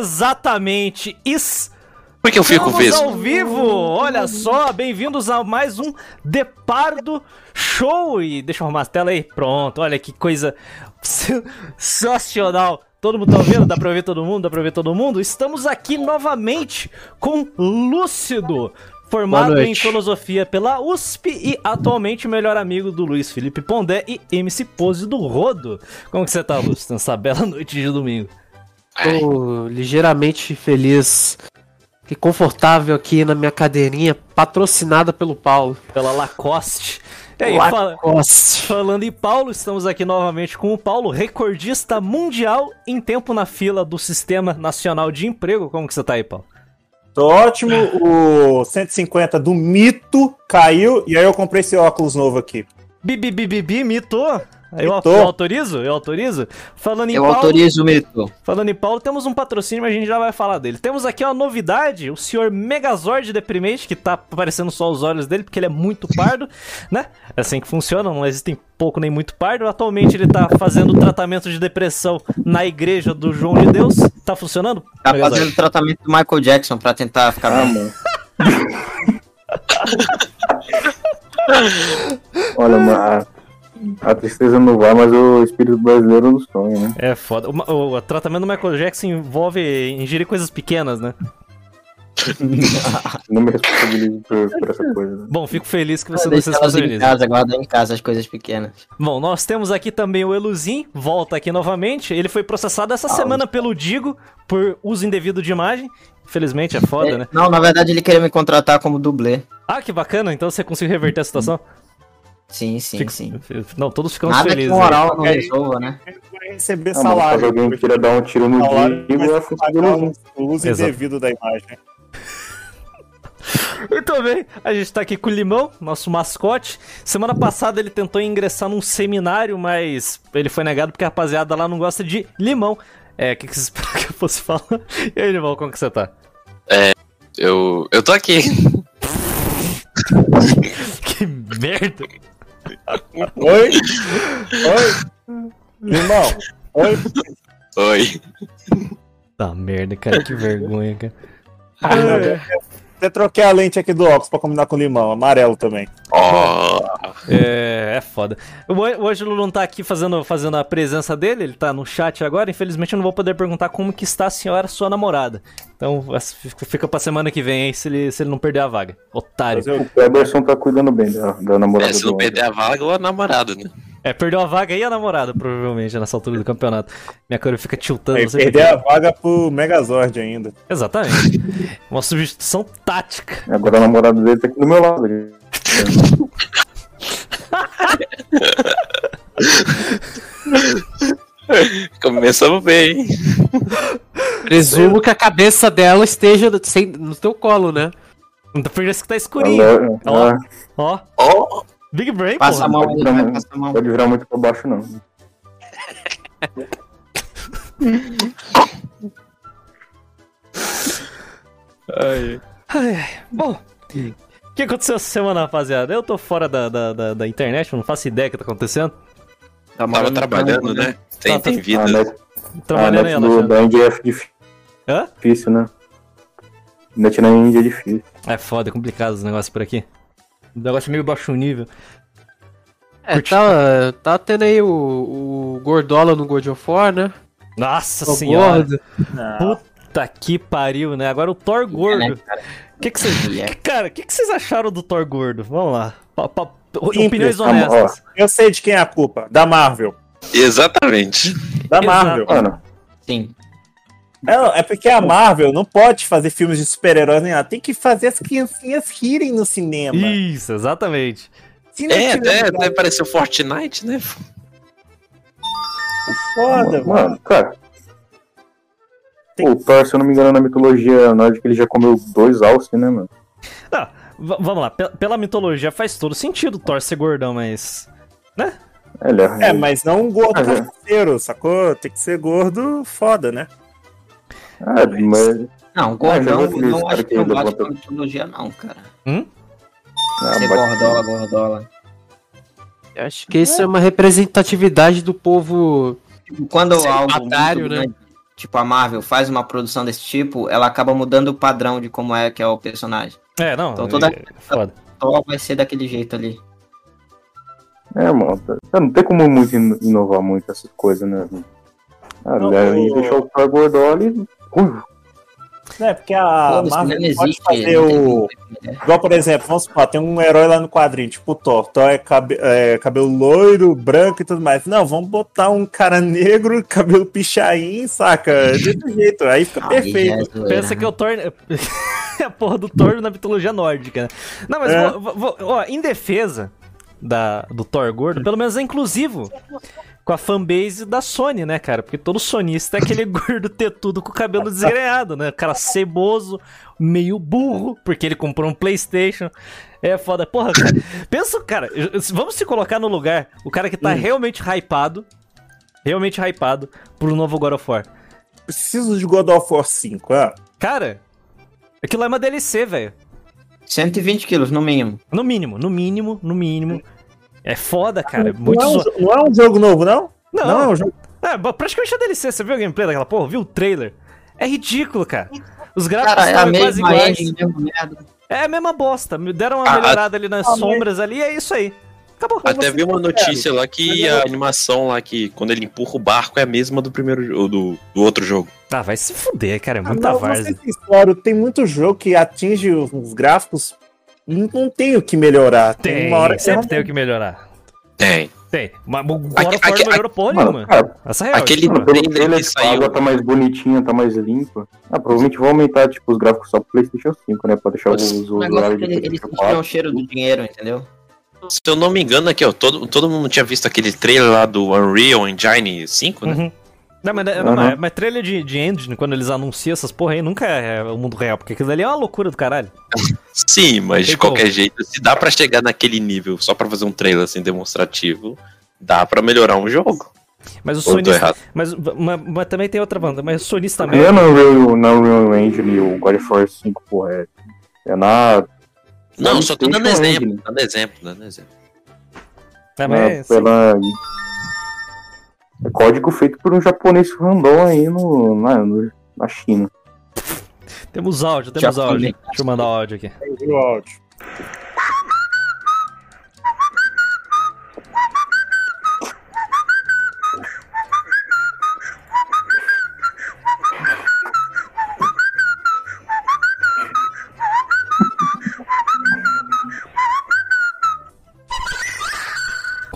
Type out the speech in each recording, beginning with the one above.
Exatamente isso. Por que eu fico Estamos vesgo? ao vivo, olha só, bem-vindos a mais um Depardo Show. E deixa eu arrumar a tela aí, pronto, olha que coisa sensacional. Todo mundo tá ouvindo? Dá pra ouvir todo mundo? Dá pra ver todo mundo? Estamos aqui novamente com Lúcido, formado em filosofia pela USP e atualmente melhor amigo do Luiz Felipe Pondé e MC Pose do Rodo. Como que você tá, Lúcido, nessa bela noite de domingo? Tô ligeiramente feliz e confortável aqui na minha cadeirinha, patrocinada pelo Paulo. Pela Lacoste. E aí, fala... Lacoste. Falando em Paulo, estamos aqui novamente com o Paulo, recordista mundial em tempo na fila do Sistema Nacional de Emprego. Como que você tá aí, Paulo? Tô ótimo, o 150 do mito caiu e aí eu comprei esse óculos novo aqui. Bibi, bibi, bibi, mitou. Eu, eu autorizo? Eu autorizo? Falando em Eu Paulo, autorizo o mito. falando em Paulo, temos um patrocínio, mas a gente já vai falar dele. Temos aqui uma novidade, o senhor Megazord Deprimente, que tá aparecendo só os olhos dele, porque ele é muito pardo, né? É assim que funciona, não existem pouco nem muito pardo. Atualmente ele tá fazendo tratamento de depressão na igreja do João de Deus. Tá funcionando? Tá Megazord? fazendo tratamento do Michael Jackson pra tentar ficar bom. Olha, mas a, tristeza não vai, mas o espírito brasileiro não sonha, né? É foda. O, o- o tratamento do Michael Jackson envolve ingerir coisas pequenas, né? Não me responsabilizo por, por essa coisa. Né? Bom, fico feliz que você não Deixa se elas em responsabiliza. casa, guarda em casa as coisas pequenas. Bom, nós temos aqui também o Eluzin, volta aqui novamente. Ele foi processado essa semana pelo Digo por uso indevido de imagem. Infelizmente é foda, É, né? Não, na verdade ele queria me contratar como dublê. Ah, que bacana, então você conseguiu reverter a situação? Sim, sim, Fico- sim. Não, todos ficamos Nada felizes. um aí. oral não É, resolva, né? Vai receber Ah, mas salário. caso alguém queira dar um tiro no salário Digo, vai é o uso Exato. indevido da imagem. Muito bem, a gente tá aqui com o Limão, nosso mascote. Semana passada ele tentou ingressar num seminário, mas ele foi negado porque a rapaziada lá não gosta de limão. É, o que, que você que eu fosse falar? E aí, Limão, como que você tá? Eu, eu tô aqui. Que merda! Oi? Oi? Limão? Oi? Oi. Tá merda, cara, que vergonha, cara. É. Até troquei a lente aqui do óculos pra combinar com limão. Amarelo também. Ó, É, é foda. O o Ângelo não tá aqui fazendo, fazendo a presença dele, ele tá no chat agora. Infelizmente eu não vou poder perguntar como que está a senhora, sua namorada. Então fica- pra semana que vem aí se ele, se ele não perder a vaga. Otário. Mas eu- O Cleberson tá cuidando bem da, da namorada é, se não perder a vaga ou a namorada, né? É, perdeu a vaga e a namorada, provavelmente, nessa altura do campeonato. Minha câmera fica tiltando. Sei perder a vaga pro Megazord ainda. Exatamente. Uma substituição tática. Agora a namorada dele tá aqui do meu lado. Começamos bem. Presumo que a cabeça dela esteja sem- no teu colo, né? Não tá perdendo que tá escurinho. Ó. Ó, Ó, Big Brain, Passa a porra. mão aí, vai, passa a mão. pode virar muito pra baixo, não. Ai, ai. Bom, o que aconteceu essa semana, rapaziada? Eu tô fora da, da, da, da internet, eu não faço ideia do que tá acontecendo. Tá tava trabalhando, né? Tem, Tá, tem tá- vida. A net, a Trabalhando aí, net do, da Índia é dif- Hã? difícil, né? Net na Índia é difícil. É foda, é complicado os negócios por aqui. O negócio é meio baixo nível. É, Curti. tá, tá tendo aí o, o Gordola no God of War, né? Nossa O senhora. gordo. Puta que pariu, né? Agora o Thor É, né, gordo. cara? O que que é. que- Cara, o que que vocês acharam do Thor gordo? Vamos lá. Pa- pa- Simples, Opiniões ó. honestas. Eu sei de quem é a culpa. Da Marvel. Exatamente. Da Exato. Marvel. Mano, Sim. É, não, é porque a Marvel não pode fazer filmes de super-heróis nem nada. Tem que fazer as criancinhas rirem no cinema. Isso, exatamente. É, lugar, até pareceu Fortnite, né? foda, mano. mano, cara. Tem- O Thor, se eu não me engano, na mitologia nórdica, ele já comeu dois alces, né, mano? Não, v- vamos lá. Pe- Pela mitologia faz todo sentido o Thor ser gordão, mas... Ele é, É, mas não um gordo é. parceiro, sacou? Tem que ser gordo foda, né? Ah, mas. Não, gordão, vou não acho que não bate levanta- com mitologia, não, cara. Ah, Ser bate- gordola, gordola. Eu acho que isso é uma representatividade do povo. Tipo, quando Ser algo batário, muito né? grande, tipo a Marvel faz uma produção desse tipo, ela acaba mudando o padrão de como é que é o personagem. É, não. Então toda- é Foda. Vai ser daquele jeito ali. É, mano. Não tem como muito in- inovar muito essas coisas, né? Ah, Não, o- deixou o Thor gordola e. Ruivo. É, porque a Marvel pode existe. fazer o. né? Igual, por exemplo, vamos supor, tem um herói lá no quadrinho, tipo o Thor. Thor é, cabe- é cabelo loiro, branco e tudo mais. Não, vamos botar um cara negro, cabelo pichain, saca? Desse jeito, aí fica perfeito. zoeira, Pensa que né? é o Thor. É a porra do Thor na mitologia nórdica, né? Não, mas É. vou- vou- ó, em defesa da, do Thor gordo, pelo menos é inclusivo com a fanbase da Sony, né, cara? Porque todo sonista é aquele gordo tetudo com o cabelo desgrenhado, né? Cara ceboso, meio burro, porque ele comprou um PlayStation. É foda. Porra, cara, pensa, cara, vamos se colocar no lugar. O cara que tá realmente hypado, realmente hypado pro novo God of War. Preciso de God of War 5, ah. Cara, aquilo é uma DLC, velho. 120 quilos, no mínimo. No mínimo, no mínimo, no mínimo. É foda, cara. Muito não, é um, zo... jo- não é um jogo novo, não? Não, Não, é um jogo. é, praticamente a DLC. Você viu a gameplay daquela porra? Viu o trailer? É ridículo, cara. Os gráficos Cara, é quase mesma iguais. É a mesma bosta. Me Deram uma Ah, melhorada ali nas ah, sombras ali e é isso aí. Acabou. Até vi uma notícia lá que a animação lá que quando ele empurra o barco é a mesma do primeiro do, do outro jogo. Ah, vai se fuder, cara. É Ah, muita não, vou várzea. ser sincero, tem muito jogo que atinge os os gráficos não tem o que melhorar. Tem, Tem, uma hora que sempre não- tem o que melhorar. Tem. Tem. Mas o God of War melhorou porra Mano, nenhuma. Essa é real. aquele- tipo, trailer que a água tá mais bonitinha, tá mais limpa. Ah, provavelmente vão aumentar, tipo, os gráficos só pro PlayStation 5, né? Pra deixar os Mas O negócio usuários de ele- eles PlayStation sentiam o 4. cheiro do dinheiro, entendeu? Se eu não me engano aqui, ó, todo, todo mundo tinha visto aquele trailer lá do Unreal Engine 5, né? Uhum. Não, mas, não, Uhum. mas, mas trailer de, de engine, quando eles anunciam essas porra aí, nunca é o mundo real, porque aquilo ali é uma loucura do caralho. Sim, mas de qualquer jeito, se dá pra chegar naquele nível só pra fazer um trailer assim demonstrativo, dá pra melhorar um jogo. Mas o sonista. errado? Mas, mas, mas também tem outra banda, mas o sonista Não é mesmo. na Unreal, na Unreal Engine o God of War 5, porra. É, é na. Não, só tô dando exemplo, dando exemplo, dando exemplo. É, né, mas, pela... É código feito por um japonês random aí no, na, no- na China. Temos áudio, temos áudio. Deixa eu mandar o áudio aqui. O áudio.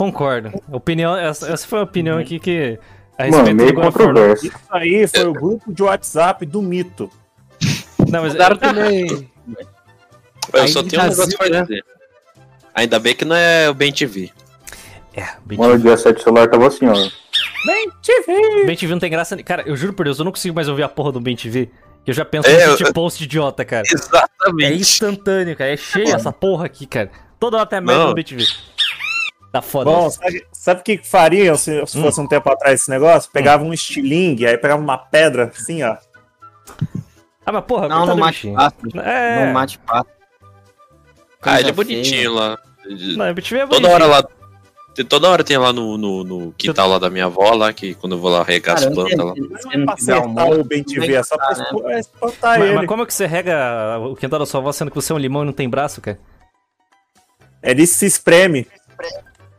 Concordo. Opinião, essa, essa foi a opinião aqui que. A Mano, meio controverso. Isso aí foi o grupo de WhatsApp do mito. Não, mas Mudaram também. Eu só tenho um negócio pra dizer. Ainda bem que não é o Ben TV. É, bem Mano, o dia 7 celular tava assim, ó. Bem, TV! Bem TV não tem graça. Cara, eu juro por Deus, eu não consigo mais ouvir a porra do Bem TV. Eu já penso É, no eu- shitpost idiota, cara. É Exatamente. instantâneo, cara. É cheio essa porra aqui, cara. Toda hora tem a merda Não. do Bem TV. Tá foda. Bom, sabe, o que fariam se, se fosse um tempo atrás esse negócio? Pegava um estilingue, aí pegava uma pedra assim, ó. ah, mas porra, Não, não mate pato. É. Não mate pato. Ah, ele é bonitinho lá. Não, é Toda bonitinho. hora lá. tem- Toda hora tem lá no, no, no quintal lá da minha avó, lá, que quando eu vou lá regar as Cara, eu plantas lá. Não se é não pra almoço, o Bem é TV, é só pra né? é espantar Mas, ele. mas como é que você rega o quintal da sua avó sendo que você é um limão e não tem braço, cara? Ele se espreme.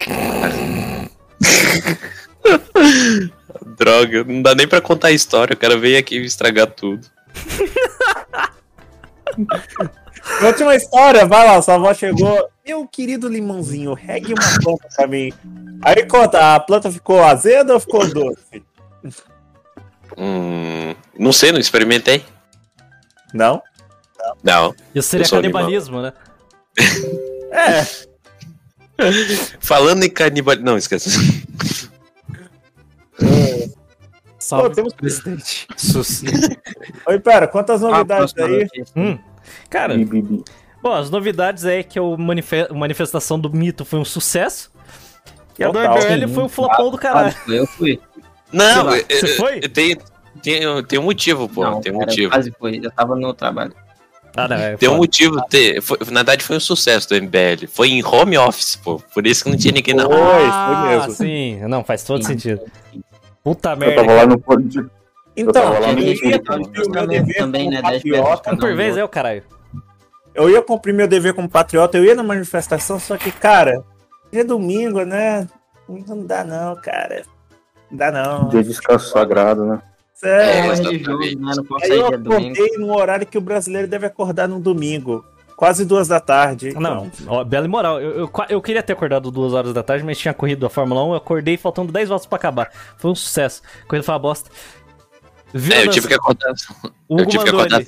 Droga, não dá nem pra contar a história, o cara veio aqui estragar tudo. Última história, vai lá, sua avó chegou. Meu querido limãozinho, regue uma planta pra mim. Aí conta, a planta ficou azeda ou ficou doce? Hum, não sei, não experimentei. Não? Não. Isso seria canibalismo, né? É, Falando em canibal. Não, esquece. Salve, Pô, temos- presidente. Oi, pera, quantas Ah, novidades próxima aí? Hum. Cara, Bi, bi, bi. bom, as novidades é que o manife- a manifestação do mito foi um sucesso. E a do Total. MBL foi um flopão do caralho. Foi, Eu fui. Não, é- você é- foi? é- tem, tem, tem um motivo, pô. não, tem um cara, motivo. quase foi. Eu tava no trabalho. Ah, não, é Tem um motivo. Tem, foi- na verdade, foi um sucesso do MBL. Foi em home office, pô. Por isso que não tinha ninguém na rua. Foi, ah, foi mesmo. sim. Não, faz todo Sim. sentido. Puta Eu merda. tava lá no. Eu Então, tava lá no eu ia cumprir o meu dever Também, como né, patriota. Por vez o caralho. Eu ia cumprir meu dever como patriota, eu ia na manifestação, só que, cara, é domingo, né? Não dá não, cara. Não dá não. Dia de descanso sagrado, né? É, exatamente. religioso, né? Não Aí eu domingo. acordei num horário que o brasileiro deve acordar no domingo. Quase duas da tarde. Não, Então, ó, bela e moral. Eu, eu, eu queria ter acordado duas horas da tarde, mas tinha corrido a Fórmula 1. Eu acordei faltando 10 voltas pra acabar. Foi um sucesso. A corrida foi uma bosta. Viram É, eu tive que acordar. Eu tive que acordar.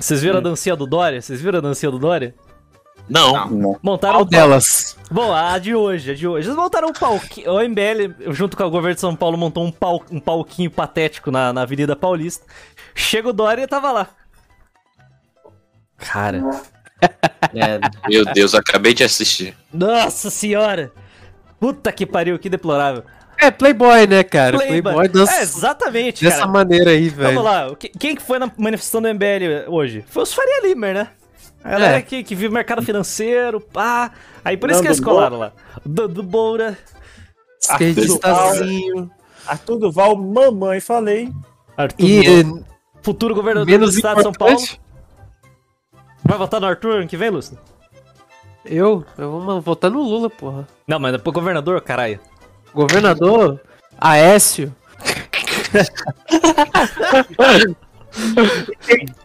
Vocês viram a dancinha do Dória? Vocês viram a dancinha do Dória? Não. Não. Montaram Qual um delas? Bom, a de hoje, a de hoje. Eles montaram um palquinho. O MBL, junto com o governo de São Paulo, montou um, pau, um palquinho patético na, na Avenida Paulista. Chega o Dória e tava lá. Cara, É, Meu Deus, acabei de assistir. nossa senhora! Puta que pariu, que deplorável. É, Playboy, né, cara? Playboy, dança É, exatamente, dessa cara. maneira aí, Vamos velho. lá, o que- quem que foi na manifestação do MBL hoje? Foi os Faria Limer, né? A galera É. que, que vive o mercado financeiro, pá. Aí por isso que eles colaram lá. Do, do Boura. Skatestazinho. Arthur Duval, mamãe, falei. Arthur E Duval, futuro governador do menos estado de São Paulo. importante, Vai votar no Arthur ano que vem, Lúcio? eu, eu vou votar no Lula, porra. Não, mas depois governador, caralho. Governador, Aécio.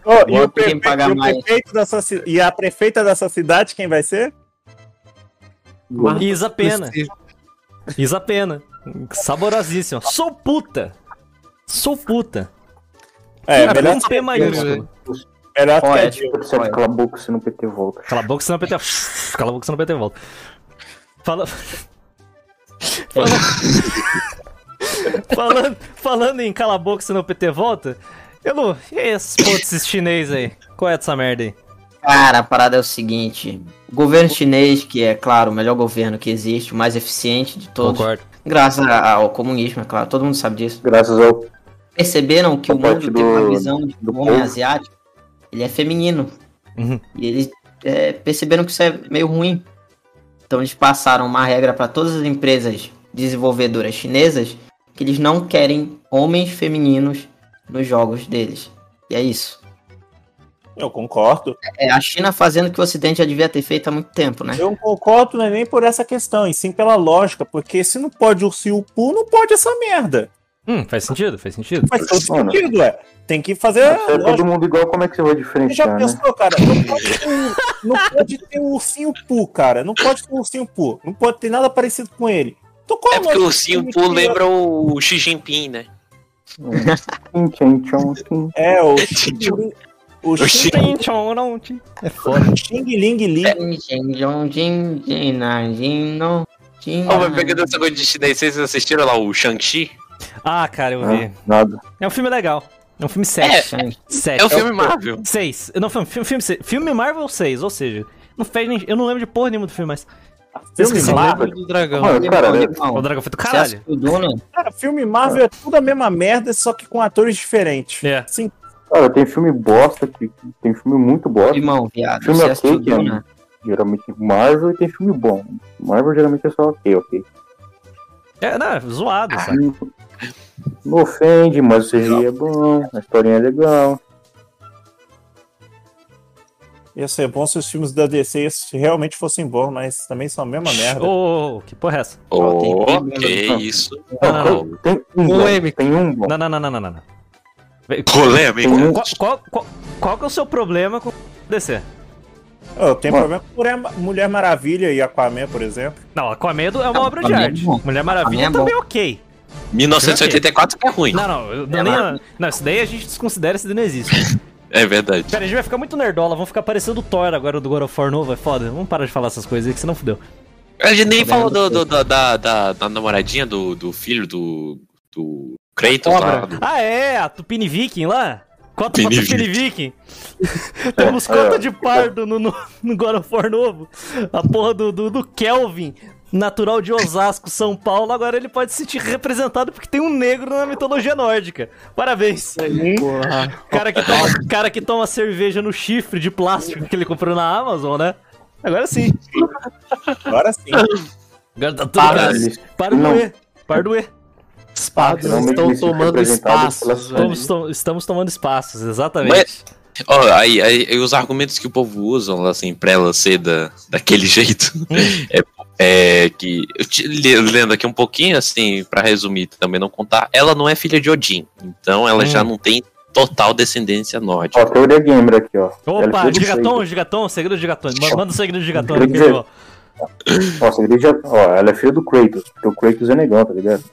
Ô, e, o prefe- quem paga e o mais. prefeito sua e a prefeita da sua cidade, quem vai ser? Isa Pena. Isa Pena. Saborosíssima. Sou puta. Sou puta. É, Puta melhor, com P maiúsculo. melhor que a Poético. Dilma. Percebe cala a boca se não PT volta. Cala a boca, senão o PT... Cala a boca, senão o PT volta. Fala... Fala- falando, falando em cala a boca, senão o PT volta... Não... E esses pontos chinês aí? Qual é dessa merda aí? Cara, a parada é o seguinte: o governo chinês, que é, claro, o melhor governo que existe, o mais eficiente de todos, Concordo. graças ao comunismo, é claro, todo mundo sabe disso. Graças ao. Perceberam que A o mundo tem uma do- visão de do um homem povo. asiático, ele é feminino. Uhum. E eles é, perceberam que isso é meio ruim. Então eles passaram uma regra para todas as empresas desenvolvedoras chinesas que eles não querem homens femininos nos jogos deles. E é isso. Eu concordo. É a China fazendo o que o Ocidente já devia ter feito há muito tempo, né? Eu concordo não é nem por essa questão, e sim pela lógica, porque se não pode ursinho Poo, não pode essa merda. Hum, faz sentido, faz sentido. Faz todo sentido, é. Tem que fazer. É todo mundo igual, como é que você vai Você já diferenciar, né? pensou, cara? Não pode, ter não pode ter um ursinho Poo, cara. Não pode ter um ursinho Poo. Não pode ter nada parecido com ele. Então, qual É porque o ursinho me lembra o Xi Jinping, né? É, o Xing- Xing- o Xing. É foda. Xing Ling Li. Ó, mas pegando essa coisa de chinês, vocês assistiram lá o Shang-Chi? Ah, cara, eu vi. Ah, nada. É um filme legal. É um filme 7. Sete. É o filme Marvel. 6. Não, filme, filme, filme, filme Marvel 6, ou seja, não fez nem, eu não lembro de porra nenhuma do filme, mas. Filme Marvel. do dragão. Mano, cara, né? O Dragão foi do caralho. Cara, filme Marvel é tudo a mesma merda, só que com atores diferentes. É. Sim, Cara, tem filme bosta, que, tem filme muito bosta. Irmão, viado. Filme ok, que é geralmente Marvel e tem filme bom. Marvel geralmente é só ok, ok. É, não, é zoado, sabe? Não ofende, mas o CGI é bom, a historinha é legal. Ia ser bom se os filmes da DC realmente fossem bons, mas também são a mesma merda. Ô, ô, ô, que porra é essa? Oh, tem- que isso. Não, não, não. Tem um bom, Polêmica. tem um bom. Não, não, não, não, não, não. não. Polêmica. Tem um- Qual, qual, qual, qual que é o seu problema com DC? Eu tenho Mano. problema com Mulher, Mulher Maravilha e Aquaman, por exemplo. Não, Aquaman é uma Não, obra de é arte. Mulher Maravilha é também é ok. 1984 que é ruim. Não, não, não, É, nem- não, isso daí a gente desconsidera, isso daí não existe. É verdade. Pera, a gente vai ficar muito nerdola, vamos ficar parecendo o Thor agora do God of War novo, é foda. Vamos parar de falar essas coisas aí, que senão fudeu. A gente nem Tá falou do, do- da, da, da namoradinha do, do filho do, do Kratos lá. Do- Ah, é, a Tupini Viking lá? Cota pra Tupini Viking. Temos É, cota é. de pardo no, no, no God of War novo. A porra do, do, do Kelvin, natural de Osasco, São Paulo, agora ele pode se sentir representado porque tem um negro na mitologia nórdica. Parabéns. Cara que, toma, cara que toma cerveja no chifre de plástico que ele comprou na Amazon, né? Agora sim. Agora sim. Agora tá tudo Para, Para do. E. Para do E. Espadas Finalmente estão tomando espaços. Estamos, to- estamos tomando espaços, exatamente. Ó, aí, aí, aí os argumentos que o povo usa, assim, pra ela ser da, daquele jeito, é, é que. Eu te, le- lendo aqui um pouquinho, assim, pra resumir, também não contar, ela não é filha de Odin. Então ela Hum. já não tem total descendência nórdica. Ó, teoria gamer aqui, ó. É Opa, Gigaton, Kratos. Gigaton, segredo de Gigaton. Ma- Manda o segredo de Gigaton aqui, dizer- ó. Ó, essa igreja, ó, ela é filha do Kratos, porque o Kratos é negão, tá ligado?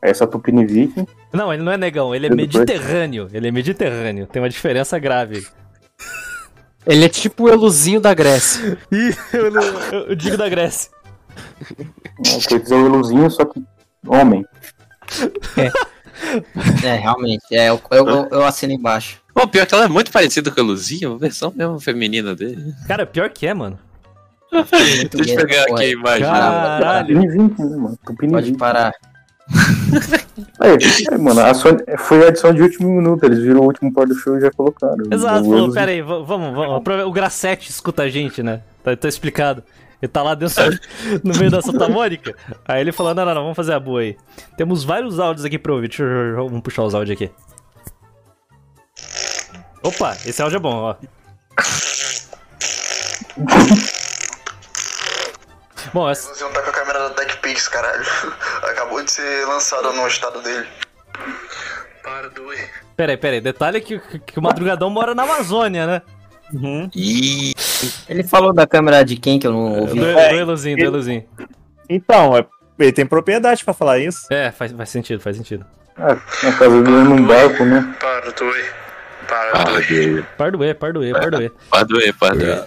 Essa Tupini Viking, Não, ele não é negão, ele é mediterrâneo. Ele é mediterrâneo. Tem uma diferença grave. Ele é tipo o Eluzinho da Grécia. Ih, eu, eu- eu digo da Grécia. Ó, o Kratos é o Eluzinho, só que homem. É, realmente. É, eu, eu, eu, eu assino embaixo. Pô, pior que ela é muito parecida com a Luzia, a versão mesmo feminina dele. Cara, pior que é, mano. Muito Deixa eu pegar aqui a imagem. Caralho. Né, mano? Pode parar. Aí, é, mano, a Sony, foi a edição de último minuto, eles viram o último par do show e já colocaram. Exato, falou, pera aí, vamos, vamos. O Grassetti escuta a gente, né? Tá, tá explicado. Ele tá lá dentro, no meio da Santa Mônica. Aí ele falou, não, não, não, vamos fazer a boa aí. Temos vários áudios aqui pra ouvir. Deixa eu, vamos puxar os áudios aqui. Opa, esse áudio é bom, ó. Bom, essa... Você não tá com a câmera da TechPix, caralho. Acabou de ser lançada no estado dele. Para, doer. Peraí, peraí. Detalhe que, que o Madrugadão mora na Amazônia, né? Uhum. Ih, Ele falou da câmera de quem que eu não Do, ouvi? do É, Eluzinho, do Eluzinho. Então, é- ele tem propriedade pra falar isso. É, faz, faz sentido, faz sentido. Ah, na casa dele num barco, né? Doer, Pardoe, pardoe, pardoe. par doer, par doer.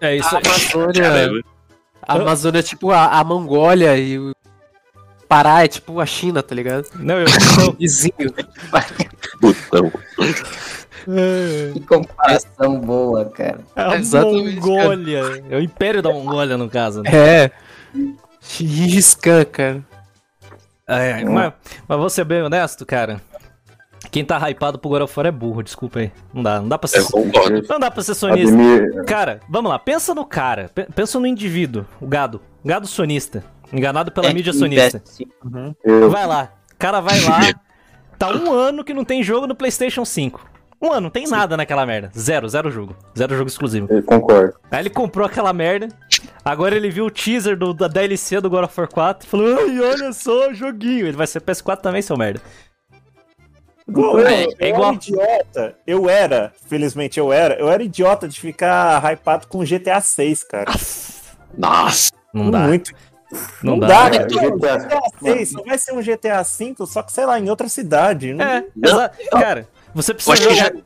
É isso A aí. Amazônia, Caramba. a Amazônia é tipo a, a Mongólia e o Pará é tipo a China, tá ligado? Não, eu. eu- Vizinho. Putão. Que comparação boa, cara. É a Exatamente, Mongólia. É o Império da Mongólia, no caso. Né? É. Gengis Khan, cara. É, mas, mas vou ser bem honesto, cara. Quem tá hypado pro God of War é burro, desculpa aí. Não dá, não dá pra ser. Concordo. Não dá pra ser sonista. Ademir, Cara, vamos lá, pensa no cara, pe- pensa no indivíduo, o gado, gado sonista, enganado pela É, mídia sonista. eu, Vai lá, o cara vai lá, tá um ano que não tem jogo no PlayStation 5. Um ano, não tem nada naquela merda. Zero, zero jogo. Zero jogo exclusivo. Eu concordo. Aí ele comprou aquela merda. Agora ele viu o teaser do, da DLC do God of War 4 e falou: Ai, olha só, joguinho. Ele vai ser PS4 também, seu merda. Pô, É, eu, é eu igual. era idiota. Eu era, felizmente eu era. Eu era idiota de ficar hypado com GTA 6, cara. Nossa. Não dá. Muito. Não, Não dá. dá, cara. cara. GTA GTA 6 só vai ser um GTA 5, só que sei lá, em outra cidade. Não- É, Não, exa- cara, você Eu precisa acho que já. jogar.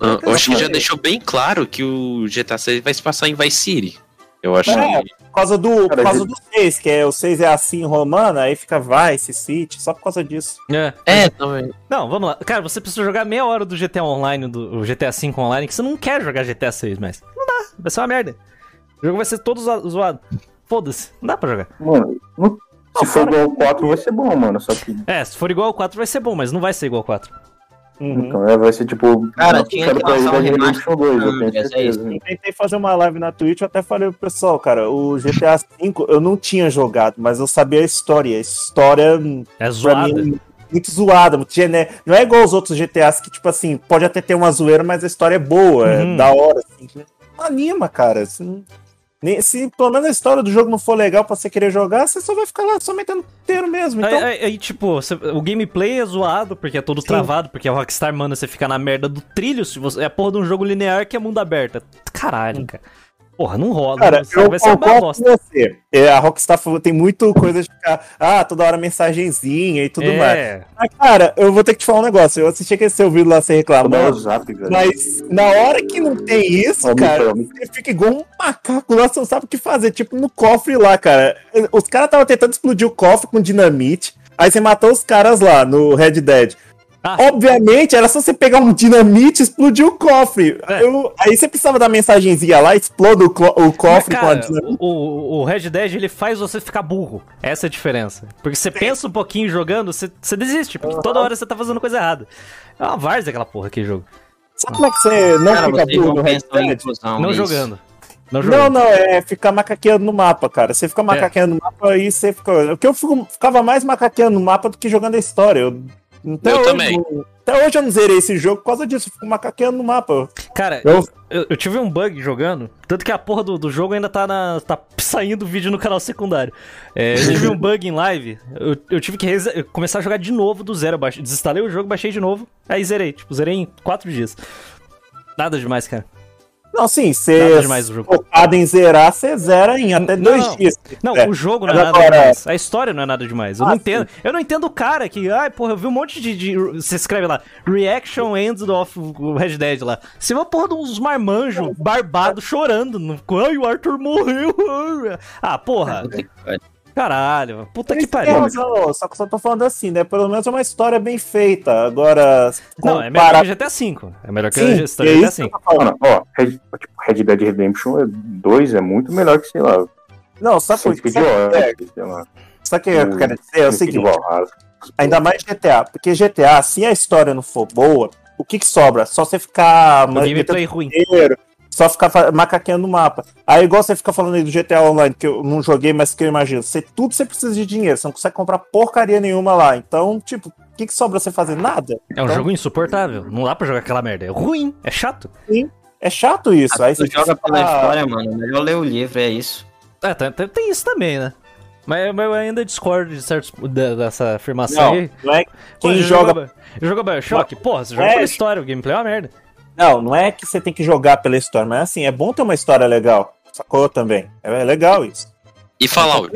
Ah, Eu acho que já deixou bem claro que o GTA 6 vai se passar em Vice City. Eu acho É. que. Por causa do, por causa do 6, que é o 6 é assim romana, aí fica Vice, City, só por causa disso. É. É, também. Não, vamos lá. Cara, você precisa jogar meia hora do GTA Online, do o GTA V Online, que você não quer jogar GTA 6 mais. Não dá, vai ser uma merda. O jogo vai ser todo zoa- zoado. Foda-se, não dá pra jogar. Mano, não- se for igual ao 4 vai ser bom, mano. Só que. É, se for igual ao 4 vai ser bom, mas não vai ser igual ao 4. Uhum. Então, é, vai ser tipo. Cara, eu tinha que pra lançar um remaster Redemption 2, eu tenho é certeza. isso. Eu tentei fazer uma live na Twitch, eu até falei pro pessoal, cara, o GTA V eu não tinha jogado, mas eu sabia a história. A história, É pra zoada. mim, muito zoada, muito gené... Não é igual os outros GTAs que, tipo assim, pode até ter uma zoeira, mas a história é boa, Uhum. é da hora, assim. Não anima, cara. Nem- se pelo menos a história do jogo não for legal pra você querer jogar, você só vai ficar lá só metendo inteiro mesmo. Então, Aí, aí- aí, tipo, o gameplay é zoado, porque é todo Sim. travado, porque a Rockstar manda você ficar na merda do trilho, se você, é a porra de um jogo linear que é mundo aberto. Caralho, cara. Porra, não rola. Cara, não, eu vai ser uma bosta. você. É, a Rockstar tem muito coisa de ficar, ah, toda hora mensagenzinha e tudo mais. É, Mas, cara, eu vou ter que te falar um negócio. Eu assisti aquele seu vídeo lá reclamando. zap, velho. Mas na hora que não tem isso, Ó, cara, você fica igual um macaco lá, você não sabe o que fazer. Tipo no cofre lá, cara. Os caras estavam tentando explodir o cofre com dinamite. Aí você matou os caras lá no Red Dead. Ah. Obviamente, era só você pegar um dinamite e explodir o cofre. É. Eu- aí você precisava da mensagenzinha lá, exploda o, o cofre com a Cara, dinamite. o, o- Red Dead ele faz você ficar burro. Essa é a diferença. Porque você pensa um pouquinho jogando, você, você desiste, porque toda hora você tá fazendo coisa errada. É uma várzea aquela porra aquele jogo. Sabe como é que você não Cara, fica burro não no Red Dead? inclusão. não é isso. jogando. Não Não, não, é ficar macaqueando no mapa, cara. Você fica macaqueando no mapa e você fica. Porque eu fico- ficava mais macaqueando no mapa do que jogando a história. Eu, até Eu hoje, também. Até hoje eu não zerei esse jogo por causa disso. Fico macaqueando no mapa. Cara, Eu- eu, eu tive um bug jogando, tanto que a porra do, do jogo ainda tá, na, tá saindo vídeo no canal secundário. É, eu tive um bug em live, eu, eu tive que começar a jogar de novo do zero. Baixei- desinstalei o jogo, baixei de novo, aí zerei. Tipo, zerei em quatro dias. Nada demais, cara. Não, sim, você focado em zerar, você zera em até Não, dois não. dias. Não, É. o jogo não é Mas nada agora- demais. A história não é nada demais. Eu Ah, não entendo. Eu não entendo o cara que, ai, porra, eu vi um monte de. de- você escreve lá, Reaction Ends of Red Dead lá. Você vê uma porra de uns marmanjos barbados chorando. No, ai, o Arthur morreu. Ah, porra. Que. Caralho. Puta que Isso pariu. razão, Só que eu só tô falando assim, né? Pelo menos é uma história bem feita. Agora. Não, é melhor que GTA V. É melhor que Sim, é isso que GTA eu V. tô falando. Mano, ó, Red, tipo, Red Dead Redemption 2 é muito melhor que, sei lá, Não, sabe por Sonic quê? Sabe o que é? Que eu quero dizer? É o seguinte. Ainda mais GTA. Porque GTA, se a história não for boa, o que que sobra? Só você ficar O gameplay ruim. dinheiro, só ficar macaqueando o mapa. Aí, igual você fica falando aí do GTA Online, que eu não joguei, mas que eu imagino. Você, tudo você precisa de dinheiro, você não consegue comprar porcaria nenhuma lá. Então, tipo, o que, que sobra você fazer? Nada. É um Então, jogo insuportável. Não dá pra jogar aquela merda. É ruim. É chato. É chato isso. Aí Tu você joga pela fica- história, mano. Melhor ler o livro, é isso. É, tem, tem- tem isso também, né? Mas, mas eu ainda discordo de certos, da- dessa afirmação Não, aí. não é Pô, quem já joga. jogou Bioshock? Porra, você joga É. pela história, o gameplay é uma merda. Não, não é que você tem que jogar pela história, mas assim, é bom ter uma história legal. Sacou também? É legal isso. E Fallout?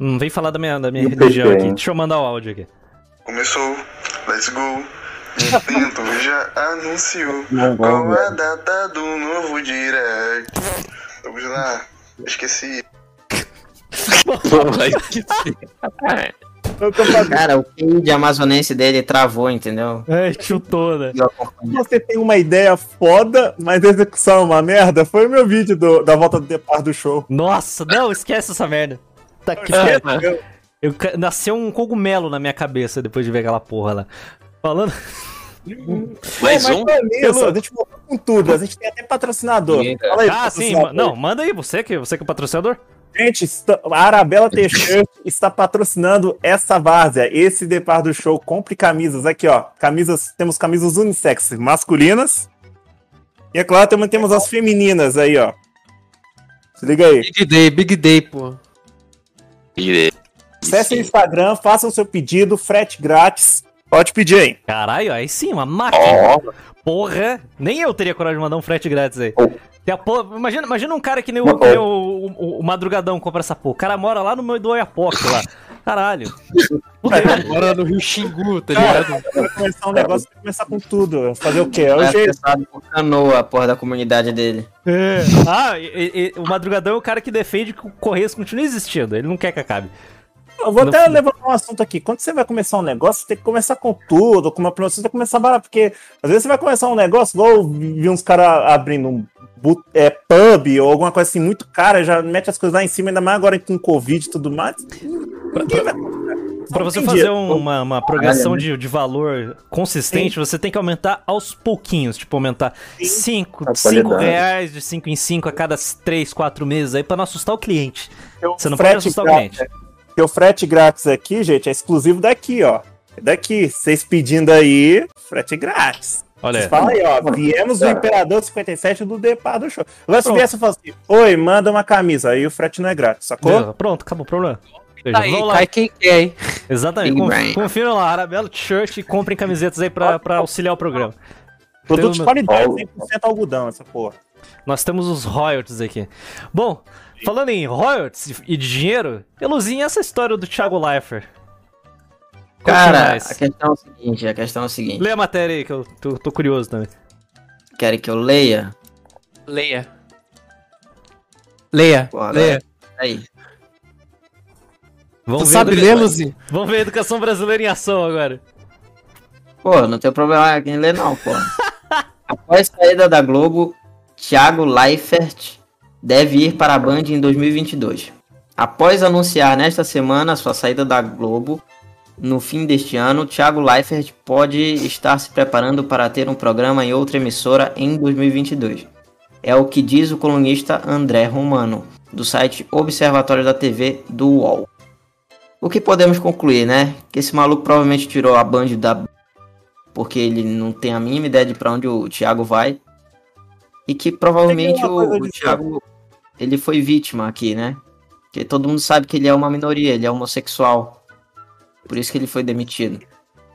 Não vem falar da minha, da minha religião aqui. Deixa eu mandar o áudio aqui. Começou, let's go. Nintendo já anunciou qual a data do novo direct. Vamos lá, esqueci. Tô falando, Cara, o QI de amazonense dele travou, entendeu? É, chutou, né? Eu você tem uma ideia foda, mas a execução é uma merda. Foi o meu vídeo do- da volta do depar do show. Nossa, não, esquece essa merda. Tá É, né? Eu, ca- nasceu um cogumelo na minha cabeça depois de ver aquela porra lá. Falando. Mais um? mas é isso, Pelo- a gente voltou com tudo. A gente tem até patrocinador. Sim, aí, Ah, sim. patrocinador. ma- Não, manda aí, você que, você que é o patrocinador. Gente, está- a Arabella T-shirt está patrocinando essa várzea, esse depar do show. Compre camisas aqui, ó. Camisas, temos camisas unissex masculinas. E é claro, também temos as femininas aí, ó. Se liga aí. Big Day, Big Day, pô. E- Acesse o Instagram, faça o seu pedido, frete grátis. Pode pedir aí. Caralho, aí sim, uma máquina. Ó, Porra, nem eu teria coragem de mandar um frete grátis aí. Oh. Tem a porra- imagina, imagina um cara que nem o, que nem o, o- o Madrugadão compra essa porra. O cara mora lá no meio do Oiapoque lá. Caralho. Fudeu. Mora no Rio Xingu, tá Cara, ligado? vai começar um negócio, vai começar com tudo. Fazer o quê? É o jeito. por canoa, a porra da comunidade dele. É. Ah, e- e- o Madrugadão é o cara que defende que o Correios continue existindo. Ele não quer que acabe. Eu vou até levantar um assunto aqui. Quando você vai começar um negócio, você tem que começar com tudo, com uma promoção, você tem que começar barato, porque às vezes você vai começar um negócio, igual eu vi uns caras abrindo um é, pub ou alguma coisa assim muito cara, já mete as coisas lá em cima, ainda mais agora com Covid e tudo mais. Pra você fazer um- uma, uma progressão né? de, de valor consistente, você tem que aumentar aos pouquinhos. Tipo, aumentar 5 A qualidade. reais de 5 em 5 a cada 3, 4 meses aí pra não assustar o cliente. O Você não pode frete assustar o grátis- cliente. Porque o frete grátis aqui, gente, é exclusivo daqui, ó. É daqui. Vocês pedindo aí, frete grátis. Olha Vocês aí. falam aí, ó. Viemos do Imperador 57 do Depar do Show. Agora se viesse e falasse assim, oi, manda uma camisa. Aí o frete não é grátis, sacou? Beleza, Pronto, acabou o problema. Veja, Aí, lá. cai quem quer, hein? Exatamente. Conf, Brain. confiram lá, Arabella T-shirt e comprem camisetas aí pra, pra auxiliar o programa. Produto de qualidade, Ó, 100% algodão, essa porra. Nós temos os royalties aqui. Bom, falando em royalties e de dinheiro, Eluzinha, essa história do Thiago Leifert. Cara, a questão é o seguinte, a questão é o seguinte. Lê a matéria aí, que eu tô, tô curioso também. Querem que eu leia? Leia. Leia, Porra, leia. Aí. Tu Vamos ver, sabe edu- ler, Luzinho? Vamos ver a educação brasileira em ação agora. Pô, não tem problema em ler não, pô. Após saída da Globo, Thiago Leifert deve ir para a Band em 2022. Após anunciar nesta semana sua saída da Globo, no fim deste ano, Thiago Leifert pode estar se preparando para ter um programa em outra emissora em 2022. É o que diz o colunista André Romano, do site Observatório da TV do UOL. O que podemos concluir, né? Que esse maluco provavelmente tirou a Band da porque ele não tem a mínima ideia de pra onde o Thiago vai. E que provavelmente o, o Thiago ele foi vítima aqui, né? Porque todo mundo sabe que ele é uma minoria, ele é homossexual. Por isso que ele foi demitido.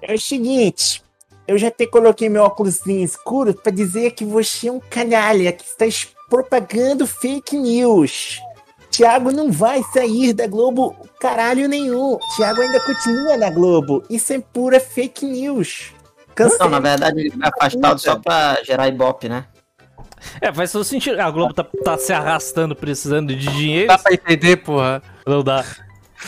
É o seguinte, eu já até coloquei meu óculos escuro pra dizer que você é um canalha que está es- propagando fake news. Tiago não vai sair da Globo caralho nenhum. Tiago ainda continua na Globo. Isso é pura fake news. Cancela. Não, na verdade ele foi afastado só pra gerar ibope, né? É, faz todo sentido. A Globo tá, tá se arrastando, precisando de dinheiro. Dá pra entender, porra. Não dá.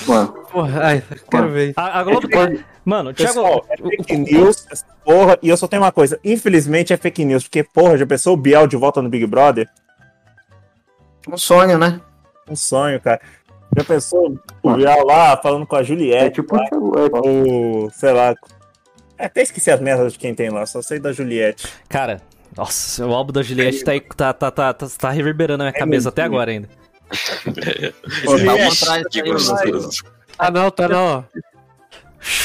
Mano, Porra, ai, quero ver. A, a Globo tá... Mano, o Thiago... Pessoal, é o- fake news, porra, e eu só tenho uma coisa, infelizmente é fake news, porque, porra, já pensou o Biel de volta no Big Brother? Um sonho, né? Um sonho, cara. Já pensou o Biel lá falando com a é Juliette, tipo o Thiago- é, ou, sei lá, até esqueci as merdas de quem tem lá, só sei da Juliette. Cara, nossa, o álbum da Juliette tá, aí- tá, tá, tá, tá, tá reverberando na minha cabeça até agora ainda. Tá atrás gostoso. Ah, não, tá não, ó.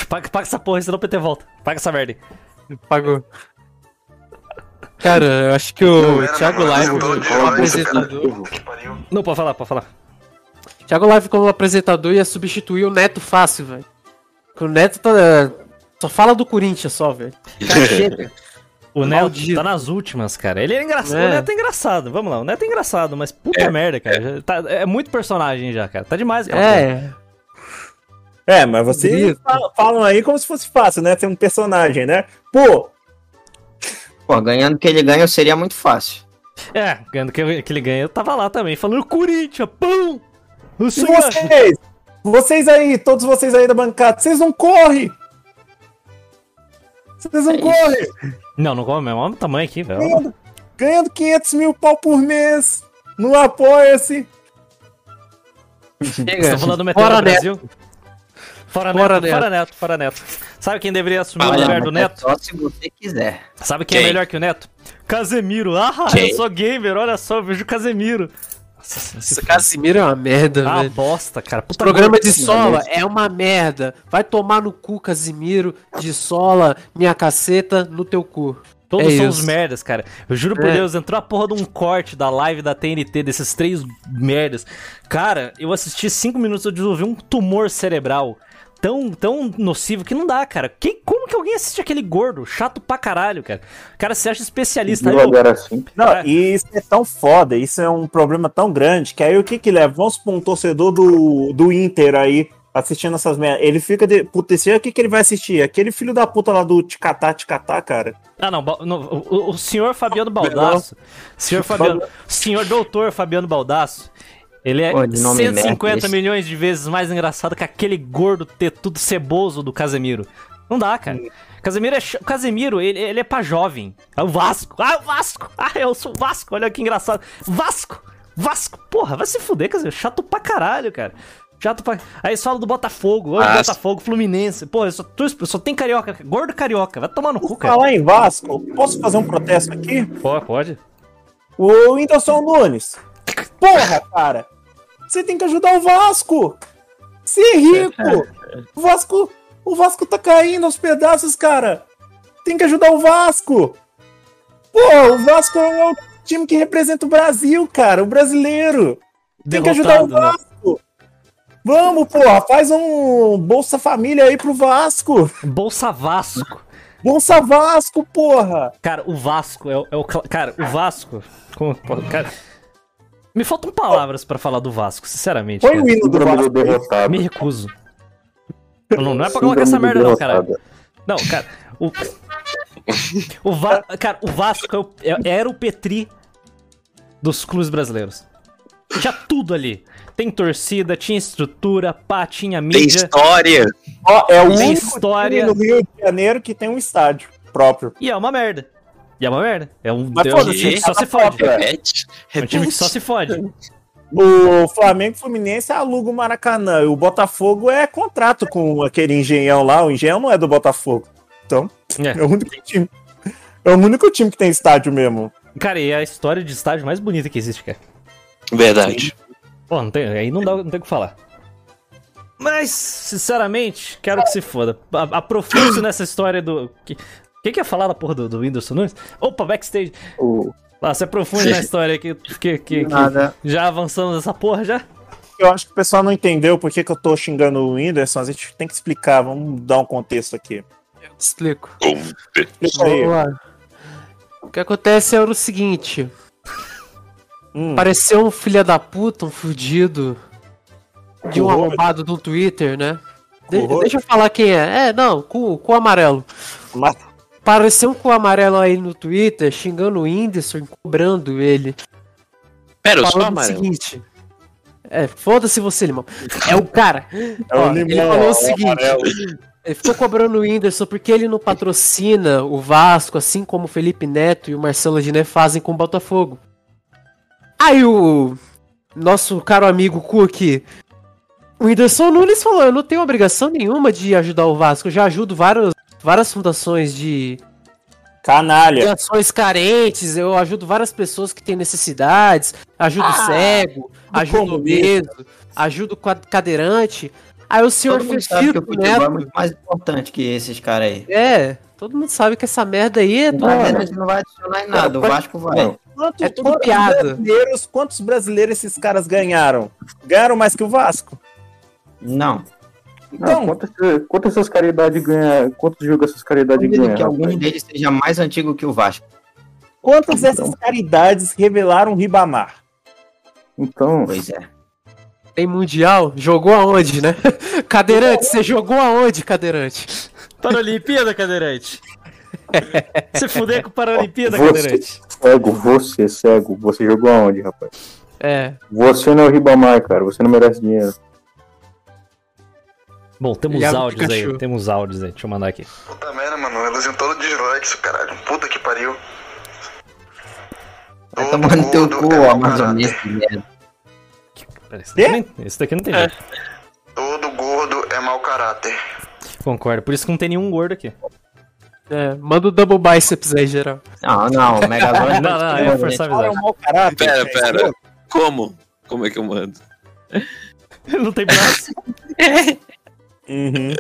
Paga, paga essa porra, senão o PT volta. Paga essa merda. Pagou. Cara, eu acho que o Thiago Live, de como apresentador. Não, pode falar, pode falar. Thiago Live como apresentador ia substituir o Neto fácil, velho. Porque O Neto tá. Só fala do Corinthians só, velho. Cara, chega. O Neto Maldito. tá nas últimas, cara. Ele é engraçado. É. O Neto é engraçado. Vamos lá, o Neto é engraçado, mas puta merda, cara. Já tá- é muito personagem já, cara. Tá demais, cara. É, É, mas vocês Isso. fa- falam aí como se fosse fácil, né? Ter um personagem, né? Pô, Pô, ganhando o que ele ganha seria muito fácil. É, ganhando que, que ele ganha, eu tava lá também, falando Corinthians, pão! O e vocês? Vocês aí, todos vocês aí da bancada, vocês não correm! Vocês não É isso. Não, não come mesmo. Olha o tamanho aqui, velho. Ganhando, ganhando 500 mil pau por mês! Não apoia-se! Chega. tá falando do Meteoro Fora do Brasil? Fora, Fora neto, fora Neto, fora Neto. Sabe quem deveria assumir o Olha, lugar do é Neto? Só se você quiser. Sabe quem, é Quem? melhor que o Neto? Casemiro. Ah, Quem? eu sou gamer, olha só, eu vejo o Casemiro. Nossa, Esse. Casimiro é uma merda, Ah, velho. bosta, cara. Puta Programa gordo. de sola é uma merda. Vai tomar no cu, Casimiro, de sola, minha caceta, no teu cu. Todos É são isso. os merdas, cara. Eu juro por É. Deus, entrou a porra de um corte da live da TNT desses três merdas. Cara, eu assisti cinco minutos eu desenvolvi um tumor cerebral tão, tão nocivo que não dá, cara. Quem, como que alguém assiste aquele gordo? Chato pra caralho, cara. O cara se acha especialista. Aí eu- Devagar assim. Não, É. e isso é tão foda, isso é um problema tão grande, que aí o que que leva? Vamos supor um torcedor do, do Inter aí, assistindo essas merdas, ele fica de putecer, o que que ele vai assistir? Aquele filho da puta lá do Ticatá, Ticatá, cara. Ah, não, o, o senhor Fabiano Baldasso, senhor Fabiano, senhor doutor Fabiano Baldasso, ele é Pô, de nome 150 merda esse. milhões de vezes mais engraçado que aquele gordo tetudo ceboso do Casemiro. Não dá, cara. Casemiro é, ch- Casemiro, ele, ele é pra jovem. É o Vasco. Ah, o Vasco. Ah, eu sou o Vasco. Olha que engraçado. Vasco. Vasco. Porra, vai se fuder, Casemiro. Chato pra caralho, cara. Chato pra... Aí eles falam do Botafogo. Olha o Ah, Botafogo, Fluminense. Pô, eu só, tu- só tem carioca. Gordo carioca. Vai tomar no cu, cara. falar em Vasco, posso fazer um protesto aqui? Pô, pode. O Whindersson Nunes. Porra, cara. Você tem que ajudar o Vasco. Ser rico. O Vasco, o Vasco tá caindo aos pedaços, cara. Tem que ajudar o Vasco. Pô, o Vasco é o time que representa o Brasil, cara, o brasileiro. Tem que ajudar o né? Vasco. Vamos, porra, faz um Bolsa Família aí pro Vasco. Bolsa Vasco. Bolsa Vasco, porra. Cara, o Vasco é, o- é o. Cara, o Vasco. Como, cara, me faltam palavras pra falar do Vasco, sinceramente. Cara. o hino do Vasco. derrotado. Me recuso. Não, não é pra colocar essa merda, não, cara. Não, cara, o. O, Va... cara, o Vasco é o- é- era o Petri dos clubes brasileiros. Tinha tudo ali. Tem torcida, tinha estrutura, pá, tinha Tem mídia. história. Ó, é o Tem único história. time no Rio de Janeiro que tem um estádio próprio. E é uma merda. E é uma merda. É um, Mas é um foda-se, time que só tá se fode. próprio. Repete. É um time que só Repete. se fode. O Flamengo e Fluminense aluga o Maracanã. E o Botafogo é contrato com aquele engenhão lá. O engenhão não é do Botafogo. Então, É. é, o único time. É o único time que tem estádio mesmo. Cara, e é a história de estádio mais bonita que existe, cara. Verdade. Pô, não tem, aí não, dá, não tem o que falar. Mas, sinceramente, quero que se foda. A- Aprofunde-se nessa história do. Que, quem que ia falar da porra do, do Whindersson Nunes? Opa, backstage. O- Lá, se aprofunde na história que, que, que, que Nada. já avançamos nessa porra já. Eu acho que o pessoal não entendeu por que, que eu tô xingando o Whindersson. A gente tem que explicar. Vamos dar um contexto aqui. Explico. Explica aí. Vamos lá. O que acontece é o seguinte: Hum, apareceu um filho da puta, um fudido, de um arrombado do Twitter, né? De- deixa eu falar quem é. É, não, com, com o amarelo. mas- Apareceu um com o amarelo aí no Twitter, xingando o Whindersson, e cobrando ele. Pera, eu sou falando o amarelo. seguinte. É, foda-se você, Limão. É o cara. É o Ó, limão, ele falou ó, o seguinte. amarelo. Ele ficou cobrando o Whindersson porque ele não patrocina o Vasco, assim como o Felipe Neto e o Marcelo Giné fazem com o Botafogo. Aí o nosso caro amigo Cook, o Whindersson Nunes falou: Eu não tenho obrigação nenhuma de ajudar o Vasco, eu já ajudo várias, várias fundações de, de Canalha. ações carentes, eu ajudo várias pessoas que têm necessidades, ajudo cego, ajudo obeso, ajudo cadeirante. Aí o senhor Todo fez sabe que o futebol é neto. muito mais importante que esses caras aí. É, todo mundo sabe que essa merda aí é Na toda. verdade, não vai adicionar em nada. O Vasco vai. Quantos, É tudo quantos piada. Brasileiros, quantos brasileiros esses caras ganharam? Ganharam mais que o Vasco? Não. Então, quantas, quantas essas caridades ganham? Quantos jogos essas caridades Duvido ganham? que algum rapaz? deles seja mais antigo que o Vasco. quantas dessas caridades revelaram o Ribamar? Então, Pois é. Tem mundial? Jogou aonde, né? Cadeirante, você jogou aonde, cadeirante? Paralimpíada, cadeirante. Se fuder com Paralimpíada, Você- cadeirante. cego, você, cego, você jogou aonde, rapaz? É. Você não é o Ribamar, cara, você não merece dinheiro. Bom, temos Iago áudios aí. Pikachu. Temos áudios aí. Deixa eu mandar aqui. Puta merda, mano. Elogiando todo dislike, isso, caralho. Puta que pariu. Vai Todo tomar no teu cu, é mau amazonense de merda. Pera, esse, daqui nem- esse daqui não tem jeito. Todo gordo é mau caráter. Concordo. Por isso que não tem nenhum gordo aqui. É, manda o double biceps aí, geral. Não, não, o Megazord Não, não, é forçar a Cara, é um mau caráter. Pera, é pera. Como? Como é que eu mando? Não tem braço. Uhum.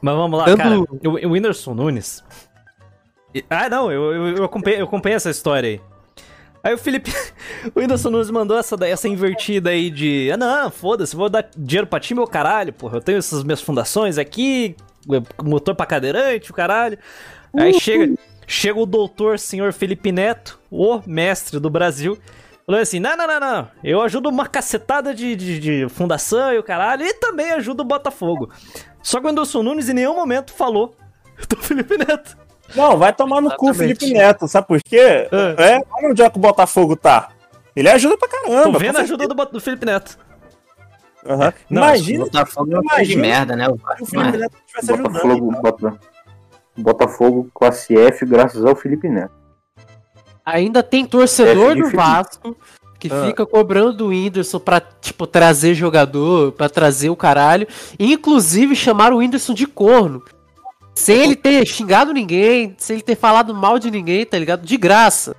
Mas vamos lá, Dando- cara. O, o Whindersson Nunes. Ah, não, eu, eu, eu, acompanhei, eu acompanhei essa história aí. Aí o Felipe. O Whindersson Nunes mandou essa, essa invertida aí de. Ah, não, foda-se, vou dar dinheiro pra ti, meu caralho, porra. Eu tenho essas minhas fundações aqui, motor pra cadeirante, o caralho. Aí chega, chega o doutor senhor Felipe Neto, o mestre do Brasil. Falou assim: não, não, não, não. Eu ajudo uma cacetada de, de, de fundação e o caralho, e também ajudo o Botafogo. Só que o Anderson Nunes em nenhum momento falou do Felipe Neto. Não, vai tomar no cu o Exatamente. Felipe Neto, sabe por quê? Ah. É, olha onde é que o Botafogo tá. Ele ajuda pra caramba. Tô vendo a ajuda do, do Felipe Neto. Aham. Não, Imagina Botafogo é uma coisa de merda, né? O se o Felipe né? Neto estivesse ajudando. Botafogo, Bota- Botafogo classe F, graças ao Felipe Neto. Ainda tem torcedor É, do. Vasco que Ah. fica cobrando o Whindersson pra, tipo, trazer jogador, pra trazer o caralho. Inclusive, chamaram o Whindersson de corno. Sem ele ter xingado ninguém, sem ele ter falado mal de ninguém, tá ligado? De graça.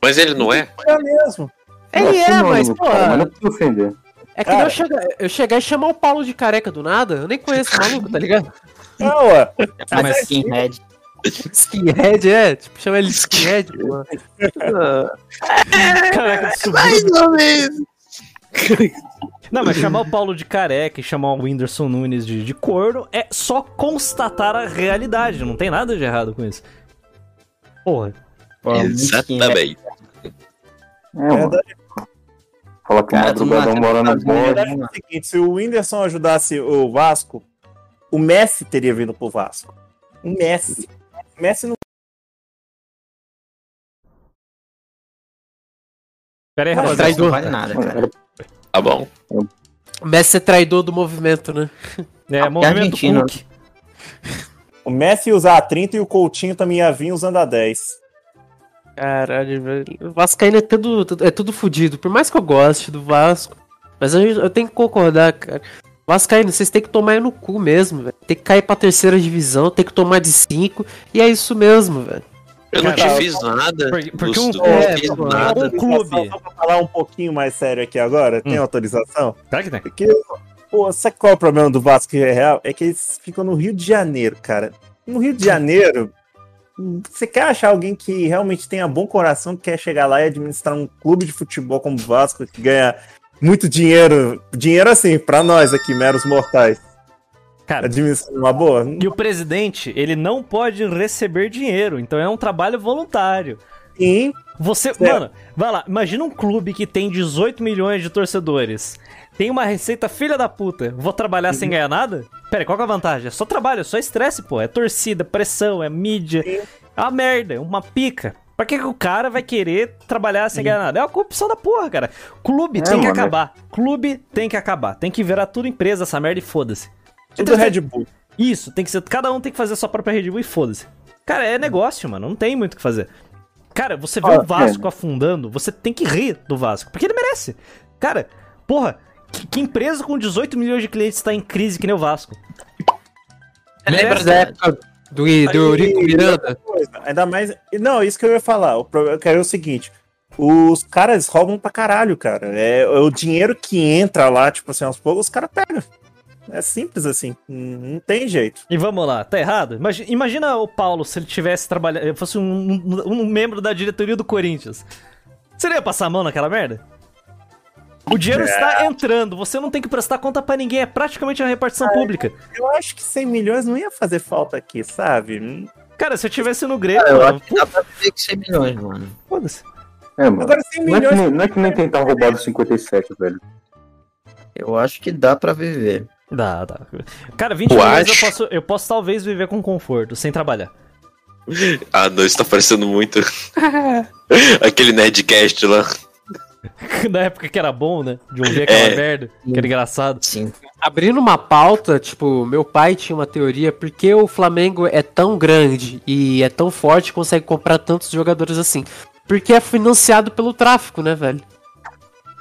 Mas ele não é? É mesmo. Ele é, sinônimo, mas, pô, mas não precisa ofender. é que eu chegar, eu chegar e chamar o Paulo de careca do nada, eu nem conheço o maluco, tá ligado? Não, ué. Mas skinhead. Skinhead, é, tipo, chama ele de skinhead, pô. Caraca, subiu. ou menos. Não, mas chamar o Paulo de careca e chamar o Whindersson Nunes de, de corno é só constatar a realidade. Não tem nada de errado com isso. Porra. Exatamente. É. Fala que o Madrugadão mora no bode. é o seguinte, se o Whindersson ajudasse o Vasco, o Messi teria vindo pro Vasco. O Messi. O Messi não Pera aí, Mas rapaziada. Não vale nada, cara. Tá bom. O Messi é traidor do movimento, né? É, movimento argentino, Hulk. O Messi ia usar a 30 e o Coutinho também ia vir usando a 10. Caralho, velho. O Vascaíno é tudo, é tudo fudido. Por mais que eu goste do Vasco. Mas eu, eu tenho que concordar, cara. Vascaíno, vocês têm que tomar aí no cu mesmo, velho. Tem que cair pra terceira divisão, tem que tomar de 5. E é isso mesmo, velho. Eu não Cara, te fiz nada. porque- porque um- é, fiz nada. um clube. Só pra falar um pouquinho mais sério aqui agora, tem Hum. autorização? Claro que tem. Porque, pô, sabe qual é o problema do Vasco que é real? É que eles ficam no Rio de Janeiro, cara. No Rio de Janeiro, você quer achar alguém que realmente tenha bom coração, que quer chegar lá e administrar um clube de futebol como o Vasco, que ganha muito dinheiro, dinheiro assim, pra nós aqui, meros mortais. Cara, Administrando uma boa? e o presidente, ele não pode receber dinheiro, então é um trabalho voluntário. Sim, Você, Certo. mano, vai lá, imagina um clube que tem 18 milhões de torcedores. Tem uma receita filha da puta. Vou trabalhar sem ganhar nada? Pera, aí, qual que é a vantagem? É só trabalho, é só estresse, pô. É torcida, pressão, é mídia. É uma merda, é uma pica. Pra que, que o cara vai querer trabalhar sem ganhar nada? É uma corrupção da porra, cara. Clube É, tem que mano, é- acabar. Clube tem que acabar. Tem que virar tudo empresa essa merda e foda-se. tudo Red Bull. Isso, tem que ser. Cada um tem que fazer a sua própria Red Bull e foda-se. Cara, é negócio, mano. Não tem muito o que fazer. Cara, você vê Ah, o Vasco afundando, você tem que rir do Vasco. Porque ele merece. Cara, porra, que, que empresa com 18 milhões de clientes tá em crise que nem o Vasco? Lembra da época do, do Eurico Miranda? ainda mais. Não, isso que eu ia falar. O problema eu quero é o seguinte: os caras roubam pra caralho, cara. É, é o dinheiro que entra lá, tipo assim, aos poucos, os caras pegam. É simples assim. Não não tem jeito. E vamos lá, tá errado? Imagina, imagina o Paulo se ele tivesse trabalhado, fosse um, um- um membro da diretoria do Corinthians. Você não ia passar a mão naquela merda? O dinheiro está entrando, você não tem que prestar conta pra ninguém, é praticamente uma repartição pública. Eu acho que 100 milhões não ia fazer falta aqui, sabe? Cara, se eu tivesse no Grêmio, Cara, eu mano, acho que dá pra ver que 100 milhões, mano. foda-se. É, mano. Agora 100 Não é, que milhões. nem, não é que nem tentar roubar do 57, velho. Eu acho que dá pra viver. Dá, dá. Cara, 20 Eu milhões eu acho. posso, eu posso talvez viver com conforto, sem trabalhar. Ah, não, isso tá parecendo muito. Aquele Nerdcast lá. Na época que era bom, né? De ouvir aquela É. merda, que era engraçado. Sim. Abrindo uma pauta, tipo, meu pai tinha uma teoria por que o Flamengo é tão grande e é tão forte e consegue comprar tantos jogadores assim. Porque é financiado pelo tráfico, né, velho?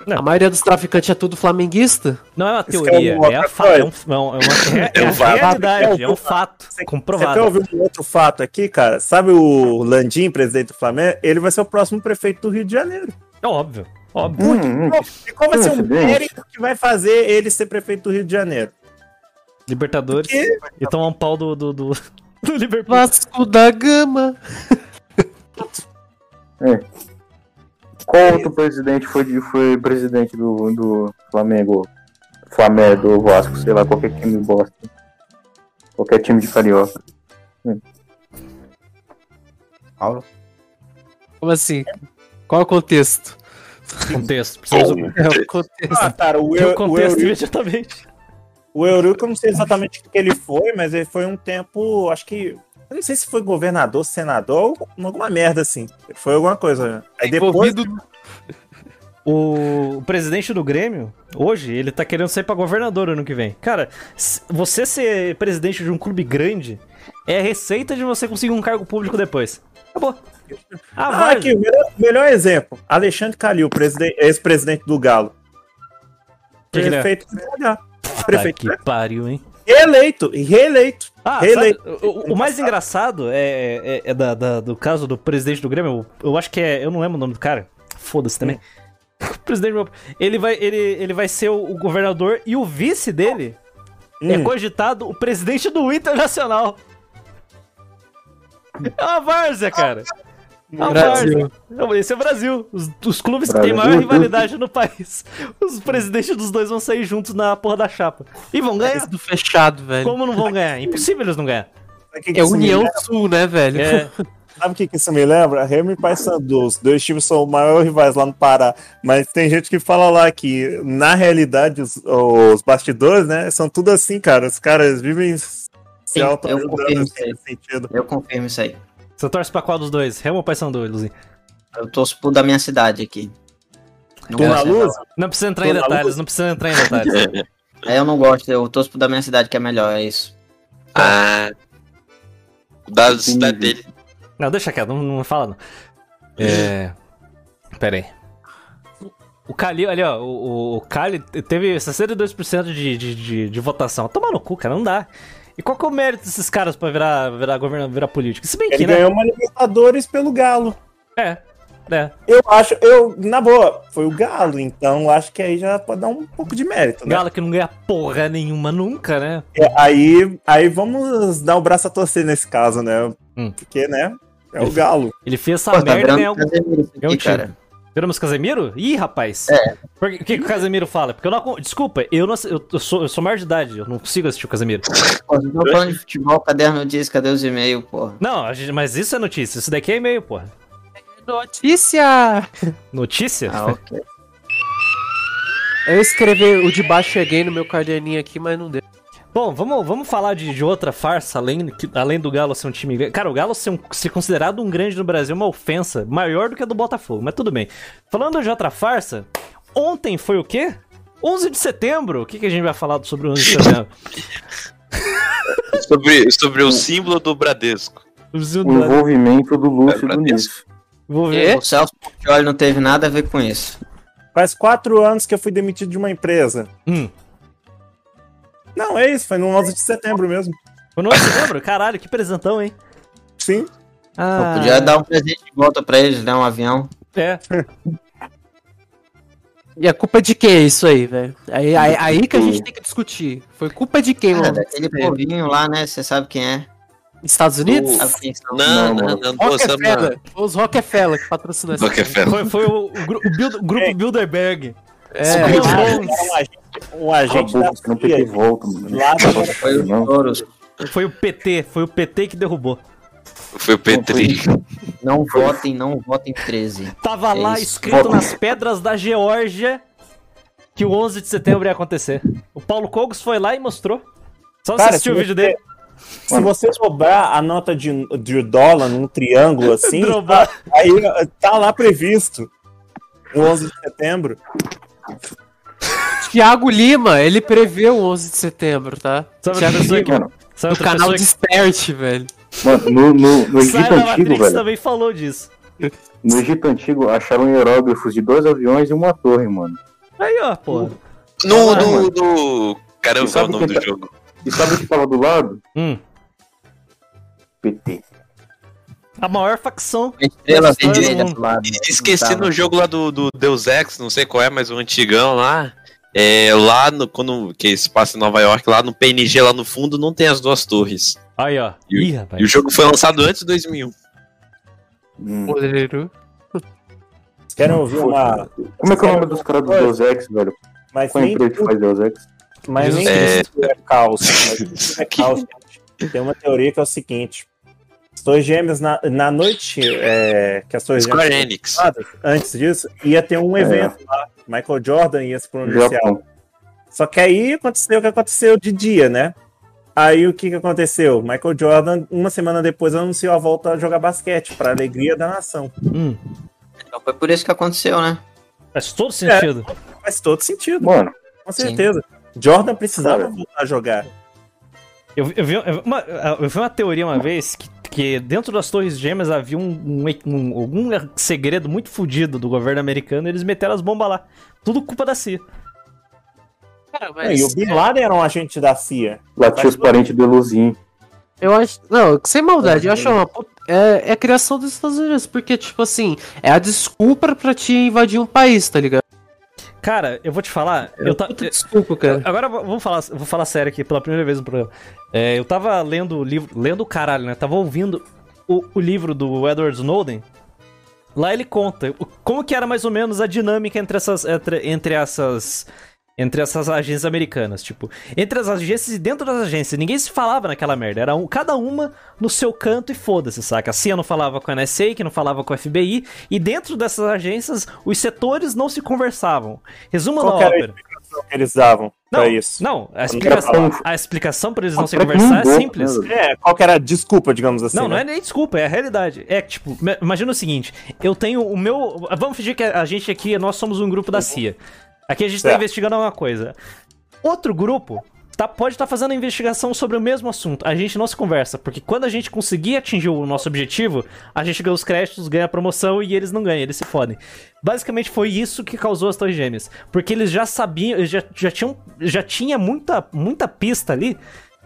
Não. A maioria dos traficantes é tudo flamenguista. Não é uma é teoria, uma é, a outra fa- é, um, coisa. é, um- é uma, é, É um fato. realidade, é um Você- fato Você quer comprovado. ouvir um outro fato aqui, cara? Sabe o Landim, presidente do Flamengo? Ele vai ser o próximo prefeito do Rio de Janeiro. É óbvio, Óbvio. Hum, hum, E qual vai ser o mérito que vai fazer ele ser prefeito do Rio de Janeiro? Libertadores. Que- E tomar um pau do, do, do, do Liverpool. Vasco da Gama. Qual outro presidente foi, foi presidente do, do Flamengo? Flamengo, do Vasco, sei lá, qualquer time bosta. Qualquer time de carioca. Paulo? Como assim? Qual é o contexto? Contexto. Preciso É o contexto. Ah, cara, o, Eu- o o, contexto Eurico, imediatamente. o Eurico, eu não sei exatamente o que ele foi, mas ele foi um tempo, acho que. Eu não sei se foi governador, senador, ou alguma merda assim. Foi alguma coisa. Aí depois. Envolvido O, o presidente do Grêmio, hoje, ele tá querendo sair pra governador ano que vem. Cara, você ser presidente de um clube grande é a receita de você conseguir um cargo público depois. Acabou. Ah, Ah, vai. aqui, o melhor, melhor exemplo. Alexandre Calil, presidente- ex-presidente do Galo. Que que é? Prefeito de BH. Tá Prefeito. que pariu, hein? Reeleito, e reeleito. Ah, Reeleito. sabe, o, o mais engraçado é, é- é da- da- do caso do presidente do Grêmio. Eu, eu acho que é. Eu não lembro o nome do cara. Foda-se também. O presidente do ele vai, ele, ele vai ser o, o governador e o vice dele é Hum. cogitado o presidente do Internacional. É uma várzea, cara. Brasil. Não, Esse é o Brasil. Os, os clubes que Brasil. têm maior rivalidade no país. Os presidentes dos dois vão sair juntos na porra da chapa. E vão ganhar. tudo fechado, velho. Como não vão ganhar? Impossível eles não ganhar. Que que É União? Sul, né, velho? É. Sabe o que, que isso me lembra? Remo e Paysandu. Os dois times são os maiores rivais lá no Pará. Mas tem gente que fala lá que, na realidade, os, os bastidores, né? São tudo assim, cara. Os caras vivem se Sim, eu confirmo isso aí. nesse sentido. Eu confirmo isso aí. Você torce pra qual dos dois? Remo ou Paysandu, Luzinho? Eu torço pro da minha cidade aqui. Não Tu na luz? Não precisa entrar em Tô na detalhes, luz. não precisa entrar em detalhes. É, eu não gosto, eu torço pro da minha cidade que é melhor, é isso. Ah. Da cidade dele. Não, deixa quieto, não, não fala não. É. Pera aí. O Cali, ali ó, o, o Cali teve 62% de, de, de, de votação. Toma no cu, cara, não dá. E qual que é o mérito desses caras pra virar, virar governador, virar político? Se bem Ele que, né? ganhou uma Libertadores pelo Galo. É, é. Eu acho, eu, na boa, foi o Galo, então acho que aí já pode dar um pouco de mérito, né? Galo que não ganha porra nenhuma nunca, né? É, aí, aí vamos dar o braço a torcer nesse caso, né? Hum. Porque, né? É o Galo. Ele fez essa Pô, tá merda e um aqui, time. cara. Viramos Casemiro? Ih, rapaz. É. Por que, o que o Casemiro fala? Porque eu não. Desculpa, eu, não, eu, eu sou, eu sou maior de idade, eu não consigo assistir o Casemiro. Pô, estão falando de futebol, caderno diz, cadê os e-mails, porra? Não, a gente- mas isso é notícia. Isso daqui é e-mail, porra. Notícia! Notícia? Ah, ok. Eu escrevi o de baixo, cheguei no meu caderninho aqui, mas não deu. Bom, vamos, vamos falar de, de outra farsa, além, que- além do Galo ser um time grande. Cara, o Galo ser, um- ser considerado um grande no Brasil é uma ofensa maior do que a do Botafogo, mas tudo bem. Falando de outra farsa, ontem foi o quê? 11 de setembro. O que, que a gente vai falar sobre o 11 de setembro? Sobre, sobre o símbolo do Bradesco. O envolvimento do Lúcio É, do Nisso. Ver. O Celso Portioli não teve nada a ver com isso. Faz quatro anos que eu fui demitido de uma empresa. Hum. Não, é isso, foi no 11 de setembro mesmo. Foi no 11 de setembro? Caralho, que presentão, hein? Sim. Ah, Podia dar um presente de volta pra eles, né? Um avião. É. E a culpa de quem é isso aí, velho? Aí, aí, aí que a gente tem que discutir. Foi culpa de quem, É, mano? daquele povinho lá, né? Você sabe quem é. Estados Unidos? Não, Não, não, não, não. Rockefeller. Foi os Rockefeller que patrocinou essa Rockefeller. Foi, foi o, o o Bild- o grupo Bilderberg. É, Deus. um agente, um agente da não CIA. volta, mano. Lá Foi Não. o. Foi o PT, foi o PT que derrubou. Foi o Petri. Não votem, não votem 13. Tava É lá isso. escrito nas pedras da Geórgia que o 11 de setembro ia acontecer. O Paulo Cogos foi lá e mostrou. Só Cara, assistiu o vídeo você- dele. Se você dobrar a nota de, de dólar num triângulo assim, aí tá lá previsto. O 11 de setembro. Tiago Lima, ele prevê o 11 de setembro, tá? Sabe outra Thiago pessoa Lima, que, Mano, sabe do canal pessoa Desperte, velho. mano, no, no, no que Egito Antigo, Matrix velho. também falou disso. No Egito Antigo acharam hieróglifos de dois aviões e uma torre, mano. Aí, ó, pô. No, Ah, no, no. Caramba, qual é o nome do tá- jogo? E sabe o que tava do lado? Hum. PT. A maior facção. A estrela vermelha do lado. E Esquecendo Tava. o jogo lá do, do Deus Ex, não sei qual é, mas o antigão lá. É, lá no, quando que se passa em Nova York, lá no PNG, lá no fundo, não tem as duas torres. Aí, ó. E o- Ih, rapaz. E o jogo foi lançado antes de 2001. Hum. Querem ouvir uma. Como é que é o nome dos caras do Deus Ex, velho? Mas Qual nem empresa que faz Deus Ex? Mas nem É. isso é caos. Mas isso é caos. Tem uma teoria que é o seguinte: Torres Gêmeas, na, na noite é, que as Torres Square Gêmeas Enix. antes disso, ia ter um É. evento lá. Michael Jordan ia se pronunciar. Japão. Só que aí aconteceu o que aconteceu de dia, né? Aí o que, que aconteceu? Michael Jordan, uma semana depois, anunciou a volta a jogar basquete, para alegria da nação. Hum, Então foi por isso que aconteceu, né? faz todo sentido. Faz todo sentido, Mano, com certeza. Jordan precisava voltar a jogar. Eu, eu vi, eu, uma, eu vi uma teoria uma vez que, que dentro das Torres Gêmeas havia um, um- um- algum segredo muito fodido do governo americano e eles meteram as bombas lá. Tudo culpa da CIA. Cara, Não, E o Bin Laden era um agente da CIA. lá tinha os parentes do Luzinho. Eu acho. Não, sem maldade, eu acho uma. puta- É, é a criação dos Estados Unidos, porque, tipo assim, é a desculpa pra te invadir um país, tá ligado? Cara, eu vou te falar. Eu ta- Puta desculpa, cara. Agora vamos falar, vou falar sério aqui pela primeira vez no programa. É, eu tava lendo o livro, lendo o caralho, né? Tava ouvindo o, o livro do Edward Snowden. Lá ele conta o- como que era mais ou menos a dinâmica entre essas entre, entre essas entre essas agências americanas, tipo, entre as agências e dentro das agências, ninguém se falava naquela merda, era um, cada uma no seu canto e foda-se, saca? A CIA não falava com a NSA, que não falava com a FBI, e dentro dessas agências os setores não se conversavam. Resumo Qual da ópera. Explicação que eles davam Não, pra isso? não, a explicação, a explicação pra eles não se Pra que conversar é não simples. né, É, qual que era a desculpa, digamos assim? Não, não né? é nem desculpa, é a realidade. É que, tipo, imagina o seguinte: eu tenho o meu. Vamos fingir que a gente aqui, nós somos um grupo da CIA. Aqui a gente tá Certo. investigando uma coisa. Outro grupo tá, pode estar fazendo investigação sobre o mesmo assunto. A gente não se conversa, porque quando a gente conseguir atingir o nosso objetivo, a gente ganha os créditos, ganha a promoção e eles não ganham, eles se fodem. Basicamente foi isso que causou as Torres Gêmeas. Porque eles já sabiam, já, já tinham. Já tinha muita, muita pista ali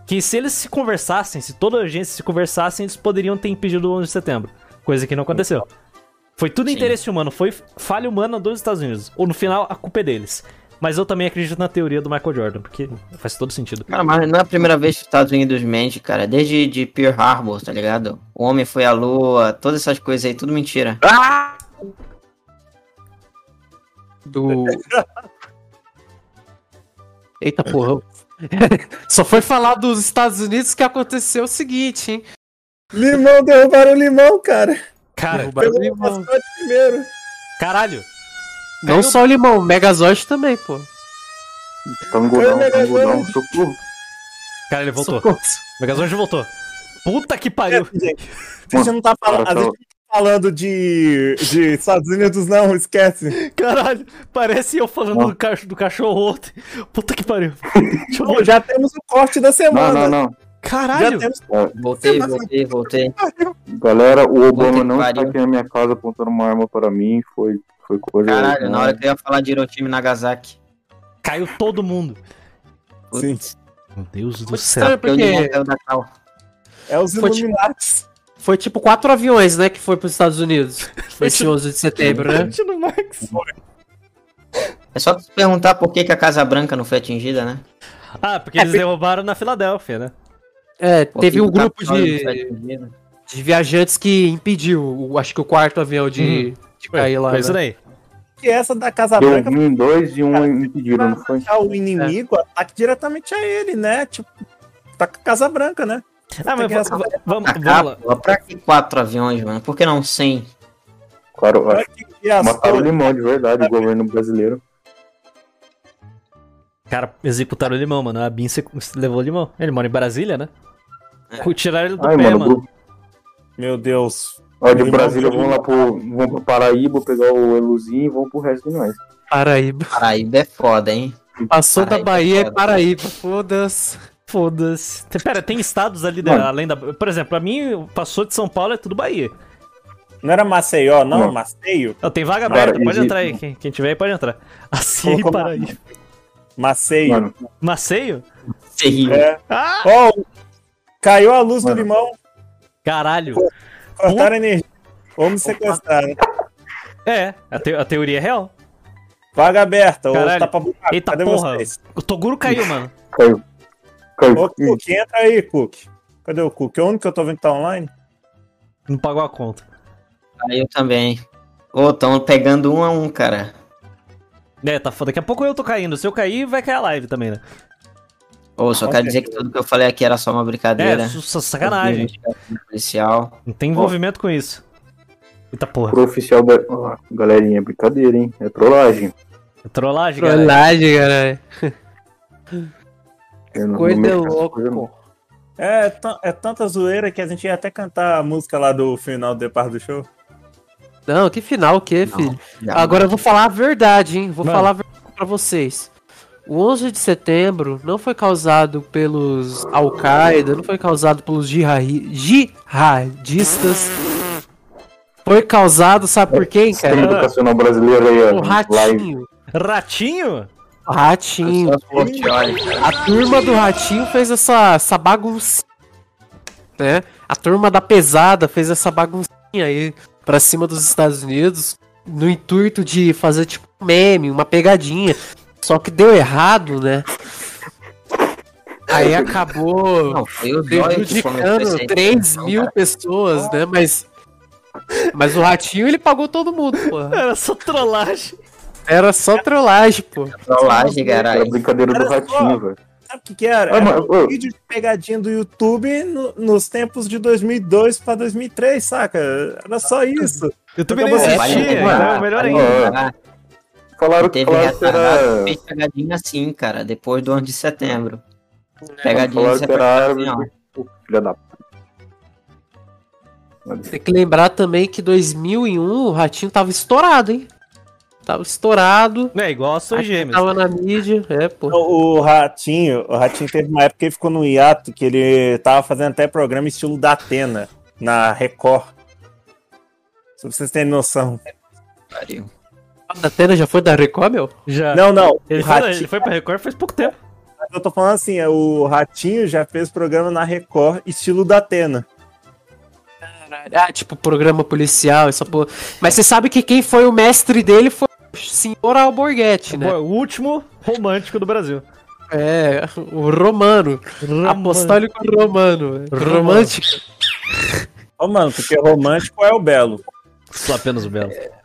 que se eles se conversassem, se toda a agência se conversassem, eles poderiam ter impedido o 11 de setembro. Coisa que não aconteceu. Foi tudo Sim. interesse humano, foi falha humana dos Estados Unidos. Ou no final, a culpa é deles. Mas eu também acredito na teoria do Michael Jordan, porque faz todo sentido. Cara, mas não é a primeira vez que os Estados Unidos mente, cara. Desde de Pearl Harbor, tá ligado? O homem foi à lua, todas essas coisas aí, tudo mentira. Do. Eita porra. Só foi falar dos Estados Unidos que aconteceu o seguinte, hein? Limão, derrubaram o limão, cara. Cara, Derrubaram o limão. primeiro. caralho! Não só o limão, o Megazord também, pô. Tangodão, tangodão, socorro. Cara, ele voltou. Socorro. O Megazord voltou. Puta que pariu! É, gente, a gente não tá falando, a Cara, gente não tá falando de, de Estados Unidos, não, esquece. Caralho, parece eu falando do, cach do cachorro ontem. Puta que pariu. Ver. já temos o corte da Não, semana. não, não. Já Caralho! temos. Voltei, voltei, voltei. Galera, o Obama não está aqui na minha casa apontando uma arma para mim. Foi, foi coisa. Caralho, na hora que eu ia falar de Hiroshima e Nagasaki. Caiu todo mundo. Sim. Meu Deus do céu. Porque... É os Foi tipo- Illuminati. foi tipo quatro aviões, né, que foi pros Estados Unidos. Esse tipo- 11 de setembro, né? No Max. É só perguntar por que, que a Casa Branca não foi atingida, né? Ah, porque eles derrubaram na Filadélfia, né? É, teve um grupo de, atingido? de viajantes que impediu, o- acho que o quarto avião de, de cair lá. Foi isso né? daí. Que essa da Casa Deu Branca um dois e um impediram, não foi? o inimigo ataque diretamente a ele, né? Tipo, tá com a Casa Branca, né? Ah, mas que va- essa- va- vamos, vamos lá. pra que quatro aviões, mano? Por que não cem? Claro, acho as mataram o limão de verdade, o governo brasileiro. Cara, executaram o limão, mano. A Bin levou o limão. Ele mora em Brasília, né? Tiraram ele do Ai, pé, mano, mano. Meu Deus. ó, de Brasília vão lá pro, vão pro Paraíba pegar o Eluzinho e vão pro resto de nós. Paraíba. Paraíba é foda, hein? Passou da Paraíba, Bahia é foda. Paraíba, foda-se. Foda-se. Pera, tem estados ali da- além da. Por exemplo, pra mim, passou de São Paulo é tudo Bahia. Não era Maceió, não? Não. Maceio? Ó, tem vaga aberta, pode existe- entrar aí. Quem, quem tiver aí pode entrar. Assim, Colocou Paraíba. Maceio. Mano, Maceio? É. Ah! Ó, caiu a luz do Mano. limão. Caralho. Cortaram a energia. Vamos sequestrar. né? É, a, te- a teoria é real. Vaga aberta, ou Caralho. tapa buraco. Eita Cadê porra. vocês? O Toguro caiu, mano. Caiu. Caiu. Ô, Cook, entra aí, Cook. Cadê o Cook? É o único que eu tô vendo que tá online? Não pagou a conta. Aí eu também. Ô, tão pegando um a um, cara. É, tá foda. Daqui a pouco eu tô caindo. Se eu cair, vai cair a live também, né? Ô, só quero dizer que tudo que eu falei aqui era só uma brincadeira. É, sacanagem. Policial. Não tem envolvimento com isso. Eita porra. Pro oficial da. Ó, galerinha, é brincadeira, hein? É trollagem. É trollagem, galera. Trollagem, não- não Coisa louco. É, é tanta zoeira que a gente ia até cantar a música lá do final do deparo do show. Não, que final o quê, Não, filho? já Agora eu vou falar a verdade, hein? Vou Mano. falar a verdade pra vocês. O 11 de setembro não foi causado pelos Al-Qaeda, não foi causado pelos jihadi- jihadistas. Foi causado, sabe por quem, Sistema cara? educacional brasileiro aí. O Live. Ratinho. Ratinho? O Ratinho. A turma do Ratinho fez essa, essa bagunça. Né? A turma da pesada fez essa baguncinha aí pra cima dos Estados Unidos no intuito de fazer tipo um meme, uma pegadinha. Só que deu errado, né? Aí acabou Não, prejudicando essa 3 intenção, mil cara. pessoas, né? Mas. Mas o Ratinho ele pagou todo mundo, pô. Era só trollagem. Era só trollagem, pô. Trollagem, Era caralho. brincadeira do Era ratinho, velho. Sabe o que, que era? Ah, Era um vídeo de pegadinha do YouTube no- nos tempos de 2002 pra 2003, saca? Era só isso. Também nem existia, era melhor ainda. Falaram, que Teve falaram que era. fez pegadinha assim, cara, depois do 11 de setembro. Pegadinha Falaram de que era assim, ó. Filha da. Tem que lembrar também que 2001 o Ratinho tava estourado, hein? Tava estourado. É igual a Gêmeas. Tava na mídia, é, pô. O, o Ratinho, o Ratinho teve uma época que ele ficou no hiato, que ele tava fazendo até programa estilo da Atena, na Record. Se vocês terem noção. Pariu. A Atena já foi da Record, meu? Já. Não, não. Ele o foi, Ratinho, ele foi pra Record faz pouco tempo. eu tô falando assim, é, o Ratinho já fez programa na Record estilo da Atena. Ah, tipo, programa policial, essa porra. Mas você sabe que quem foi o mestre dele foi o senhor Alborguete, né? Pô, O último romântico do Brasil. É, o romano. Apostólico romano. Romano. Romântico. Ô, mano, porque romântico é o belo. Só apenas o Belo. É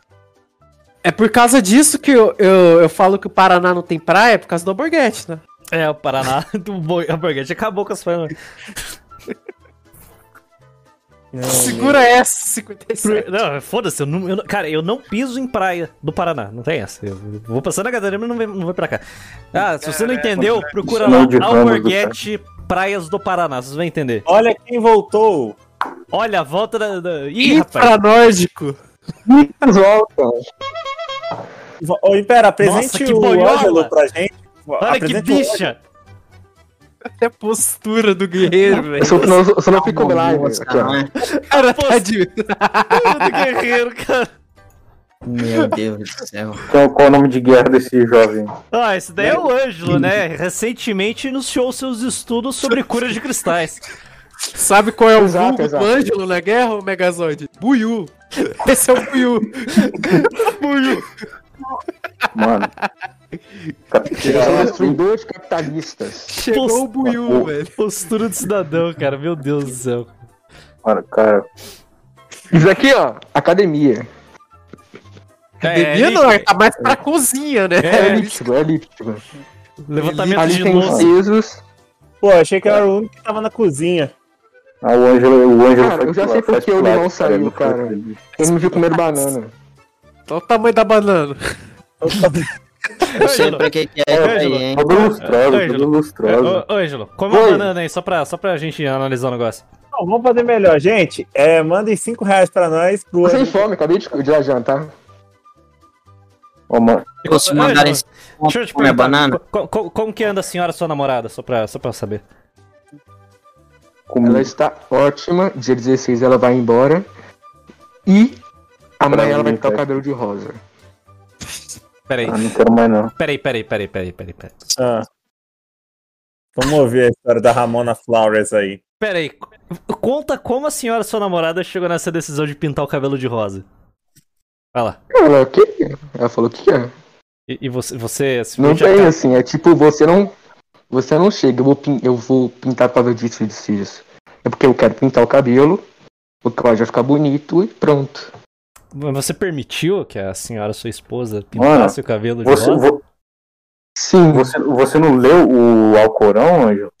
por causa disso que eu, eu, eu falo que o Paraná não tem praia, é por causa do Alborguete, né? É, o Paraná, do boi, a Borghetti acabou com as fãs. Segura essa, 57. Não, foda-se, eu não, eu cara, eu não piso em praia do Paraná, não tem essa. Eu vou passar na cadeira, mas não vem, não vem pra cá. Ah, se você não entendeu, procura lá, é Alborguete, Praias do Paraná, vocês vão entender. Olha quem voltou. Olha, a volta da... da... Ih, Ih, rapaz, para nórdico. Ô, Impera, Nossa, apresente que o. Ângelo pra gente. olha que Apresente o bicha. Até a postura do guerreiro, velho. Eu só, não, eu só não fico live. Nossa, ó. não é? Cara, tá de... do guerreiro, cara. Meu Deus do céu. Qual, qual é o nome de guerra desse jovem? Ah, esse daí é o Ângelo, né? Recentemente iniciou seus estudos sobre cura de cristais. Sabe qual é o Exato, vulgo exato. do Ângelo na guerra, o Megazord? Buiu. Esse é o Buiu. Mano. Destruidor de capitalistas. Chegou Poxa. o Buiu, velho. Postura de cidadão, cara. Meu Deus do céu. Mano, cara. Isso aqui, ó, academia. Academia não, elite- tá mais pra cozinha, né? É elíptico, é elíptico. Levantamento Ali de tem louça. pesos. Pô, achei que era o único que tava na cozinha. Ah, o Ângelo, o Ângelo Cara, eu já sei por faz que o limão saiu, não cara. Ele me viu comendo banana. Olha o tamanho da banana. Eu sei pra que que é isso aí, hein? Todo lustroso, todo lustroso. Ô, Ângelo, come uma Oi. banana aí, só pra, só pra gente analisar o negócio. Não, vamos fazer melhor, gente. É, mandem 5 reais pra nós. Pro Tô sem Ângelo. fome, acabei de, de jantar. Ô, mano, se mandarem Ângelo, deixa eu te comer perguntar, banana, co- co- como que anda a senhora, sua namorada, só pra, só pra saber? comigo. Ela está ótima. Dia 16 ela vai embora. E amanhã ela vai pintar o cara. cabelo de rosa. Peraí, Ah, não quero mais não. peraí, peraí, peraí, peraí, peraí, peraí. Ah. Vamos ouvir a história da Ramona Flowers aí. Pera aí. Conta como a senhora, sua namorada, chegou nessa decisão de pintar o cabelo de rosa. Vai lá. Ela, o que? Ela falou o que é. E, e você, você se Não já tem tá- assim, é tipo, você não. Você não chega, eu vou, pin- eu vou pintar por causa disso e disso, e disso. É porque eu quero pintar o cabelo, o cabelo vai ficar bonito e pronto. Você permitiu que a senhora, sua esposa, pintasse o cabelo de Você, rosa? vo- Sim, você, você não leu o Alcorão, Anjo?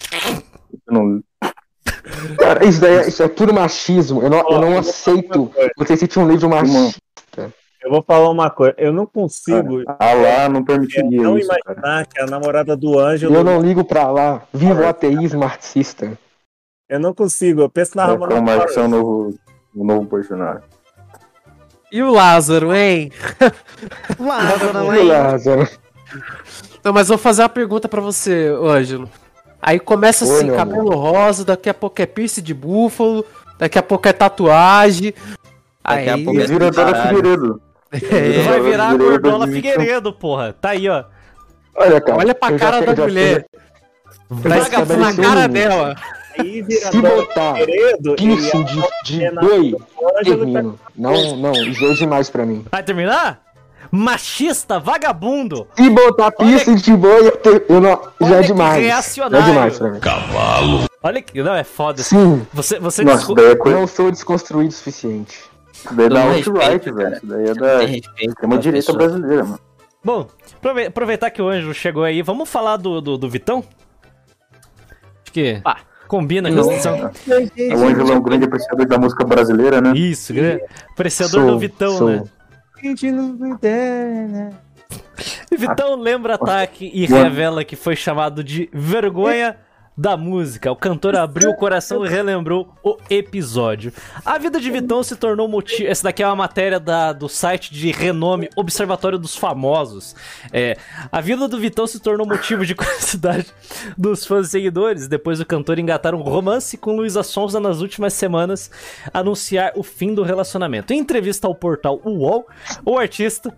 Não... cara, isso, daí é, isso é puro machismo. Eu não, eu não aceito você sentir um livro machista. Eu vou falar uma coisa. Eu não consigo Allah não permitiria não isso, cara. imaginar que a namorada do Ângelo. Eu não ligo pra lá. Viva o ateísmo marxista. Eu não consigo. Eu penso na É, Marcos é o Ângelo. novo, o novo personagem. E o Lázaro, hein? Lázaro, Viu, Lázaro? Não, mas vou fazer uma pergunta pra você, Ângelo. Aí começa Oi, assim, cabelo rosa, daqui a pouco é piercing de búfalo, daqui a pouco é tatuagem. Daqui a Aí pouco E vira Dora. Figueiredo. É. Vai virar a Gordola 2021. Figueiredo, porra. Tá aí, ó. Olha, cara. olha pra já cara da já mulher. já na cara dela. Aí vira Se botar piercing de, de boi, Ângelo tá termino. Não, não, isso é demais pra mim. Vai terminar? Machista, vagabundo. Se botar piercing de boi, eu, te- eu não, já é demais. Já é demais pra mim. Olha que. Não, é foda. Sim, Você, você Nossa, daí é coisa. não sou desconstruído o suficiente. Isso daí é da alt-right, velho. Isso daí é da extrema pela direita pessoa. brasileira, mano. Bom, aprove- aproveitar que o Ângelo chegou aí, vamos falar do, do, do Vitão? Acho que Ah. Combina com a discussão. O Ângelo é um grande apreciador da música brasileira, né? Isso, grande. Apreciador Sou, do Vitão, sou. né? Vitão lembra ataque e revela que foi chamado de vergonha da música. O cantor abriu o coração e relembrou o episódio. A vida de Vitão se tornou motivo. Essa daqui é uma matéria da- do site de renome Observatório dos Famosos. É, a vida do Vitão se tornou motivo de curiosidade dos fãs e seguidores depois do cantor engatar um romance com Luísa Sonza nas últimas semanas, anunciar o fim do relacionamento. Em entrevista ao portal UOL, o artista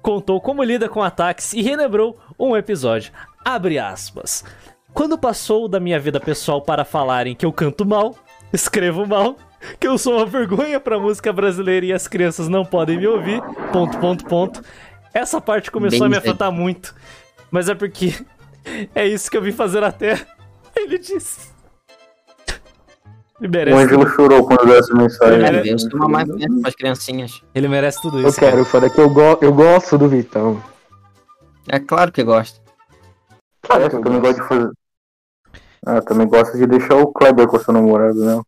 contou como lida com ataques e relembrou um episódio. Abre aspas. Quando passou da minha vida pessoal para falarem que eu canto mal, escrevo mal, que eu sou uma vergonha pra música brasileira e as crianças não podem me ouvir, ponto, ponto, ponto. Essa parte começou Bem a me afetar muito. Mas é porque é isso que eu vim fazer Terra. Ele disse. Ele O merece, Ângelo chorou quando deu essa mensagem. Ele É, Deus, uma mais perto as criancinhas. ele merece tudo Eu isso. cara. quero, foda que eu, go eu gosto do Vitão. É claro que gosta. Claro que eu eu gosto. gosto de fazer. Ah, também gosta de deixar o Kleber com a sua namorada, né?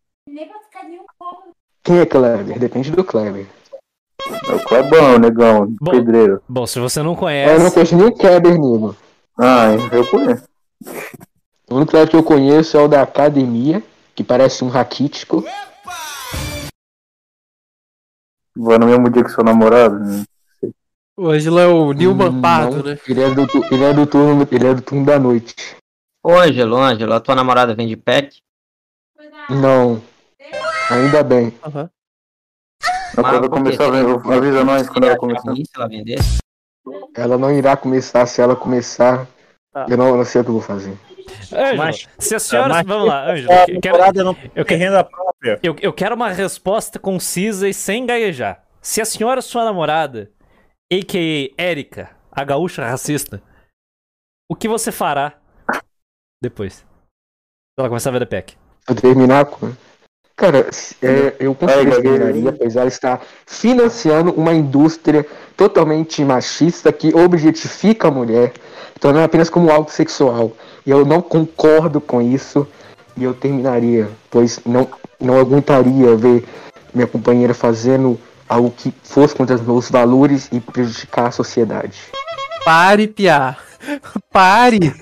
Quem é Kleber? Depende do Kleber. É o Klebão, negão, Bom. pedreiro. Bom, se você não Eu não conhece. conheço nem o Kleber, Nino. Ah, eu conheço. O único Kleber que eu conheço é o da academia, que parece um raquítico. Vai no mesmo dia que seu namorado, né? O Ângelo é o Nilman Hum, Pardo, não. né? Ele é, do, ele, é do turno, ele é do turno da noite. Ô, Ângelo, Ângelo, a tua namorada vem de pack? Não. Ainda bem. Aham. Mas quando começar a ver, avisa nós quando ela começar. Se ela vender? Ela não irá começar. Se ela começar, Tá. eu não, eu não sei o que eu vou fazer. Ângelo, Mas- se a senhora. mas- Vamos lá, Ângelo. Que- quero- não eu tem que- renda própria. Eu, eu quero uma resposta concisa e sem gaguejar. Se a senhora, sua namorada, a.k.a. Erika, a gaúcha racista, o que você fará depois? Ela começar a ver The Pack. Eu terminar com. Cara, é, eu com Ai, certeza Gabriel. terminaria, pois ela está financiando uma indústria totalmente machista que objetifica a mulher, tornando apenas como algo sexual. E eu não concordo com isso. E eu terminaria, pois não, não aguentaria ver minha companheira fazendo algo que fosse contra os meus valores e prejudicar a sociedade. Pare, Piá. Pare.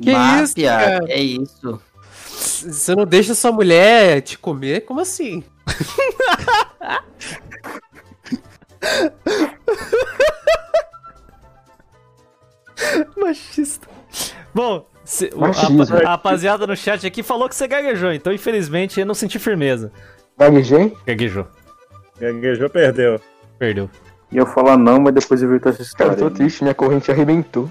Que isso, cara? É isso. Você não deixa sua mulher te comer? Como assim? Machista. Bom, se- o- a, a rapaziada no chat aqui falou que você gaguejou, então infelizmente eu não senti firmeza. Gaguejei? Gaguejou. Gaguejou, perdeu. Perdeu. E eu falar não, mas depois eu vi essa Cara, eu história. tô triste, minha corrente arrebentou.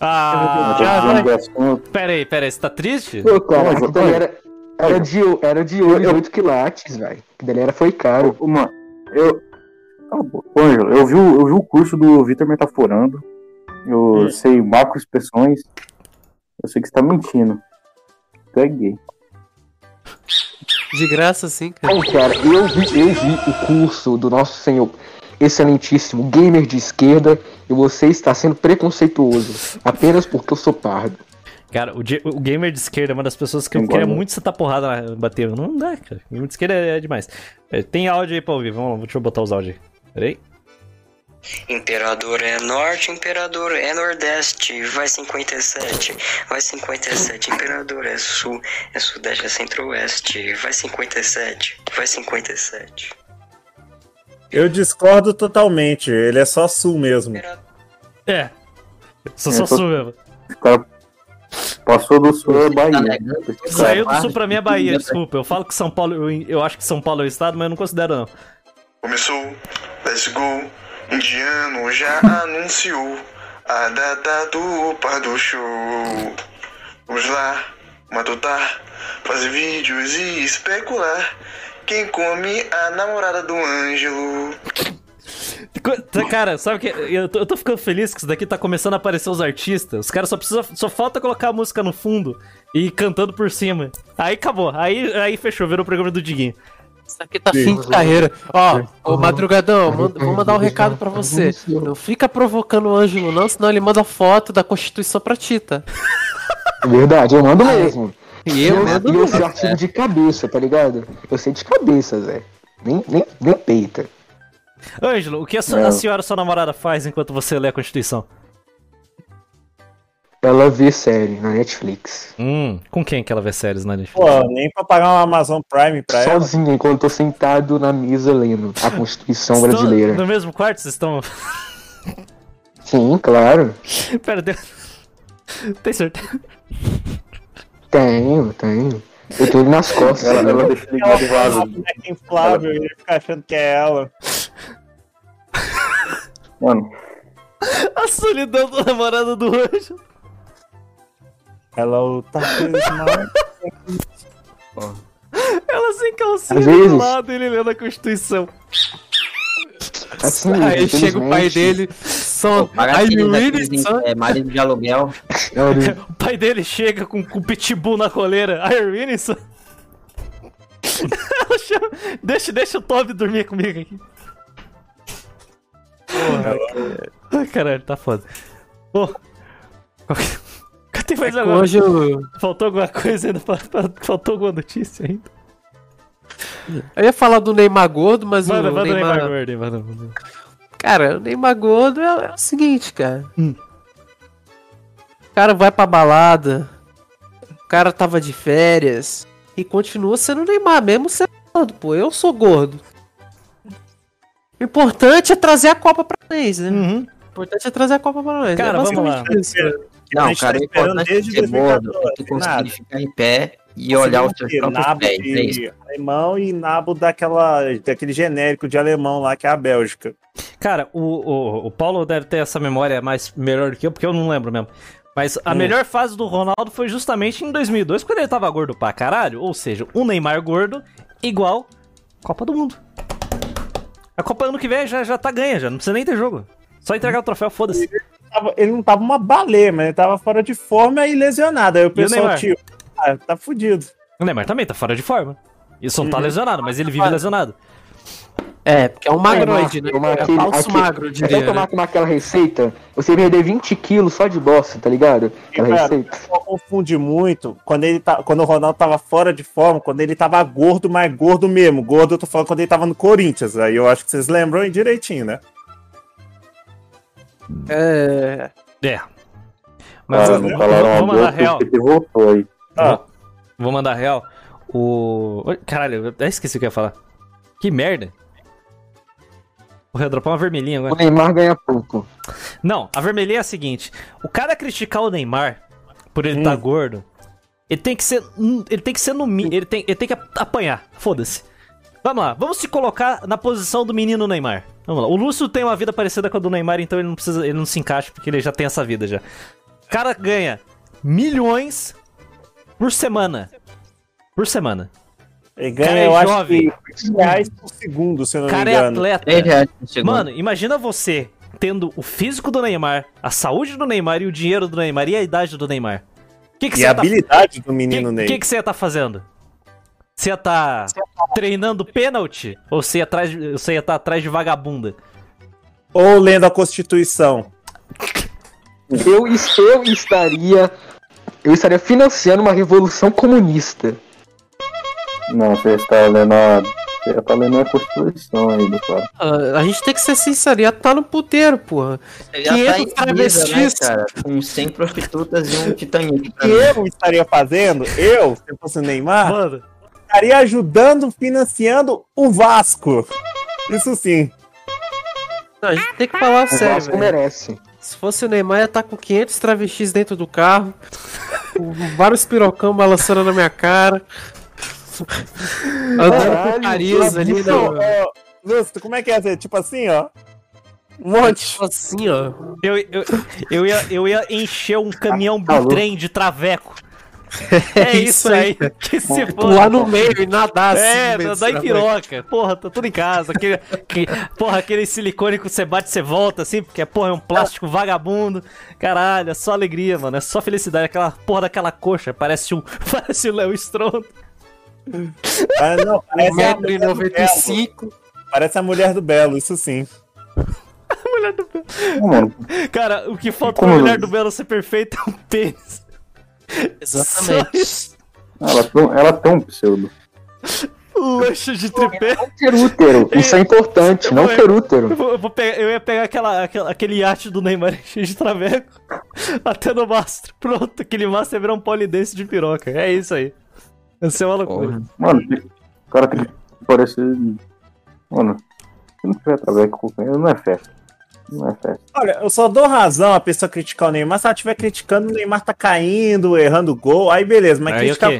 Ah, Já vai. do assunto. Pera aí, pera aí, você tá triste? Pô, aquilo ali ô, era, era de, era de ouro e 8 quilates, velho. Que dali era foi caro. Ô, Mano, eu. Ângelo, eu vi, o- eu vi o curso do Vitor Metaforando. Eu sei macro expressões. Eu sei que você tá mentindo. Tu é gay. De graça, sim, cara. Não, cara, eu vi, eu vi o curso do nosso senhor excelentíssimo gamer de esquerda e você está sendo preconceituoso apenas porque eu sou pardo. Cara, o, o gamer de esquerda é uma das pessoas que eu queria muito sentar porrada na bater. Não dá, cara. O gamer de esquerda é, é demais. É, tem áudio aí pra ouvir. Vamos lá, deixa eu botar os áudios aí. Pera aí. Imperador é norte, imperador é nordeste, vai 57, vai 57, imperador é sul, é sudeste, é centro-oeste, vai 57, vai 57. Eu discordo totalmente. Ele é só sul mesmo. É. Só É, sou sul mesmo. Cara passou do sul é Tá Bahia. Saiu do sul pra mim é Bahia, desculpa. Eu falo que São Paulo, eu, eu acho que São Paulo é o estado, mas eu não considero não. Começou, let's go. Indiano já anunciou a data do Pardo Show. Vamos lá, matutar, fazer vídeos e especular. Quem come a namorada do Ângelo? Tá, Cara, sabe que eu tô, eu tô ficando feliz que isso daqui tá começando a aparecer os artistas. Os caras só precisa, só falta colocar a música no fundo e ir cantando por cima. Aí acabou. Aí, aí fechou, virou o programa do Diguinho. Isso aqui tá fim de carreira. Ó, ô Madrugadão, manda- vou mandar um recado pra você. Não fica provocando o Ângelo, não, senão ele manda foto da Constituição pra ti, tá? É verdade, eu mando mesmo. E eu eu, eu sei artigo de cabeça, tá ligado? Eu sei de cabeça, Zé. Nem, nem, nem peita. Ângelo, o que a, a senhora, sua namorada, faz enquanto você lê a Constituição? Ela vê série na Netflix. Hum, com quem que ela vê séries na Netflix? Pô, nem pra pagar uma Amazon Prime pra ela. Sozinha, enquanto eu tô sentado na mesa lendo a Constituição Estão brasileira. No mesmo quarto? Vocês estão. Sim, claro. Pera, deu... Tem certeza? Tenho, tenho. Eu tô indo nas costas. Ela, né? ela deixa ligado o vaso. Boneca inflável e ele fica achando que é ela. Mano, A solidão da namorada do Ângelo. Hello, tá. Ela sem calcinha Às do vezes. lado, ele lendo a Constituição. Assim, Aí chega o pai dele, son, Paga Are aquele you daqueles, ready, son? é, marido de aluguel. O pai dele chega com, com o pitbull na coleira. Ela chama... deixa, deixa o Toby dormir comigo aqui. Ai, caralho, tá foda. Que- Tem mais alguma... Hoje eu, Faltou alguma coisa ainda? pra- pra- Faltou alguma notícia ainda? eu ia falar do Neymar gordo, mas o Neymar... Neymar Gordo manda, manda. Cara, o Neymar gordo é, é o seguinte, cara. Hum. O cara vai pra balada, o cara tava de férias e continua sendo o Neymar, mesmo sendo gordo, pô. Eu sou gordo. O importante é trazer a Copa pra nós, né? Uhum. O importante é trazer a Copa pra nós. Cara, é vamos lá. isso, Não, cara, tá importante é desde ser gordo, 2014. é tu conseguir ficar em pé e olhar os seus Conseguiu próprios nabo pés. É de alemão e nabo daquela, daquele genérico de alemão lá, que é a Bélgica. Cara, o, o, o Paulo deve ter essa memória mais melhor do que eu, porque eu não lembro mesmo. Mas a Hum. melhor fase do Ronaldo foi justamente em 2002, quando ele tava gordo pra caralho. Ou seja, um Neymar gordo igual Copa do Mundo. A Copa ano que vem já, já tá ganha, já não precisa nem ter jogo. Só entregar o troféu, foda-se. Ele não tava uma baleia, mas ele tava fora de forma e lesionado. Aí o pessoal, tio, ah, tá fudido. O Neymar também tá fora de forma. Isso não tá Uhum. lesionado, mas ele vive lesionado. É, porque é um magroide, né? É aquele- falso aquele- magro, eu É só diria. tomar Né? como aquela receita, você perder 20 quilos só de bosta, tá ligado? Aquela Cara, receita. Só confunde muito quando ele tá, quando o Ronaldo tava fora de forma, quando ele tava gordo, mas gordo mesmo. Gordo, eu tô falando quando ele tava no Corinthians. Aí eu acho que vocês lembram aí direitinho, né? É. É. Mas eu- não falaram uma mandar que real. PT voltou aí. Ah, Vou mandar real. O. Caralho, eu até esqueci o que eu ia falar. Que merda. Porra, eu dropar uma vermelhinha O agora. Neymar ganha pouco. Não, a vermelhinha é a seguinte: o cara criticar o Neymar por ele estar gordo, ele tem que ser. hum, Ele tem que ser no mínimo. Ele tem, ele tem que ap- apanhar. Foda-se. Vamos lá, vamos se colocar na posição do menino Neymar. Vamos lá. O Lúcio tem uma vida parecida com a do Neymar, então ele não precisa. Ele não se encaixa porque ele já tem essa vida já. O cara ganha milhões por semana. Por semana. Ele ganha, Cara, é eu acho jovem. que 20 reais por segundo, se eu O não cara me é engano. atleta. 3 reais por segundo. Mano, imagina você tendo o físico do Neymar, a saúde do Neymar e o dinheiro do Neymar e a idade do Neymar. O que, que E você a tá habilidade do O menino que, Ney. que, que você ia estar fazendo? Você ia estar treinando pênalti? Ou você ia atrás de- você ia estar atrás de vagabunda? Ou lendo a Constituição. Eu, eu estaria. Eu estaria financiando uma revolução comunista. Não, você está lendo a. Você tá lendo a Constituição ainda, cara. Ah, A gente tem que ser sincero, ia tá no puteiro, porra. Você já tá em 500 Ibiza, né, travestis. cara? Com 100 prostitutas e um Titanic. O que eu estaria fazendo, eu, se eu fosse o Neymar, Mano, estaria ajudando, financiando o Vasco. Isso sim. Não, a gente tem que falar O sério, Vasco velho. merece. Se fosse o Neymar, ia estar com 500 travestis dentro do carro, vários pirocão balançando na minha cara. Andando com cariz ali, né? ô, Lúcio, como é que ia ser? Tipo assim, ó. Um monte. Tipo assim, ó. eu, eu, eu, ia, eu ia encher um caminhão Tá louco. trem de traveco. É isso aí. Que se Pular for. no meio e nadar assim. É, no meio nadar em piroca. Porra, tá tudo em casa. Aquele, que, porra, aquele silicone que você bate, você volta, assim, porque, porra, é um plástico vagabundo. Caralho, é só alegria, mano. É só felicidade. Aquela porra daquela coxa. Parece um. Parece o Léo Stronda. Ah, não, parece, a mulher do Belo. 1,95m. parece a mulher do Belo, isso sim. Cara, o que falta pra mulher do Belo ser perfeita é um tênis. Exatamente. Ela, tem- ela tem um pseudo. Lancha de tripé. Não ter útero. Isso é importante, não ter Eu, útero. vou, eu vou pegar- eu ia pegar aquela, aquela- aquele iate do Neymar cheio de traveco até no mastro. Pronto, aquele mastro ia virar um polidense de piroca. É isso aí. Essa é uma loucura. Mano, o cara tem que parecer. Mano, se não tiver traveco não é festa. Não é festa. Olha, eu só dou razão a pessoa criticar o Neymar. Se ela estiver criticando, o Neymar tá caindo, errando gol, aí beleza. Mas Aí, criticar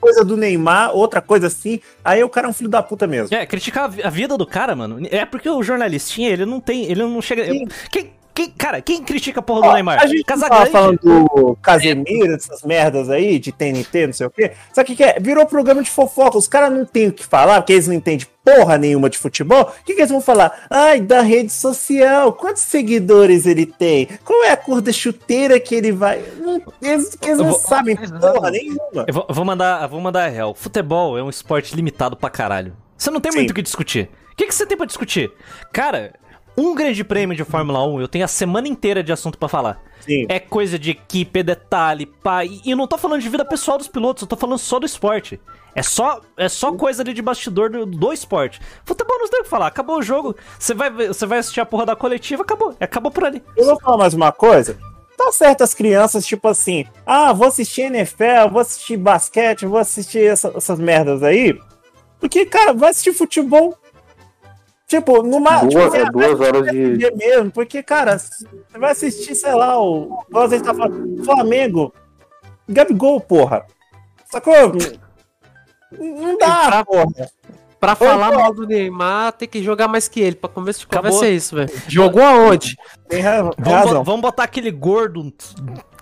coisa do Neymar, outra coisa assim, aí o cara é um filho da puta mesmo. É, criticar a vi- a vida do cara, mano. É porque o jornalistinha, ele não tem. Ele não chega. Quem, quem- cara, quem critica a porra do Ó, Neymar? A gente não tava Casagrande. falando do Casemiro, dessas merdas aí, de TNT, não sei o quê. Sabe o que, que é? Virou programa de fofoca. Os caras não têm o que falar, porque eles não entendem porra nenhuma de futebol. O que, que eles vão falar? Ai, da rede social. Quantos seguidores ele tem? Qual é a cor da chuteira que ele vai. Não, eles eles não vou- sabem porra nenhuma. Eu vou, eu vou mandar, vou mandar a real. Futebol é um esporte limitado pra caralho. Você não tem Sim. muito o que discutir. O que, que você tem pra discutir? Cara, um grande prêmio de Fórmula 1, eu tenho a semana inteira de assunto pra falar. Sim. É coisa de equipe, é detalhe, pá. E eu não tô falando de vida pessoal dos pilotos, eu tô falando só do esporte. É só, é só coisa ali de bastidor do, do esporte. Futebol não tem o que falar, acabou o jogo. Você vai, você vai assistir a porra da coletiva, acabou. Acabou por ali. Eu vou falar mais uma coisa. Tá certo as crianças, tipo assim, ah, vou assistir NFL, vou assistir basquete, vou assistir essa- essas merdas aí. Porque, cara, vai assistir futebol. Tipo, numa. Duas- tipo, é duas horas de- mesmo, porque, cara, você vai assistir, sei lá, o. Igual a gente tá falando, Flamengo. Gabigol, porra. Sacou? Não dá, porra. Pra falar mal do Neymar, tem que jogar mais que ele. Pra começo de conversa é isso, velho. Jogou aonde? Tem ra- Vamos, razão. vamos botar aquele gordo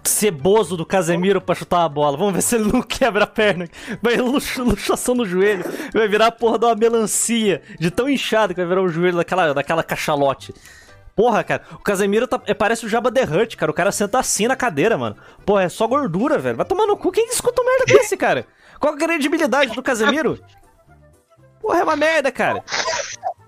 ceboso do Casemiro pra chutar a bola. Vamos ver se ele não quebra a perna. Vai luxa- luxação no joelho. Vai virar a porra de uma melancia. De tão inchado que vai virar o joelho daquela, daquela cachalote. Porra, cara, o Casemiro tá- é, parece o Jabba the Hutt, cara. O cara senta assim na cadeira, mano. Porra, é só gordura, velho. Vai tomar no cu. Quem escuta um merda desse, cara? Qual a credibilidade do Casemiro? Porra, é uma merda, cara.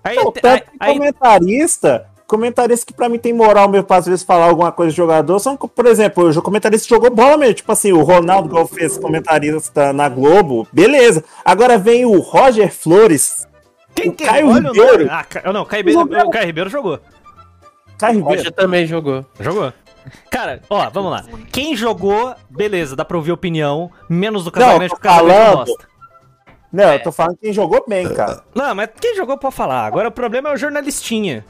Aí, que aí- comentarista, comentarista que pra mim tem moral mesmo pra às vezes falar alguma coisa de jogador, são, por exemplo, o comentarista que jogou bola mesmo, tipo assim, o Ronaldo igual fez comentarista na Globo, beleza. Agora vem o Roger Flores, quem o que Caio olha o Ribeiro. nome. Ah, não, Caio Ribeiro, o Caio Ribeiro jogou. Caio Ribeiro. Roger também jogou. Jogou. Cara, ó, vamos lá. Quem jogou, beleza, dá pra ouvir opinião, menos do Não, tô porque o Casagrande não. Não, eu tô falando quem jogou bem, cara. Não, mas quem jogou pode falar. Agora o problema é o jornalistinha.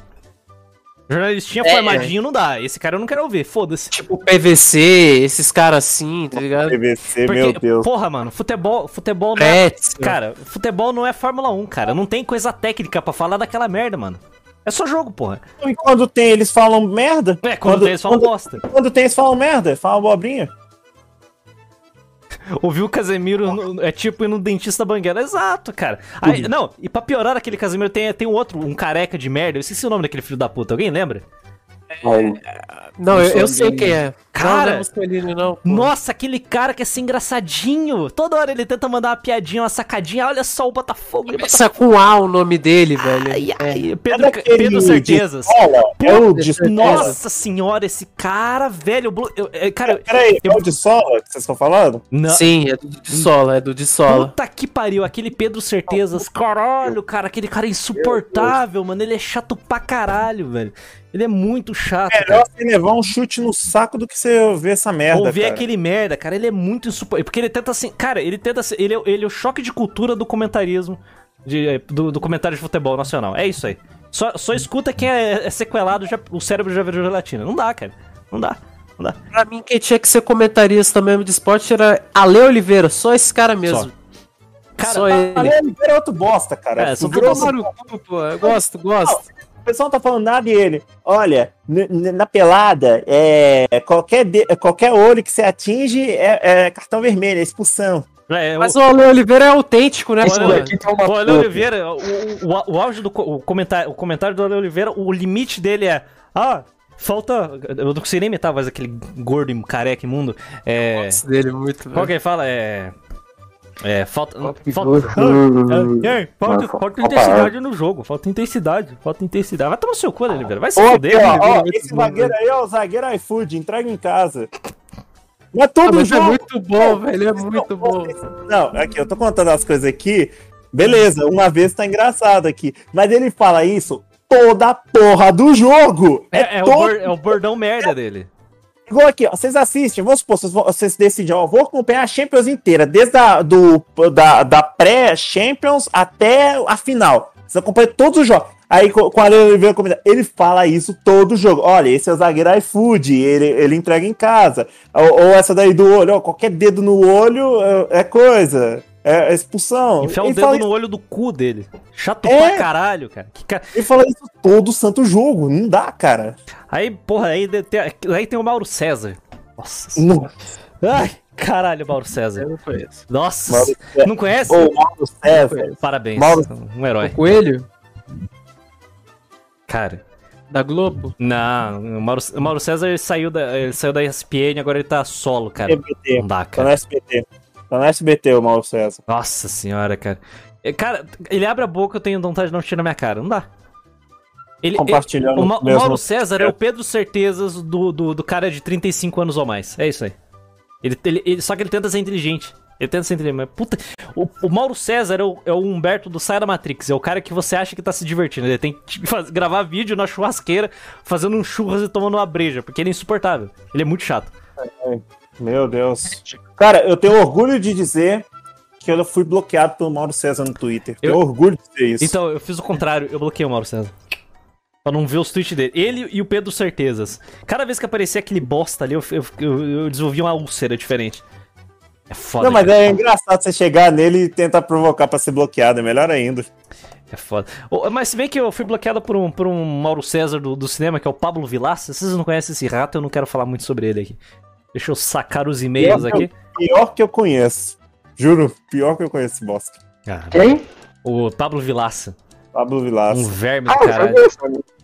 Jornalistinha É, formadinho não dá. Esse cara eu não quero ouvir, foda-se. Tipo PVC, esses caras assim, tá ligado? PVC, Porque, meu Deus. porra, mano, futebol, futebol não é... Cara, futebol não é Fórmula 1, cara. Não tem coisa técnica pra falar daquela merda, mano. É só jogo, porra. E quando tem, eles falam merda? É, quando, tem, eles falam quando, bosta. quando tem, eles falam merda, falam abobrinha. Ouvir o Casemiro no- é tipo ir no dentista banguela. Exato, cara. Aí, não, e pra piorar aquele Casemiro, tem, tem um outro, um careca de merda. Eu esqueci o nome daquele filho da puta. Alguém lembra? Não, eu, eu sei quem é. Cara- não, não é Mussolini, não. pô. Nossa, aquele cara que é assim engraçadinho. Toda hora ele tenta mandar uma piadinha, uma sacadinha. Olha só o Botafogo. Começa com A o nome dele, velho. Ai, ai, É Pedro, daquele Pedro de Certezas. É o de Certeza. Nossa senhora, esse cara, velho. eu eu- é, cara, Peraí, eu- é o de sola que vocês estão falando? não. Sim, é do de Sola, é do de Sola. Puta que pariu, aquele Pedro Certezas. Caralho, cara, aquele cara é insuportável, mano. Ele é chato pra caralho, velho. Ele é muito chato, cara. Melhor você levar um chute no saco do que você ver essa merda. Ouvir cara. aquele merda, cara, ele é muito insuportável. Porque ele tenta assim. Cara, ele tenta ser. Ele é, ele é o choque de cultura do comentarismo. de- do, do comentário de futebol nacional. É isso aí. Só, só escuta quem é, é sequelado, já, o cérebro já virou gelatina. Não dá, cara. Não dá. Não dá. Pra mim, quem tinha que ser comentarista mesmo de esporte era Ale Oliveira, só esse cara mesmo. Cara, só ele. Ali é outro bosta, cara. É, Virou todos- uma- Pô, eu gosto, gosto. O pessoal não tá falando nada e ele. Olha, na pelada, é, qualquer, de- qualquer olho que você atinge é, é cartão vermelho, é expulsão. é, Mas o, o Ale Oliveira é autêntico, né, Olha, pô? olha, aqui tá uma o Ale puta. Oliveira, o, o, o auge do o comentário, o comentário do Ale Oliveira, o limite dele é. Ah, falta. Eu não sei nem imitar a voz daquele gordo e careca imundo. É. Dele muito, Qual que ele fala? É. É, falta. falta, gosto. É, é, falta, Mas, falta intensidade no jogo, falta intensidade, falta intensidade. Vai tomar seu cu, Oliveira, vai se Ó, ó, ó, Oliveira. esse zagueiro aí é o zagueiro iFood, entrega em casa. Não é Ah, todo mas é jogo. muito bom, velho, é muito bom. Não, aqui, eu tô contando as coisas aqui. Beleza, uma vez tá engraçado aqui. Mas ele fala isso toda a porra do jogo. É, é, o todo é o bordão merda dele. Igual aqui, ó, vocês assistem, vamos supor, vocês, vocês decidem, ó, vou acompanhar a Champions inteira, desde a, do, da, da pré-Champions até a final. Vocês acompanham todos os jogos. Aí co- com a Oliveira ele fala isso todo jogo. Olha, esse é o zagueiro iFood, ele, ele entrega em casa. Ou, ou essa daí do olho, ó, qualquer dedo no olho é, é coisa, é, é expulsão. Enfiar o ele, dedo fala no olho do cu dele. Chato É. pra caralho, cara. Que ca- isso, ele fala isso todo santo jogo, não dá, cara. Aí, porra, aí tem, aí tem o Mauro César. Nossa. senhora. Não, Ai, caralho, Mauro César. Eu não conheço. Nossa. Mauro César. Não conhece? Ô, Mauro César. Parabéns. Mauro- Um herói. O Coelho, Cara. da Globo. Não, o Mauro, o Mauro César ele saiu, da, ele saiu da ESPN, agora ele tá solo, cara. SBT. Não dá, Tá cara. no SBT. Tá no SBT o Mauro César. Nossa senhora, cara. É, Cara, ele abre a boca, eu tenho vontade de não tirar na minha cara. Não dá. Ele, Compartilhando O, Ma- o mesmo- Mauro César é o Pedro Certezas do, do, do cara de 35 anos ou mais. É isso aí. Ele, ele, ele- só que ele tenta ser inteligente. Ele tenta ser inteligente. Mas, puta, o, o Mauro César é o, é o Humberto do Sai da Matrix. É o cara que você acha que tá se divertindo. Ele tem que gravar vídeo na churrasqueira, fazendo um churras e tomando uma breja, porque ele é insuportável. Ele é muito chato. Meu Deus. Cara, eu tenho orgulho de dizer que eu fui bloqueado pelo Mauro César no Twitter. Tenho Eu- orgulho de dizer isso. Então, eu fiz o contrário. Eu bloqueei o Mauro César. Pra não ver os tweets dele. Ele e o Pedro Certezas. Cada vez que aparecia aquele bosta ali, eu, eu, eu, desenvolvia uma úlcera diferente. É foda. não, mas cara. é engraçado você chegar nele e tentar provocar pra ser bloqueado. É melhor ainda. É foda. Mas se bem que eu fui bloqueado por um, por um Mauro César do, do cinema, que é o Pablo Vilaça. Vocês não conhecem esse rato, eu não quero falar muito sobre ele aqui. Deixa eu sacar os e-mails Pior que aqui. Pior que eu conheço. Juro, pior que eu conheço esse bosta. Ah, Quem? o Pablo Vilaça. Pablo Um Vilaça. verme do Ah, eu caralho.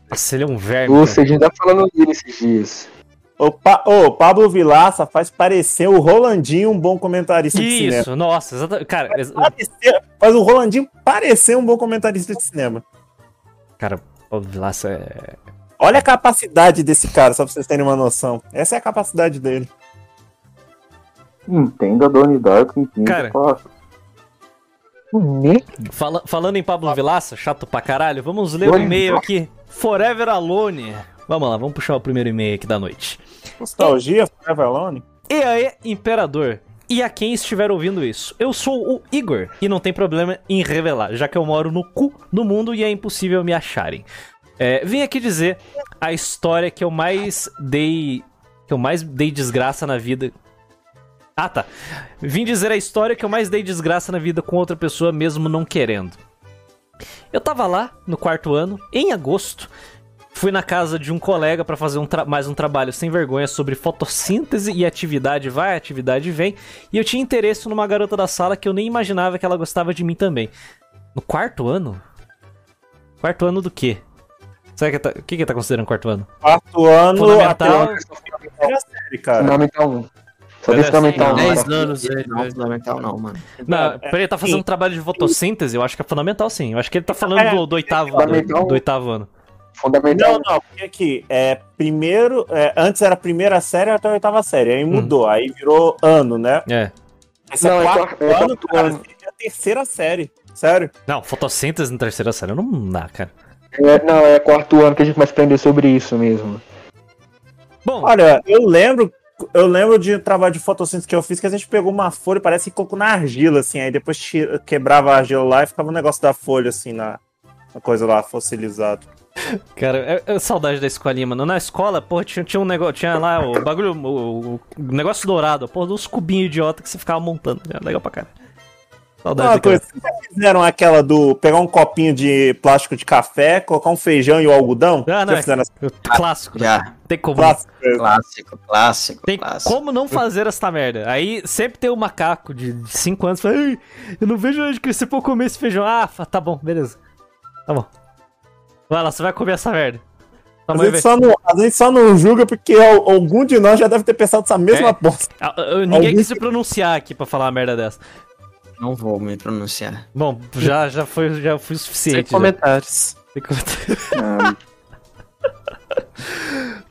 Nossa, ele é um verme. cara. Você, a gente tá falando dele esses dias. O, pa... Ô, Pablo Vilaça faz parecer o Rolandinho um bom comentarista de cinema. Isso, nossa, exatamente. Cara, ex- Parecer- Faz o Rolandinho parecer um bom comentarista de cinema. cara, o Pablo Vilaça é. Olha a capacidade desse cara, só pra vocês terem uma noção. Essa é a capacidade dele. Entenda Donnie Darko, entenda. Cara. Fala. Fala- falando em Pablo Vilaça, chato pra caralho, vamos ler o Oi. e-mail aqui. Forever Alone. Vamos lá, vamos puxar o primeiro e-mail aqui da noite. Nostalgia, Forever Alone. E aí, Imperador? E a quem estiver ouvindo isso? Eu sou o Igor e não tem problema em revelar, já que eu moro no cu do mundo e é impossível me acharem. É, vim aqui dizer a história que eu mais dei. Que eu mais dei desgraça na vida. Ah, tá. Vim dizer a história que eu mais dei desgraça na vida com outra pessoa, mesmo não querendo. Eu tava lá no quarto ano, em agosto. Fui na casa de um colega pra fazer um mais um trabalho sem vergonha sobre fotossíntese e atividade vai, atividade vem. E eu tinha interesse numa garota da sala que eu nem imaginava que ela gostava de mim também. No quarto ano? Quarto ano do quê? Será que tá, o que que tá considerando quarto ano? Quarto ano, Fundamental? Fundamental 1. Só tem Fundamental 1. ser, 10 cara. anos. Não, fundamental não, mano. Não, é, peraí, tá fazendo sim. um trabalho de fotossíntese? Eu acho que é fundamental sim. Eu acho que ele tá falando É, do, do oitavo, do, fundamental. do oitavo ano. Fundamental Não, não, porque aqui, é, primeiro, é, antes era a primeira série até a oitava série, aí mudou, aí virou ano, né? É. Esse Não, é é quarto é ano, quarto cara, seria a terceira série, sério. Não, fotossíntese na terceira série não dá, cara. É, não, é quarto ano que a gente começa a aprender sobre isso mesmo. Bom, Olha, eu lembro, eu lembro de um trabalho de fotossíntese que eu fiz, que a gente pegou uma folha, parece que colocou na argila, assim, aí depois quebrava a argila lá e ficava um negócio da folha, assim, na, na coisa lá, fossilizado. cara, é, é saudade da escolinha, mano. Na escola, porra, tinha, tinha um negócio, tinha lá o bagulho, o, o negócio dourado, porra, dos cubinhos idiota que você ficava montando. Era legal pra cara. Saudade Uma daquela. coisa, vocês já fizeram aquela do pegar um copinho de plástico de café, colocar um feijão e o algodão? Ah, não, já é- fizeram essa Clássico. Já. Tem como. clássica? Clássico, clássico, Tem clássico. como não fazer essa merda? Aí sempre tem um macaco de 5 anos que fala, Ei, eu não vejo a hora de crescer pra eu comer esse feijão. Ah, tá bom, beleza. Tá bom. Vai lá, você vai comer essa merda. Tua A gente, só não, a gente só não julga porque al- algum de nós já deve ter pensado essa mesma É. bosta. Ah, ah, Ninguém Algum- quis se pronunciar aqui pra falar uma merda dessa. Não vou me pronunciar. Bom, já, já, foi, já fui o Sem suficiente. já. comentários. Tem comentário. Ah,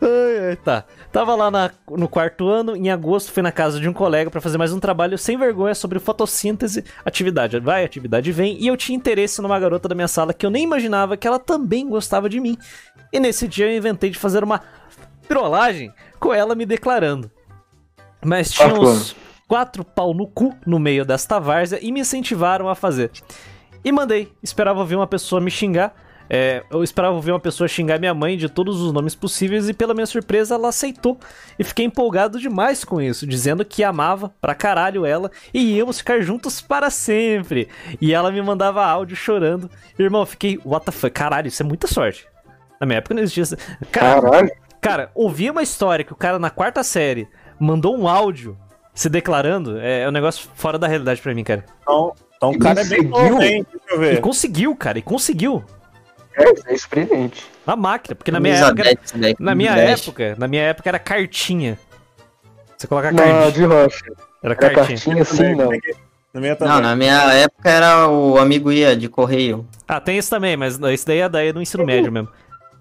Ai, ai, tá. Tava lá na- no quarto ano, em agosto fui na casa de um colega pra fazer mais um trabalho sem vergonha sobre fotossíntese, atividade vai, atividade vem, e eu tinha interesse numa garota da minha sala que eu nem imaginava que ela também gostava de mim. E nesse dia eu inventei de fazer uma trollagem com ela me declarando. Mas tinha uns quatro pau no cu no meio desta várzea e me incentivaram a fazer. E mandei. Esperava ouvir uma pessoa me xingar. É, eu esperava ouvir uma pessoa xingar minha mãe de todos os nomes possíveis e, pela minha surpresa, ela aceitou. E fiquei empolgado demais com isso, dizendo que amava pra caralho ela e íamos ficar juntos para sempre. E ela me mandava áudio chorando. Irmão, eu fiquei, what the fuck, caralho, isso é muita sorte. Na minha época não existia. Cara, Caralho. Cara, ouvir uma história que o cara na quarta série mandou um áudio se declarando é, é um negócio fora da realidade pra mim, cara. Então, então o cara é bem Conseguiu? novo, hein? Deixa eu E ver. conseguiu, cara, e conseguiu. É, isso é surpreendente. Uma máquina, porque na minha época. Era, 10, né? na minha Camisa 10. época, na minha época era cartinha. Você coloca Na cartinha. de rocha. Era Era cartinha. cartinha assim, não. Na minha também. Não, na minha época era o amigo ia de correio. Ah, tem isso também, mas esse daí é daí do ensino médio mesmo.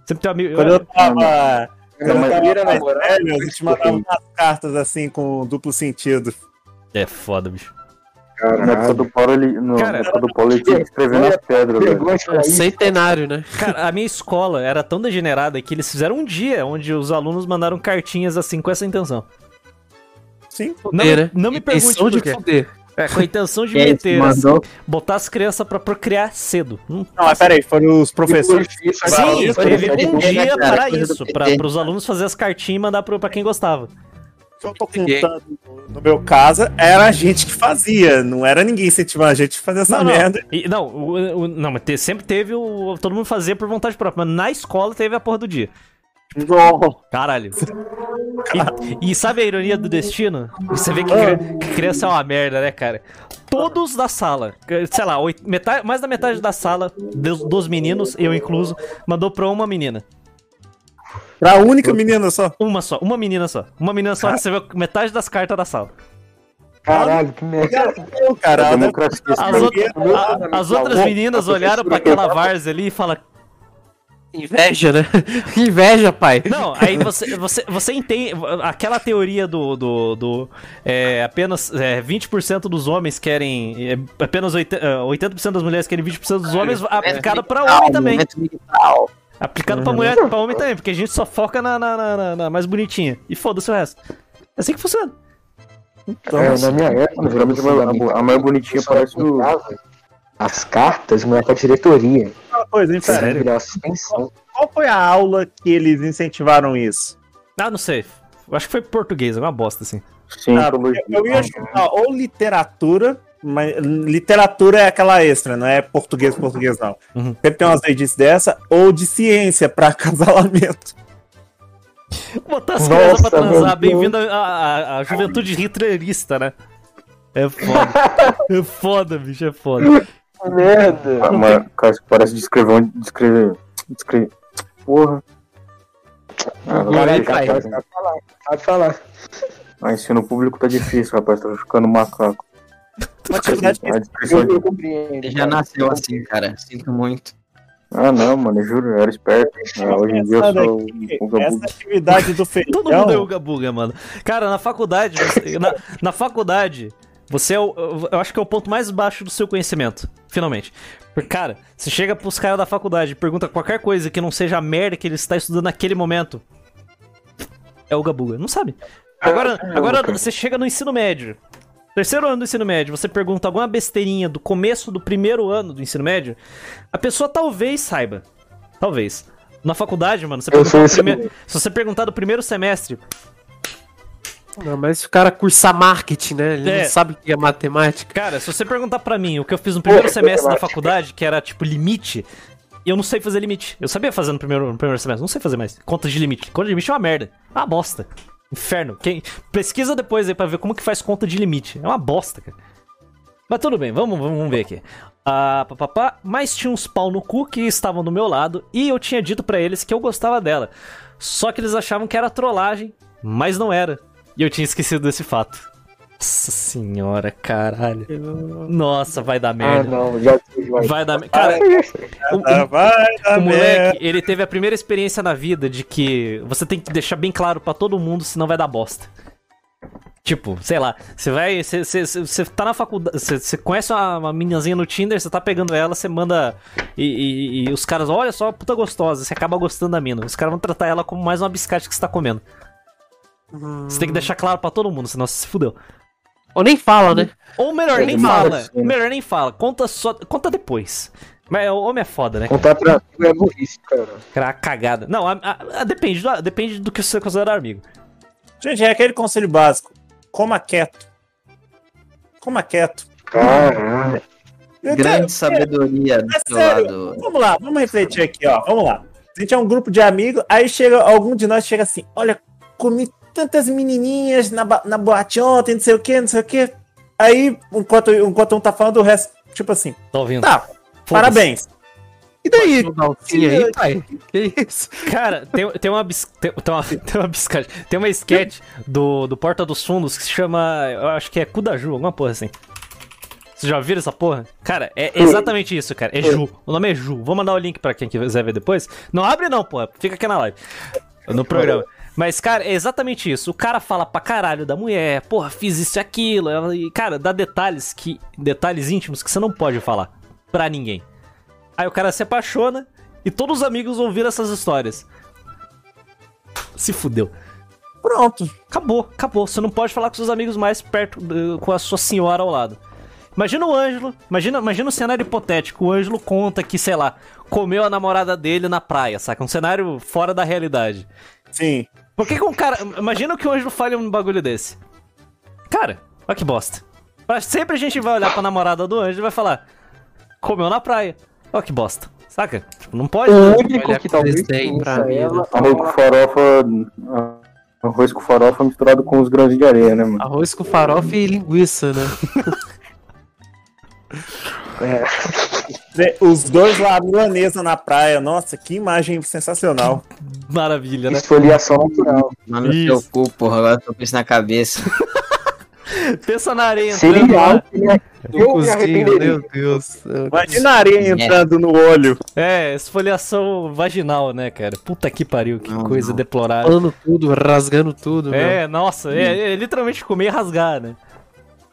Sempre tem um amigo. Quando eu tava. Eu mas velho, a gente mandava umas cartas assim com duplo sentido. É foda, bicho. Na época do Paulo, ele, no, Cara, na época do Paulo, ele tinha que escrever nas pedras, velho. Centenário, né? Cara, a minha escola era tão degenerada que eles fizeram um dia onde os alunos mandaram cartinhas assim com essa intenção. Sim. Não, Fuder, me- né? não me pergunte Intenção por de quê. fuder. É, com a intenção de Quem meter, assim, botar as crianças pra procriar cedo. Hum, Não, mas peraí, foram os professores. Sim, teve isso, um dia né, para isso, pra, pros alunos fazer as cartinhas e mandar pro, pra quem gostava. que eu tô contando no meu caso era a gente que fazia, não era ninguém incentivando a gente a fazer essa Não, não. merda. E- não, o- o- não, mas te- sempre teve o. Todo mundo fazia por vontade própria, mas na escola teve a porra do dia. Não. Caralho. E, e sabe a ironia do destino? Você vê que, cri- que criança é uma merda, né, cara? Todos da sala, sei lá, oit- metade, mais da metade da sala, dos, dos meninos, eu incluso, mandou pra uma menina. Pra única menina só. Uma só, uma menina só. Uma menina só recebeu metade das cartas da sala. Caralho, que merda. Eu, cara, A a democracia. As, outra- a- as outras meninas olharam pra aquela várzea ali e falaram: Inveja, né? Inveja, pai. Não, aí você, você, você entende aquela teoria do. do, do é, apenas é, 20% dos homens querem. É, apenas 80%, é, 80% das mulheres querem 20% dos homens, aplicada pra homem também. Aplicado pra mulher pra homem também, porque a gente só foca na, na, na- na- na mais bonitinha. E foda-se o resto. É assim que funciona. É, na minha época, Geralmente a, a mais bonitinha parece o. As cartas não é pra diretoria. Uma coisa, hein, pera. Qual foi a aula que eles incentivaram isso? Ah, não sei. Eu acho que foi português, é uma bosta assim. Sim, Cara, eu, eu ia chutar ou literatura, mas literatura é aquela extra, não é português, português não. Uhum. Sempre tem umas leis dessa, ou de ciência pra acasalamento. Botar as crianças pra transar, bem-vindo à juventude hitlerista, né? É foda. é foda, bicho, é foda. Merda. Ah, Mas, cara, parece descrever um. Descrever. Descrever. Porra. Ah, vai, vai, vai. sabe falar. Sabe falar. Ah, ensino público tá difícil, rapaz. Tô ficando macaco. Uma Eu, compreendo. Já nasceu assim, cara. Sinto muito. Ah, não, mano, eu juro, eu era esperto. Ah, hoje em dia eu sou o essa atividade do feijão. Todo mundo é Uga Buga, mano. Cara, na faculdade, na, na faculdade, você é o, eu- acho que é o ponto mais baixo do seu conhecimento, finalmente. Porque, cara, você chega pros caras da faculdade e pergunta qualquer coisa que não seja a merda que ele está estudando naquele momento. É Uga Buga, não sabe. Agora, agora você chega no ensino médio. Terceiro ano do ensino médio, você pergunta alguma besteirinha do começo do primeiro ano do ensino médio, a pessoa talvez saiba. Talvez. Na faculdade, mano, você primeiro- se você perguntar do primeiro semestre, Não, mas se o cara cursar marketing, né? Ele É. não sabe o que é matemática. Cara, se você perguntar pra mim o que eu fiz no primeiro Pô, semestre da faculdade, que era tipo limite, eu não sei fazer limite. Eu sabia fazer no primeiro, no primeiro semestre, não sei fazer mais. Conta de limite. Conta de limite é uma merda. É uma bosta. Inferno. Quem... Pesquisa depois aí pra ver como que faz conta de limite. É uma bosta, cara. Mas tudo bem, vamos, vamos ver aqui. Ah, papapá, mas tinha uns pau no cu que estavam do meu lado e eu tinha dito pra eles que eu gostava dela. Só que eles achavam que era trollagem, mas não era. E eu tinha esquecido desse fato. Nossa senhora, caralho. Nossa, vai dar Ah, merda. não, já vai. Vai dar merda. Cara, o, o- Ah, vai dar o moleque, ele teve a primeira experiência na vida de que você tem que deixar bem claro pra todo mundo, senão vai dar bosta. Tipo, sei lá, você vai. Você, tá na faculdade. Você, você conhece uma, uma meninazinha no Tinder, você tá pegando ela, você manda. E, e- e os caras, olha só, puta gostosa. Você acaba gostando da mina. Os caras vão tratar ela como mais uma biscate que você tá comendo. Você tem que deixar claro pra todo mundo, senão você se fudeu. Ou nem fala, né? Ou melhor, É nem demais, fala. assim, né? Melhor nem fala. Conta só. Conta depois. Mas o homem é foda, né? Contar pra amigo é burrice, cara. Cara, cagada. Não, a- a- a- depende, do, depende do que você considera amigo. Gente, é aquele conselho básico. Coma quieto. Coma quieto. Caralho. Grande quero- sabedoria do É seu sério, lado. Vamos lá, vamos refletir aqui, ó. Vamos lá. A gente é um grupo de amigos, aí chega algum de nós chega assim: olha, comi tantas menininhas na, na boate ontem, não sei o que, não sei o que. Aí, enquanto, enquanto um tá falando, o resto, tipo assim, Tô ouvindo. tá, parabéns. E daí? Sim aí, pai. Que isso? Cara, tem, tem uma bis- tem, tem uma tem uma biscate, tem uma sketch do, do Porta dos Fundos que se chama, eu acho que é Kudaju, alguma porra assim. Vocês já viram essa porra? Cara, é exatamente isso, cara. É Ju. O nome é Ju. Vou mandar o link pra quem quiser ver depois. Não abre não, porra. Fica aqui na live. No programa. Mas, cara, é exatamente isso. O cara fala pra caralho da mulher, porra, fiz isso e aquilo. ela- E, cara, dá detalhes que. Detalhes íntimos que você não pode falar pra ninguém. Aí o cara se apaixona e todos os amigos ouviram essas histórias. Se fudeu. Pronto. Acabou, acabou. Você não pode falar com seus amigos mais perto, com a sua senhora ao lado. Imagina o Ângelo, imagina, imagina um cenário hipotético. O Ângelo conta que, sei lá, comeu a namorada dele na praia, saca? Um cenário fora da realidade. Sim. Por que, que um cara. Imagina que o Ângelo fale um bagulho desse. Cara, olha que bosta. Pra sempre a gente vai olhar pra namorada do Ângelo e vai falar: comeu na praia. Olha que bosta. Saca? Tipo, não pode. O único Olha que que talvez desdém pra mim? Arroz com farofa. Arroz com farofa misturado com os grãos de areia, né, mano? Arroz com farofa e linguiça, né? Vê, Os dois lá, a milanesa na praia. Nossa, que imagem sensacional. Maravilha, né? esfoliação natural. Mano, seu cu, porra. Agora eu tô com isso na cabeça. Pensa na areia Seria entrando me- No eu me cozinho, arrependeria. meu Deus. Imagina a areia entrando no olho. É, esfoliação vaginal, né, cara? Puta que pariu, que Não, coisa não. deplorável. Falando tudo, rasgando tudo, meu. É, nossa, é, é literalmente comer e rasgar, né?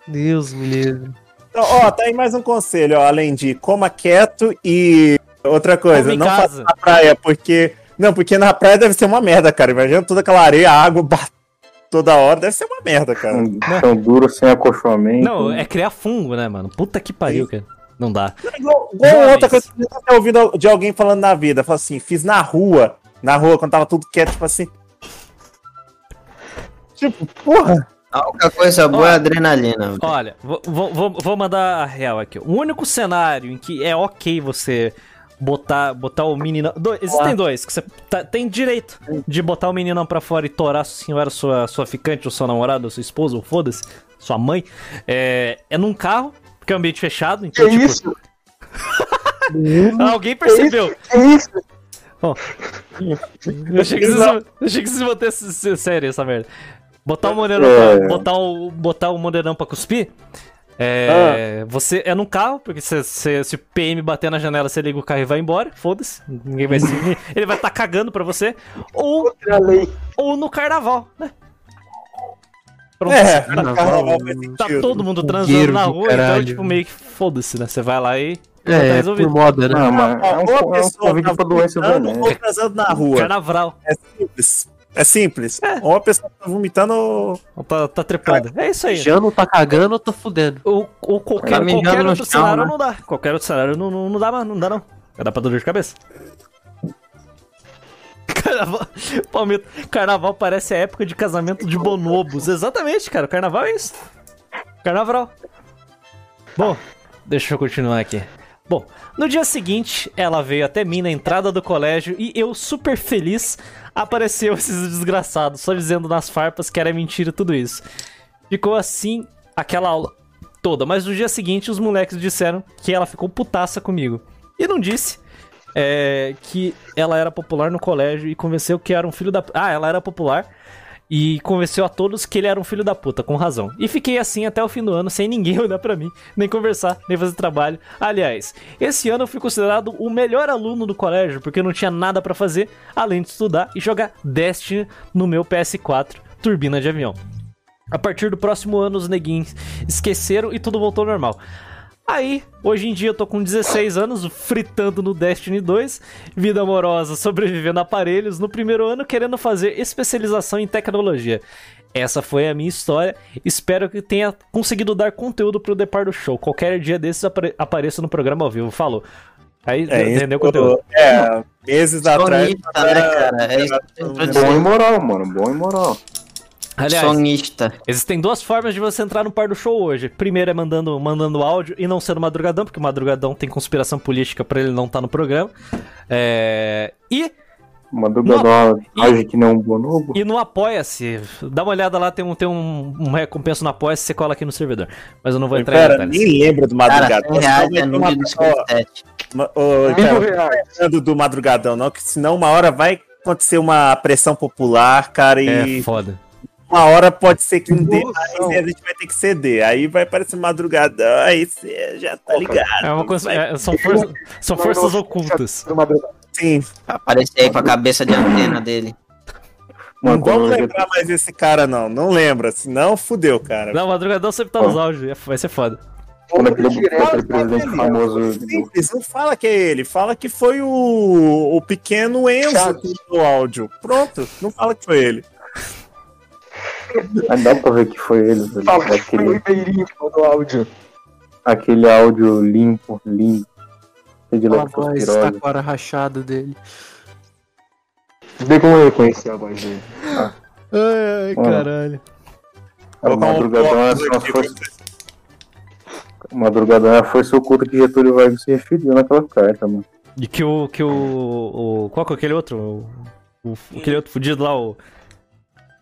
Deus me livre. Então, ó, tá aí mais um conselho, ó, além de coma quieto e outra coisa, não faça na praia, porque. Não, porque na praia deve ser uma merda, cara. Imagina toda aquela areia, água bat- toda hora, deve ser uma merda, cara. Um chão duro, sem acolchoamento. Não, é criar fungo, né, mano? Puta que pariu, cara. Não dá. Igual, igual outra coisa que eu nunca tinha ouvido de alguém falando na vida. Fala assim, fiz na rua. Na rua, quando tava tudo quieto, tipo assim. Tipo, porra. A única coisa boa é a adrenalina. Olha, vou, vou, vou- mandar a real aqui. O único cenário em que é ok você botar, botar o meninão. existem dois, que você tá- tem direito de botar o meninão pra fora e torar se senhora, sua, sua ficante, ou sua namorada, ou sua esposa, ou foda-se, sua mãe. É, é num carro, porque é um ambiente fechado, então, Que tipo. isso? Alguém percebeu. Que isso? Bom, eu achei que vocês, eu achei que vocês ter sério essa merda. Botar o morenão É. pra, botar o, botar o morenão pra cuspir. É, Você é num carro, porque se, se, se o PM bater na janela, você liga o carro e vai embora. Foda-se. Ninguém vai se. Ele vai estar cagando pra você. Ou, Outra lei. ou no carnaval, né? Pronto. É, Carnaval, carnaval faz Tá todo mundo transando na rua, então, caralho. tipo, meio que foda-se, né? Você vai lá e. já tá É, resolvido. por moda, né? Não, mas é um, ou a é um pessoa convite tá pra doença vomitando venenosa. ou transando na rua. Carnaval. É simples. É simples. Ou a pessoa tá vomitando ou... Ou Tá, tá trepando. É isso aí. Já não tá cagando ou tá fudendo. Ou, ou qualquer, Tá qualquer outro chão, cenário né? não dá. Qualquer outro cenário não, não, não dá, mas não dá não. Vai dar pra dor de cabeça. Carnaval, Palmito, carnaval parece a época de casamento de bonobos. Exatamente, cara. O carnaval é isso. Carnaval. Bom, deixa eu continuar aqui. Bom, no dia seguinte, ela veio até mim na entrada do colégio e eu, super feliz, apareceu esses desgraçados, só dizendo nas farpas que era mentira tudo isso. Ficou assim aquela aula toda, mas no dia seguinte os moleques disseram que ela ficou putaça comigo. E não disse é, que ela era popular no colégio e convenceu que era um filho da. Ah, ela era popular e convenceu a todos que ele era um filho da puta, com razão. E fiquei assim até o fim do ano, sem ninguém olhar pra mim, nem conversar, nem fazer trabalho. Aliás, esse ano eu fui considerado o melhor aluno do colégio, porque não tinha nada pra fazer além de estudar e jogar Destiny no meu PS4, turbina de avião. A partir do próximo ano, os neguinhos esqueceram e tudo voltou ao normal. Aí, hoje em dia eu tô com 16 anos, fritando no Destiny 2, vida amorosa, sobrevivendo a aparelhos, no primeiro ano querendo fazer especialização em tecnologia. Essa foi a minha história, espero que tenha conseguido dar conteúdo pro Depar do Show. Qualquer dia desses apare apareça no programa ao vivo, falou. Aí, É, entendeu o conteúdo. É, meses atrás. Sonista, né, cara? É tô Bom e moral, mano. Bom e moral. Aliás, Sonista. Existem duas formas de você entrar no par do show hoje. Primeiro é mandando, mandando áudio e não sendo madrugadão, porque o madrugadão tem conspiração política pra ele não estar no programa. É... E, Madrugadão, age que nem um bonobo. e no Apoia-se. Dá uma olhada lá, tem um, tem um, uma recompensa no Apoia-se, você cola aqui no servidor. Mas eu não vou entrar em Pera, detalhes. nem lembra do Cara, madrugadão. 100 reais vai é ter uma nude do pessoa- 57. Ma- Ô, Mil cara, reais. falando do madrugadão, não, que senão uma hora vai acontecer uma pressão popular, cara, e É foda. Uma hora pode ser que não dê mais e a gente vai ter que ceder. Aí vai parecer madrugadão, aí você já tá ligado. É uma cons- é, são, forças, são forças ocultas. Do. Sim, Aparecer aí com a cabeça de antena dele. não Mano, vamos lembrar mais desse cara, não. Não lembra, senão fudeu, cara. Não, madrugadão sempre tá nos áudios, é- vai ser foda. Quando aquele, Direto, aquele presidente Ele, famoso. Simples, não fala que é ele, fala que foi o, o pequeno Enzo Chato. que mandou o áudio. Pronto, não fala que foi ele. Mas dá pra ver que foi ele, velho. Fala que foi o Aquele, Ribeirinho que mandou áudio. aquele áudio limpo, de A voz taquara rachada dele. Vê como eu reconheci a voz dele. Ai, Mano. caralho. O um madrugadão é só força. O madrugadão é a força oculta que Getúlio Vargas se referiu naquela carta, mano. E que o. Que o, o qual que é aquele outro? O, o- aquele outro fudido lá, o.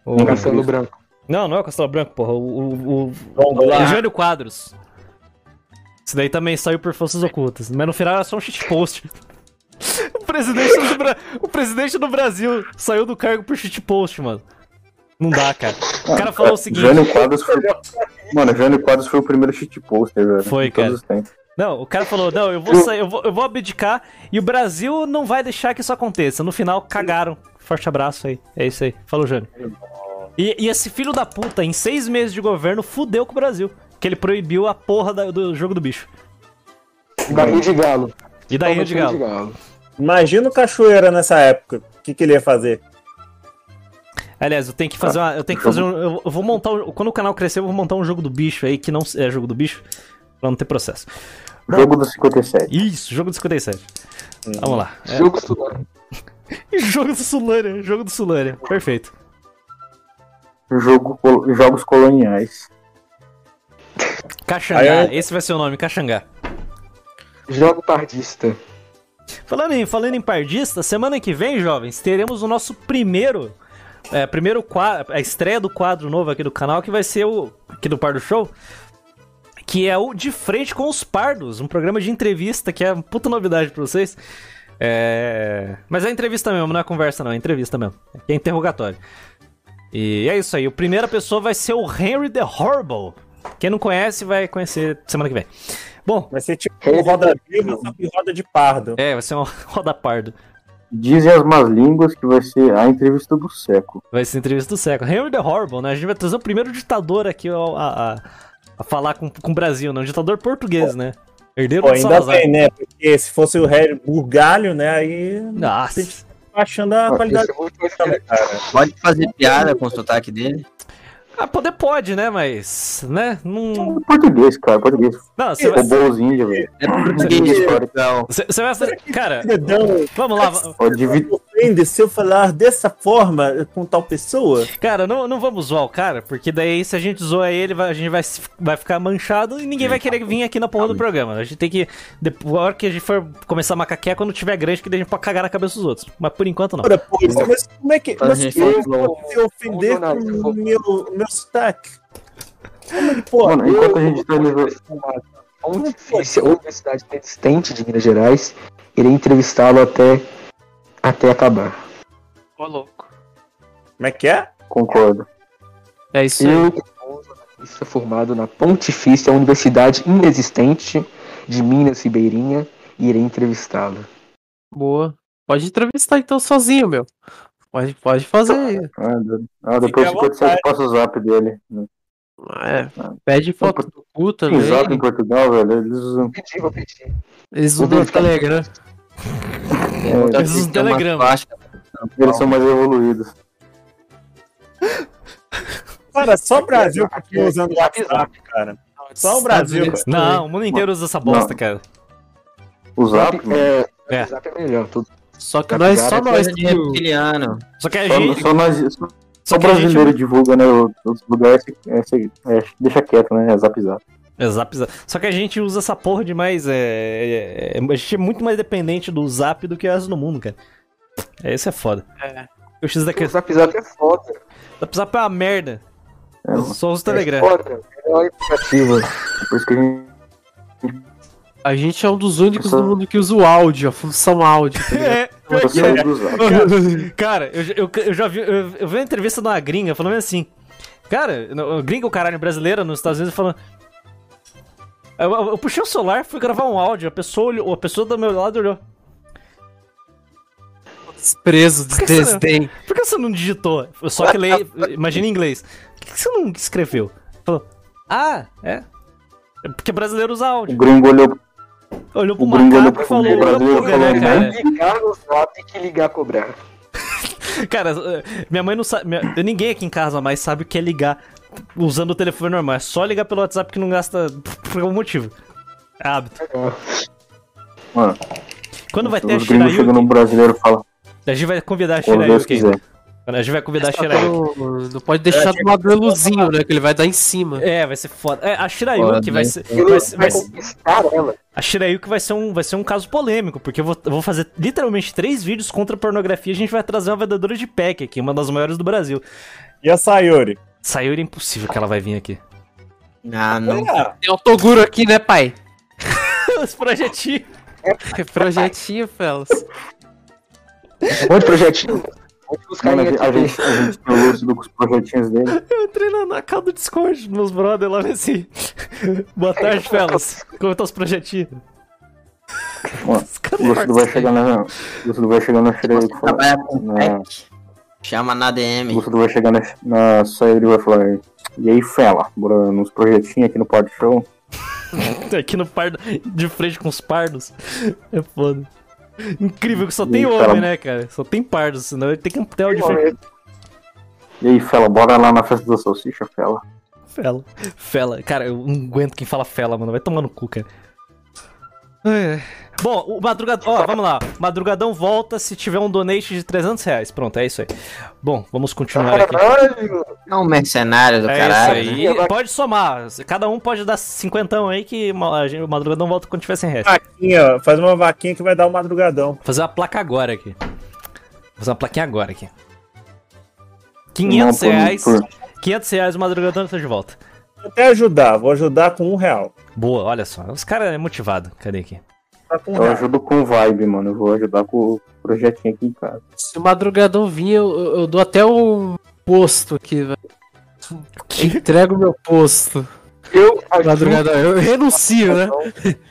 o Castelo Branco. Não, não é o Castelo Branco, porra. O. O, o, Jânio Quadros. Isso daí também saiu por forças ocultas. Mas no final era só um shitpost. o, presidente do Bra... o presidente do Brasil saiu do cargo por shitpost, mano. Não dá, cara. O cara falou o seguinte. Jânio Quadros foi. Mano, Jânio Quadros foi o primeiro shit poster, velho. Foi, cara. Não, o cara falou, não, eu vou sair, eu vou, eu vou abdicar e o Brasil não vai deixar que isso aconteça. No final, cagaram. Forte abraço aí. É isso aí. Falou, Jânio. E, e esse filho da puta, em seis meses de governo, fudeu com o Brasil. Que ele proibiu a porra da- do jogo do bicho. Da Rio de Galo. E da Ilha de Totalmente Galo. Imagina o Cachoeira nessa época. O que, que ele ia fazer? Aliás, eu tenho que fazer uma. Eu tenho que fazer um. Eu vou montar. um- Quando o canal crescer, eu vou montar um jogo do bicho aí que não é jogo do bicho. Pra não ter processo. Jogo do 57. Isso, jogo do 57. Vamos lá. É, Jogo estudado. jogo do Sulânia, jogo do Sulânia. Perfeito. Jogo, jogos coloniais. Caxangá, Aí esse vai ser o nome, Caxangá. Jogo pardista. Falando em, falando em pardista, semana que vem, jovens, teremos o nosso primeiro. É, primeiro quadro, a estreia do quadro novo aqui do canal, que vai ser o. aqui do Pardo Show. Que é o De Frente com os Pardos, um programa de entrevista que é uma puta novidade pra vocês. É... Mas é entrevista mesmo, não é conversa não, é entrevista mesmo. É interrogatório. E é isso aí, a primeira pessoa vai ser o Henry the Horrible. Quem não conhece vai conhecer semana que vem. Bom, Vai ser tipo um roda viva, só que roda de pardo. é, vai ser uma roda pardo. Dizem as más línguas que vai ser a entrevista do século. Vai ser entrevista do século. Henry the Horrible, né? A gente vai trazer o primeiro ditador aqui a, a, a falar com, com o Brasil, né? Um ditador português, né? Herdeiro Pô, do ainda Salazar. bem, né? Porque se fosse o Harry Burgalho, né? Aí. Nossa. Achando a qualidade Esse é. Pode fazer piada com o sotaque dele. Ah, poder pode, né? Mas, né? Não. Português, cara, português. Não, você vai. Robôzinho, velho. É português, Portugal. Você vai. Cara, vamos lá. divi- ofende se eu falar dessa forma com tal pessoa? Cara, não, não vamos zoar o cara, porque daí se a gente zoa ele, vai- a gente vai, se- vai ficar manchado e ninguém vai querer vir aqui na porra do programa. A gente tem que. Depois, a hora que a gente for começar a macaquear, quando tiver grande, que daí a gente pode cagar na cabeça dos outros. Mas por enquanto não. Ora, pô, mas como é que. Mas eu vou se ofender com o meu, meu sotaque? Como ele, pô? Mano, enquanto a gente tá. Pontifícia Universidade Existente de Minas Gerais, irei entrevistá-lo até, até acabar. Ô, louco. Como é que é? Concordo. É isso aí. Eu, sou jornalista formado na Pontifícia Universidade Inexistente de Minas Ribeirinha, irei entrevistá-lo. Boa. Pode entrevistar então sozinho, meu. Pode, pode fazer aí. Ah, de- depois de 57 passa o zap dele. É, pede foto do cu Tem zap em também. Portugal, velho. Eles usam. Pedi, vou pedir. Eles usam o Telegram. É, Eles usam Tem uma Telegrama. faixa. eles são mais evoluídos. Cara, só o Brasil continua usando WhatsApp, cara. Só o Brasil. Não, o mundo inteiro usa essa bosta, cara. O zap, Zap mano. é, É. Zap é melhor. Tudo. Só que nós, só nós Coisa de que reptiliano. Só que a Só, gente. só nós. Só, Só só que a gente- brasileiro divulga, né? o- Os lugares. É, é, deixa quieto, né? É zap zap. É, zap, zap. Só que a gente usa essa porra demais. É, é- é- a gente é muito mais dependente do zap do que o resto do mundo, cara. É, isso é foda. É. O X daqui. O Zap Zap é foda. Zap Zap é uma merda. É. Só usa o É Telegram. foda. Melhor aplicativo. Por isso que a gente. A gente é um dos únicos do mundo que usa o áudio, a função áudio. Tá? É, zap. Cara, eu, já- eu, eu já vi. Eu, eu vi uma entrevista de uma gringa falando assim. Cara, no- gringa, o caralho brasileira nos Estados Unidos falando. Eu, eu- eu puxei o celular, fui gravar um áudio, a pessoa, olhou, a pessoa do meu lado olhou. Desprezo, você- desdém. Por que você não digitou? Só que lê, imagina em inglês. Por que você não escreveu? Falou, ah, é. É Porque brasileiro usa O áudio. gringo olhou. Olhou pro O gringo olhou macaco e pro falou, "Hambúrguer", falou, né, né? Ligar no Zap que ligar cobrar. Cara, minha mãe não sabe. minha- ninguém aqui em casa mais sabe o que é ligar usando o telefone normal. É só ligar pelo WhatsApp que não gasta por algum motivo. É hábito. Mano, Quando vai ter a chegam no Shirayuki, brasileiro falam. a gente vai convidar a Shirayuki. A gente vai convidar a que Shirayuki. não, pode deixar do lado do Eluzinho, né? Que ele vai dar em cima. É, vai ser foda. É, a Shirayuki vai né? ser. Vai ser, vai vai ela. a Shirayuki vai ser, um, vai ser um caso polêmico, porque eu vou, eu vou fazer literalmente três vídeos contra a pornografia e a gente vai trazer uma vendedora de pack aqui, uma das maiores do Brasil. E a Sayori? Sayuri é impossível que ela vai vir aqui. Ah, não. Tem o Toguro aqui, né, pai? Os projetinhos. É projetinho, projetinho. Onde os Mano, a gente, a gente, a gente tem o lúcido com os projetinhos dele. Eu entrei na, na cal do Discord, meus brother lá assim. Boa tarde, fellas. Como tá os projetinhos? Mano, O Lúcido vai chegar na. O Lúcido vai chegar na com Na. Chama na o DM. Lúcido vai chegar na, na Sayori e vai falar. E aí, Fela, bora nos projetinhos aqui no Pod Show. aqui no pardo, de frente com os pardos. É foda. Incrível que só tem Ih, homem, fala- né, cara? Só tem pardos, senão ele tem que ter o de frente. E aí, Fela, bora lá na festa da salsicha, Fela. Fela. Fela. Cara, eu não aguento quem fala fela, mano. Vai tomar no cu, cara. É. Bom, o Madrugadão. Ó, vamos lá. Madrugadão volta se tiver um donate de 300 reais. Pronto, é isso aí. Bom, vamos continuar aqui. Caralho! É um mercenário do É caralho. isso né? aí. Pode somar. Cada um pode dar 50 aí que o Madrugadão volta quando tiver 100 reais. Vaquinha, ó. Faz uma vaquinha que vai dar o madrugadão. Vou fazer uma placa agora aqui. Vou fazer uma plaquinha agora aqui. 500 Não, por- reais. por- 500 reais o Madrugadão tá de volta. Vou até ajudar, vou ajudar com um real. Boa, olha só. Os caras é motivado. Cadê aqui? Tá com Eu ajudo com vibe, mano. Eu vou ajudar com o projetinho aqui em casa. Se o madrugadão vir, eu, eu dou até um posto aqui, velho. Entrego meu posto. Eu. Madrugadão, eu renuncio, né?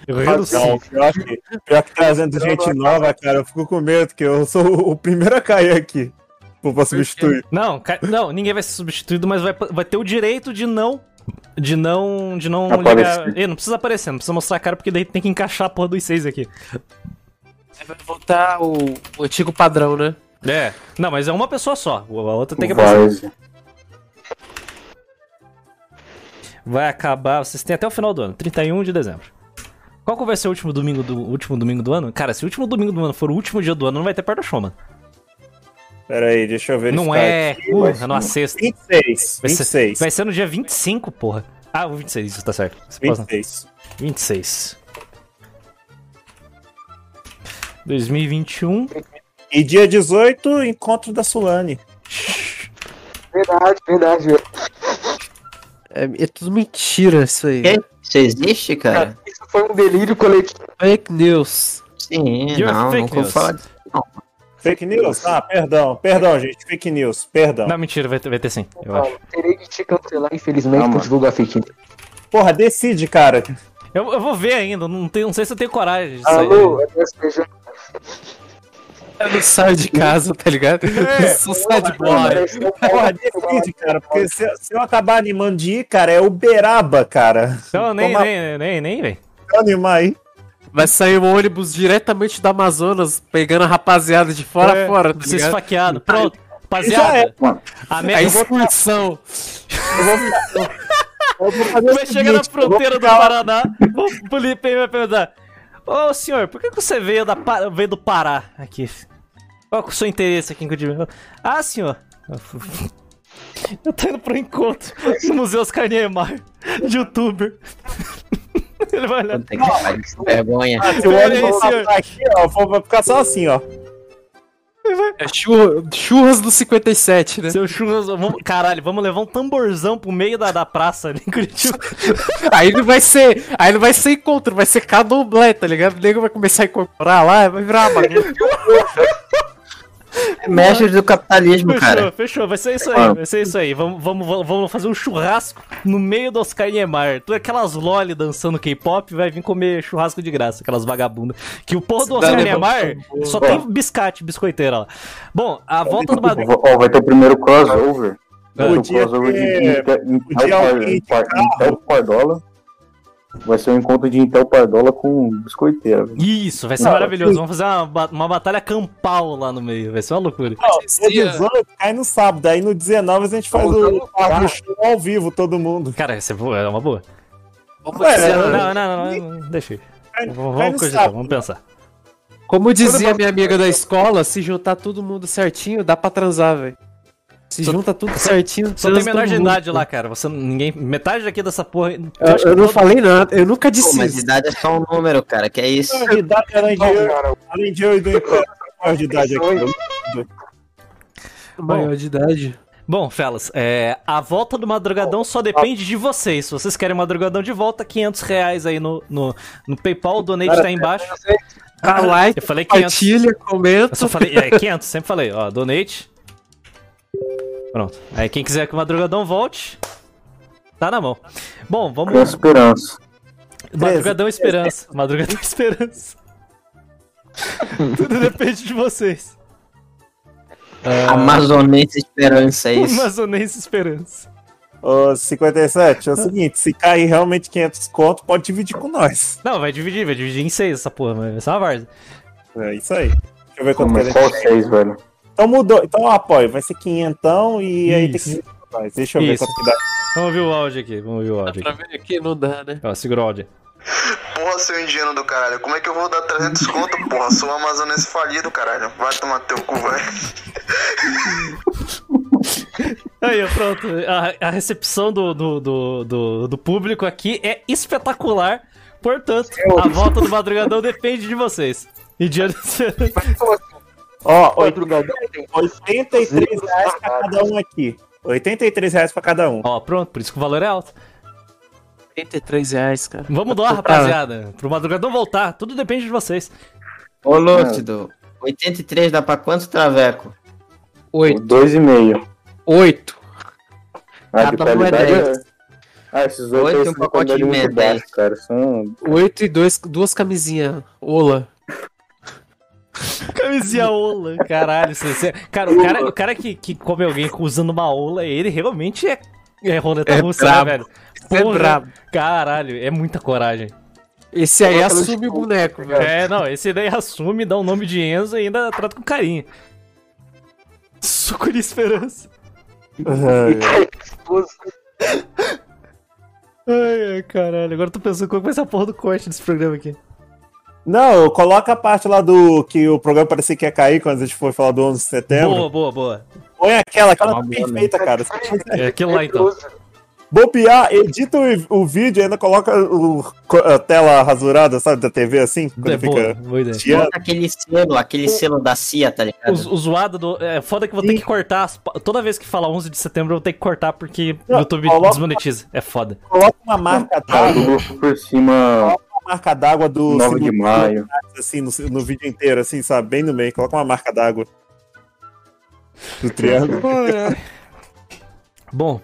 Eu Não, pior que, pior que trazendo gente nova, cara, eu fico com medo, que eu sou o primeiro a cair aqui. Pô, pra substituir. Não, não, ninguém vai ser substituído, mas vai, vai ter o direito de não. De não. De não Aparecer. ligar. Ih, não precisa aparecer, não precisa mostrar a cara, porque daí tem que encaixar a porra dos seis aqui. Vai voltar o, o antigo padrão, né? É. Não, mas é uma pessoa só. A outra tem que aparecer. Vai. Vai acabar. Vocês têm até o final do ano, 31 de dezembro. Qual que vai ser o último domingo do último domingo do ano? Cara, se o último domingo do ano for o último dia do ano, não vai ter perto show, mano. Pera aí, deixa eu ver. Não é. Uh, é numa sexta. 26, Vai ser, 26. vai ser no dia 25, porra. Ah, o 26, isso tá certo. Você pode- 26. 26. 2021. E dia 18, encontro da Sulane. Verdade, verdade. É, é tudo mentira isso aí. Que? Isso existe, cara? Isso foi um delírio coletivo. Fake news. Sim, You're não, fake nunca vou news. falar disso. Fake news? Ah, perdão, perdão, gente. Fake news, perdão. Não, mentira, vai ter, vai ter sim, eu acho. Não, terei de te cancelar, infelizmente, Ah, por divulgar fake news. Porra, decide, cara. Eu, eu vou ver ainda, não, tenho, não sei se eu tenho coragem disso aí. Alô, é SPJ. Eu não saio de casa, tá ligado? Eu só saio de bola. Porra, decide, cara. Porque se, se eu acabar animando de ir, cara, é Uberaba, cara. Não, nem, Toma- nem, nem, nem, velho. eu animar aí. Vai sair um ônibus diretamente do Amazonas, pegando a rapaziada de fora É, a fora, tá ligado? esfaqueado. Pronto. É, Rapaziada, mano. a A meta excursão. Eu vou vai chegar na fronteira do Paraná. O Felipe vai perguntar: Ô senhor, por que que você veio, da, veio do Pará aqui? Qual é o seu interesse aqui em Curitiba? Ah, senhor. Eu tô indo pro encontro no Museu Oscar Niemeyer, de youtuber. Ele vai olhar. Puta que pariu, que vergonha. Ah, se o Pera ônibus aí, passar senhor. aqui, ó, eu vou vai ficar só assim, ó. É churra- churras do 57, né? Seu churras, vamos, caralho, vamos levar um tamborzão pro meio da, da praça ali em Curitiba. Aí não vai ser. Aí não vai ser encontro, vai ser candomblé, tá ligado? O nego vai começar a incorporar lá, vai virar uma bagunça. É mestre do capitalismo, Fechou, cara. fechou, vai ser isso aí, Ah. vai ser isso aí. Vamos, vamos, vamos- fazer um churrasco no meio do Oscar Niemeyer. Tu aquelas loli dançando K-pop vai vir comer churrasco de graça, aquelas vagabundas. Que o porra do Oscar Dá Niemeyer só tem biscate, biscoiteira lá. Bom, a volta do Madrid. Ó, vai ter o primeiro crossover. Ter Podia crossover de ter- podia alguém Par- Intel Pardola. Vai ser um encontro de Intel Pardola com biscoiteira. velho. Isso, vai ser Não, maravilhoso. Vamos fazer uma, uma batalha campal lá no meio, vai ser uma loucura. Esse dia 18 cai no sábado, aí no 19 a gente faz o carro show ao vivo, todo mundo. Cara, essa é é uma boa. Ué, é, Não, não, não, não, não deixa. aí. Cai, Vamos, cogitar, sábado. vamos pensar. como dizia minha amiga da escola, se juntar todo mundo certinho, dá pra transar, velho. Se Só- junta tudo certinho, Só tem menor de idade lá, cara. Você ninguém. Metade daqui dessa porra. Eu, que eu não todo- falei nada, eu nunca Pô, disse mas isso. idade é só um número, cara, que é isso. De idade, além de eu, além de eu e do maior de idade aqui. Maior de idade. Bom, fellas, é, a volta do Madrugadão só depende de vocês. Se vocês querem Madrugadão de volta, 500 reais aí no, no, no PayPal, o donate tá aí embaixo. Dá like, Eu falei 500. compartilha, comenta. Eu só falei, é, 500, sempre falei, ó, donate. Pronto. Aí quem quiser que o Madrugadão volte, tá na mão. Bom, Com vamos. esperança. Madrugadão Esperança. Madrugadão Esperança. Tudo depende de vocês. Amazonense Esperança, é isso. Amazonense Esperança. Ô, 57, é o seguinte, se cair realmente 500 conto, pode dividir com nós. Não, vai dividir, vai dividir em seis essa porra, mas vai ser uma várzea. É isso aí. Deixa eu ver quanto que a Começou gente aos seis, velho. Então mudou. Então eu apoio. Vai ser quinhentão e aí tem que Isso. ser mais. Deixa eu ver Isso. quanto que dá. Vamos ouvir o áudio aqui, vamos ouvir o áudio Pra aqui. ver aqui não dá, né? Ó, segura o áudio. Porra, seu indiano do caralho. Como é que eu vou dar 300 conto, porra? Sou amazonense falido, caralho. Vai tomar teu cu, vai. Aí, pronto. A, a recepção do, do, do, do, do público aqui é espetacular. Portanto, a volta do madrugadão depende de vocês. E de Ó, tem 83 reais pra cada um aqui. 83 reais pra cada um. Ó, pronto, por isso que o valor é alto. 83 reais, cara. Vamos lá, rapaziada. Pro madrugadão voltar. Tudo depende de vocês. Ô, Lúcido, 83 dá pra quanto traveco? 8. Dois e meio. 8. Ah, de Cada um é qualidade. 10. é- Ah, esses Oito oito e um de pacote de hein? cara. São 8 e dois, duas camisinhas. Ola. Camisinha ola, caralho. Você, você- Cara, o cara, o cara que, que come alguém usando uma ola, ele realmente é, é roleta É russa, né, velho? É brabo. Caralho, é muita coragem. Esse aí assume o boneco, velho. É, não, esse daí assume, dá o nome de Enzo e ainda trata com carinho. Suco de esperança. Ai, ai, caralho. Agora eu tô pensando qual vai ser a porra do corte desse programa aqui. Não, coloca a parte lá do que o programa parecia que ia cair quando a gente foi falar do 11 de setembro. Boa, boa, boa. Põe aquela, aquela tá boa, perfeita, cara. É aquilo lá então. Bobear, edita o, o vídeo e ainda coloca o, a tela rasurada, sabe, da TV assim, quando É boa, fica boa. Bota aquele selo, aquele selo da CIA, tá ligado? O, o zoado do. É foda que eu vou ter que cortar. as Toda vez que fala 11 de setembro, eu vou ter que cortar porque o YouTube coloca- desmonetiza. É foda. Coloca uma marca d'água, tudo por cima, marca d'água do 9 de maio. assim, no, no vídeo inteiro, assim, sabe, bem no meio. Coloca uma marca d'água. Do triângulo. Bom,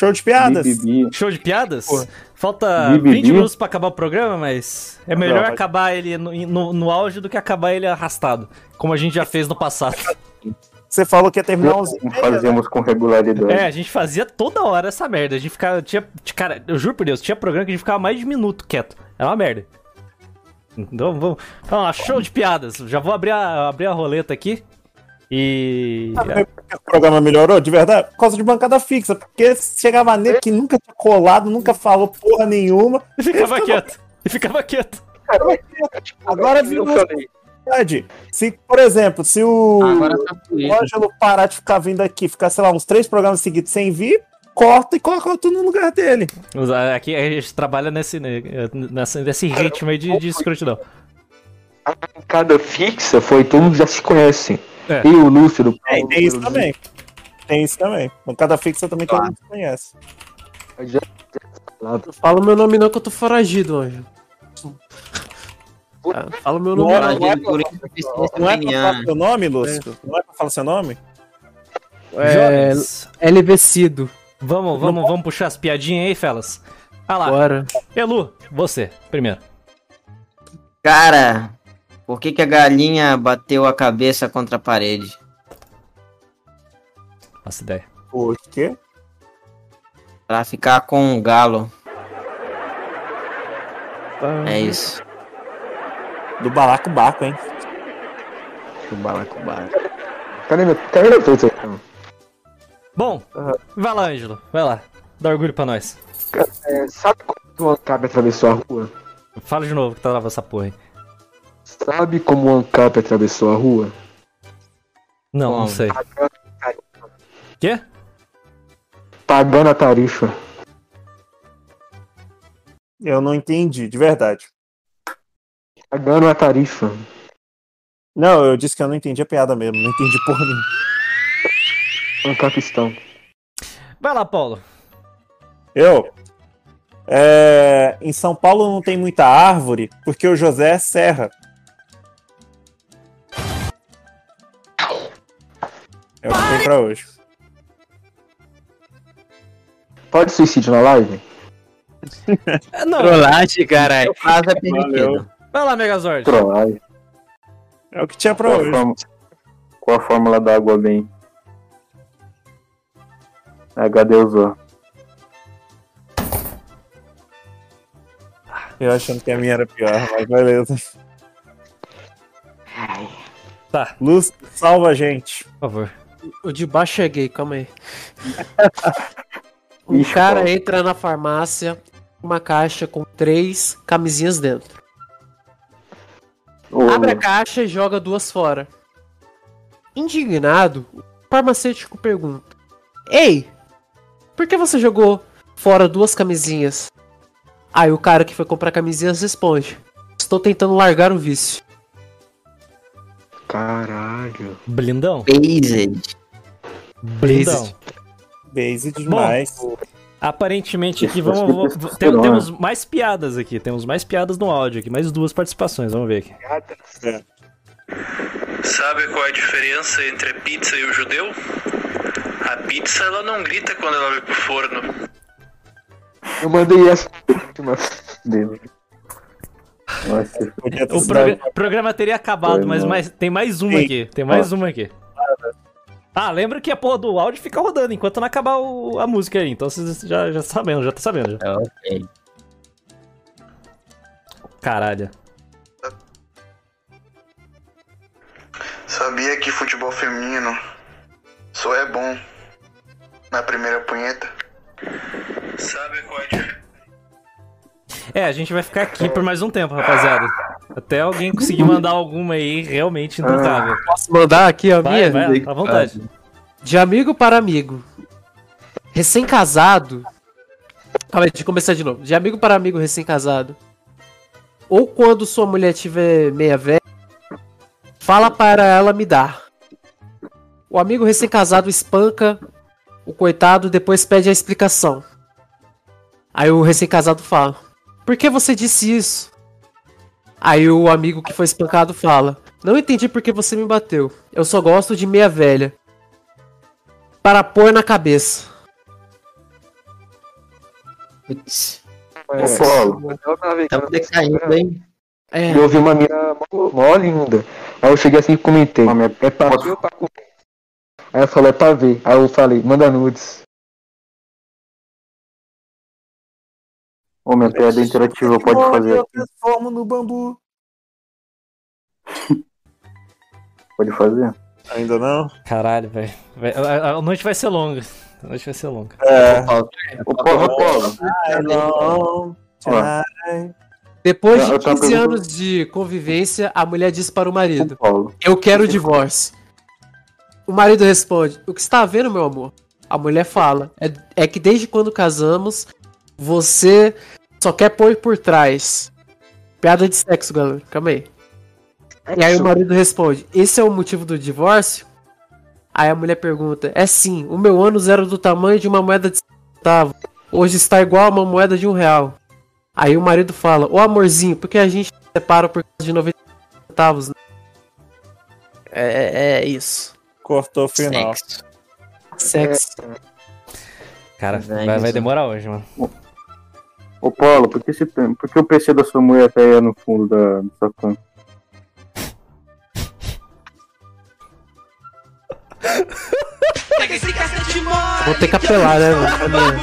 Show de piadas. Show de piadas? Pô. Falta Bibibi. 20 minutos pra acabar o programa, mas é melhor Não, acabar ele no, no, no auge do que acabar ele arrastado. Como a gente já fez no passado. Você falou que ia terminar 11 Como fazemos com regularidade. É, a gente fazia toda hora essa merda. A gente ficava. Tinha, cara, eu juro por Deus, tinha programa que a gente ficava mais de minuto quieto. Era uma merda. Então vamos. Vamos lá, show de piadas. Já vou abrir a, abrir a roleta aqui. E. Sabe por que o programa melhorou, de verdade? Por causa de bancada fixa. Porque chegava nele que nunca tinha colado, nunca falou porra nenhuma. E ficava quieto. E ficava quieto. Agora virou Eu falei. Verdade. Se, por exemplo, se o tá o. Ângelo parar de ficar vindo aqui, ficar, sei lá, uns três programas seguidos sem vir, corta e coloca tudo no lugar dele. Ah, Aqui a gente trabalha nesse, né, nessa, nesse ritmo aí de, de escrotidão. A bancada fixa foi todo mundo já se conhece. É. Eu, o Lúcio, o É, tem isso também. Tem isso também. Bancada fixa também todo mundo conhece. Já- já- fala meu nome não que eu tô foragido, anjo. Ah, Fala meu nome Não é- não. é por Não é pra falar seu nome, Lúcio? Não é pra falar seu nome? É, Jovens, LV Cido. vamos, vamos, vamos puxar as piadinhas aí, felas. Ah lá, Bora. Elu, você, primeiro. Cara, por que, que a galinha bateu a cabeça contra a parede? Faça ideia. Por quê? Pra ficar com um galo. Ah, É isso. Do balacobaco, hein? O balacobaco. Cadê meu, cadê meu então? Bom, vai lá, Ângelo, vai lá. Dá orgulho pra nós. É, sabe quando o Ancap atravessou a rua? Fala de novo que tá travando essa porra aí. Sabe como o Ancap atravessou a rua? Não, não Como? sei. Quê? Pagando a tarifa. Eu não entendi, de verdade. Pagando a tarifa. Não, eu disse que eu não entendi a piada mesmo. Não entendi porra nenhuma. Ancapistão. Vai lá, Paulo. Eu? É, em São Paulo não tem muita árvore porque o José é serra. É o que tem pra hoje. Pode suicídio na live? Não, Trollagem, caralho. Caso é. Valeu. Vai lá, Megazord. Trollagem. É o que tinha pra Qual a, hoje. fórmula, qual a fórmula da água bem? HD usou. Eu achando que a minha era pior, mas beleza. Tá, Luz, salva a gente. por favor. O de baixo cheguei, calma aí. Um cara entra na farmácia, uma caixa com três camisinhas dentro. Ô, Abre a caixa e joga duas fora. Indignado, o farmacêutico pergunta: Ei, por que você jogou fora duas camisinhas? Aí o cara que foi comprar camisinhas responde: Estou tentando largar o vício. Caralho. Blindão. Based. Blindão. Base demais. Aparentemente aqui, vamos, vamos- tem- testosterona. temos mais piadas aqui. Temos mais piadas no áudio aqui. Mais duas participações. Vamos ver aqui. Sabe qual é a diferença entre a pizza e o judeu? A pizza ela não grita quando ela vai pro forno. Eu mandei essa última. Nossa, O progra- programa teria acabado, Foi, mas mais- tem mais uma Sim. aqui. Tem mais uma aqui. Ah, lembra que a porra do áudio fica rodando enquanto não acabar o- a música aí. Então vocês já, já sabendo, já tá sabendo. Já. Ok. Caralho. Sabia que futebol feminino só é bom na primeira punheta? Sabe qual é a gente vai ficar aqui por mais um tempo, rapaziada. Até alguém conseguir mandar alguma aí realmente intratável. Posso mandar aqui a Vai, minha? vai, à vontade. De amigo para amigo. Recém-casado. Calma aí, deixa eu começar de novo. De amigo para amigo recém-casado. Ou quando sua mulher tiver meia velha, fala para ela me dar. O amigo recém-casado espanca o coitado e depois pede a explicação. Aí o recém-casado fala: Por que você disse isso? Aí o amigo que foi espancado fala: Não entendi por que você me bateu. Eu só gosto de meia velha para pôr na cabeça. Putz. Ô, Paulo. Decaindo, hein? É, Eu ouvi uma mina mó, linda. Aí eu cheguei assim e comentei. É pra ver ou pra comer? Aí ela falou, é pra ver. Aí eu falei, manda nudes. Ô, minha piada interativa pode Olha, fazer Eu transformo no bambu. Pode fazer? Ainda não? Caralho, velho. Vai- A, a noite vai ser longa. A noite vai ser longa. É. Ô, Paulo, ô, Paulo. Ai, não. Ai. depois de eu tava 15 perguntando- anos de convivência, a mulher diz para o marido: Paulo. Eu quero o divórcio. O marido responde: O que está vendo, meu amor? A mulher fala: É, é que desde quando casamos, você só quer pôr por trás. Piada de sexo, galera. Calma aí. E aí o marido responde: Esse é o motivo do divórcio? Aí a mulher pergunta: É sim, o meu ânus era do tamanho de uma moeda de centavo. Hoje está igual a uma moeda de um real. Aí o marido fala: Ô amorzinho, por que a gente se separa por causa de 90 centavos? né?" É, é isso. Cortou o final. Sexo. Sexo. Cara, Velho, vai, vai demorar hoje, mano. Ô, Paulo, por que, esse, por que o PC da sua mulher tá aí no fundo da, da sua cama? Vou ter que apelar, né, mano?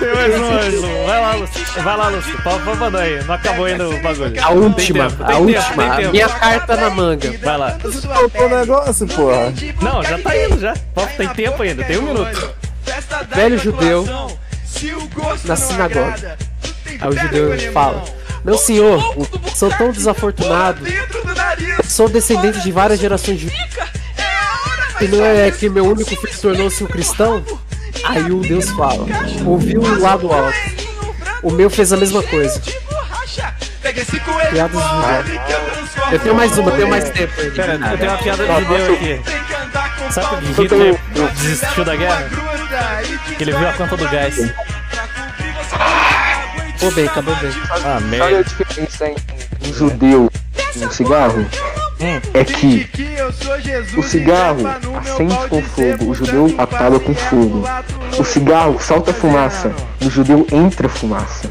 Tem mais um, mais um. Vai lá, Lúcio. Vai lá, Lúcio. Pode, mandar aí. Não acabou ainda o bagulho. A Tem última, tempo, a tem tempo, última. tem a tempo. minha carta na manga. Vai lá. Cortou o negócio, porra. Não, já tá indo já. Pode- Tem tempo ainda, tem um minuto. Velho judeu na sinagoga. Aí o judeu fala: Meu senhor, sou tão desafortunado. Sou descendente de várias gerações de. E não é que meu único filho tornou-se um cristão? Aí o Deus fala: Ouviu o lado alto. O meu fez a mesma coisa. Piadas de judeu. Eu tenho mais uma, tenho mais tempo. Pera, eu tenho uma piada de judeu aqui. Sabe que Hitler desistiu da guerra? Que ele viu a conta do gás. Acabou bem, acabou bem. Ah, Sabe a merda. diferença em um judeu e um cigarro? É que o cigarro acende com fogo, o judeu apaga com fogo. O cigarro solta fumaça, o judeu entra fumaça.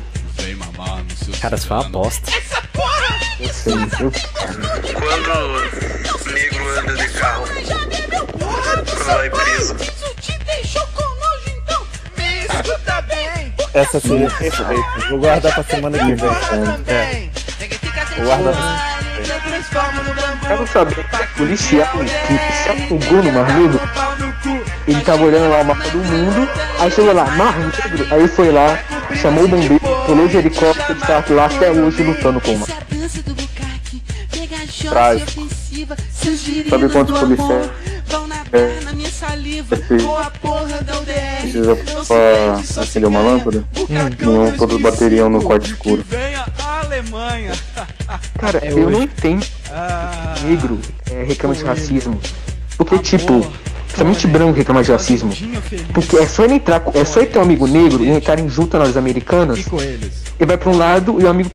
Cara, isso foi uma bosta. Eu sei, eu Quando o negro anda de carro, quando vai preso, Essa seria perfeita. Vou guardar pra semana que vem. É. Vou guardar pra semana que vem. Quero saber, policial que se afogou no Mar Negro, ele tava olhando lá o mapa do mundo, aí chegou lá, Mar Negro, aí foi lá, chamou o bombeiro, pulou de helicóptero, tá lá até hoje lutando com o mar. Trágico. Sabe quantos policiais é, precisa pra acender uma lâmpada? Nenhum, todos bateriam no quarto escuro. Venha a Alemanha. Cara, eu não entendo. Negro é, reclama de racismo. Porque, tipo, somente branco reclama de racismo. Porque é só ele entrar, com- é só ele ter um amigo negro e entrarem junto nas americanas. com. Ele vai pra um lado e o amigo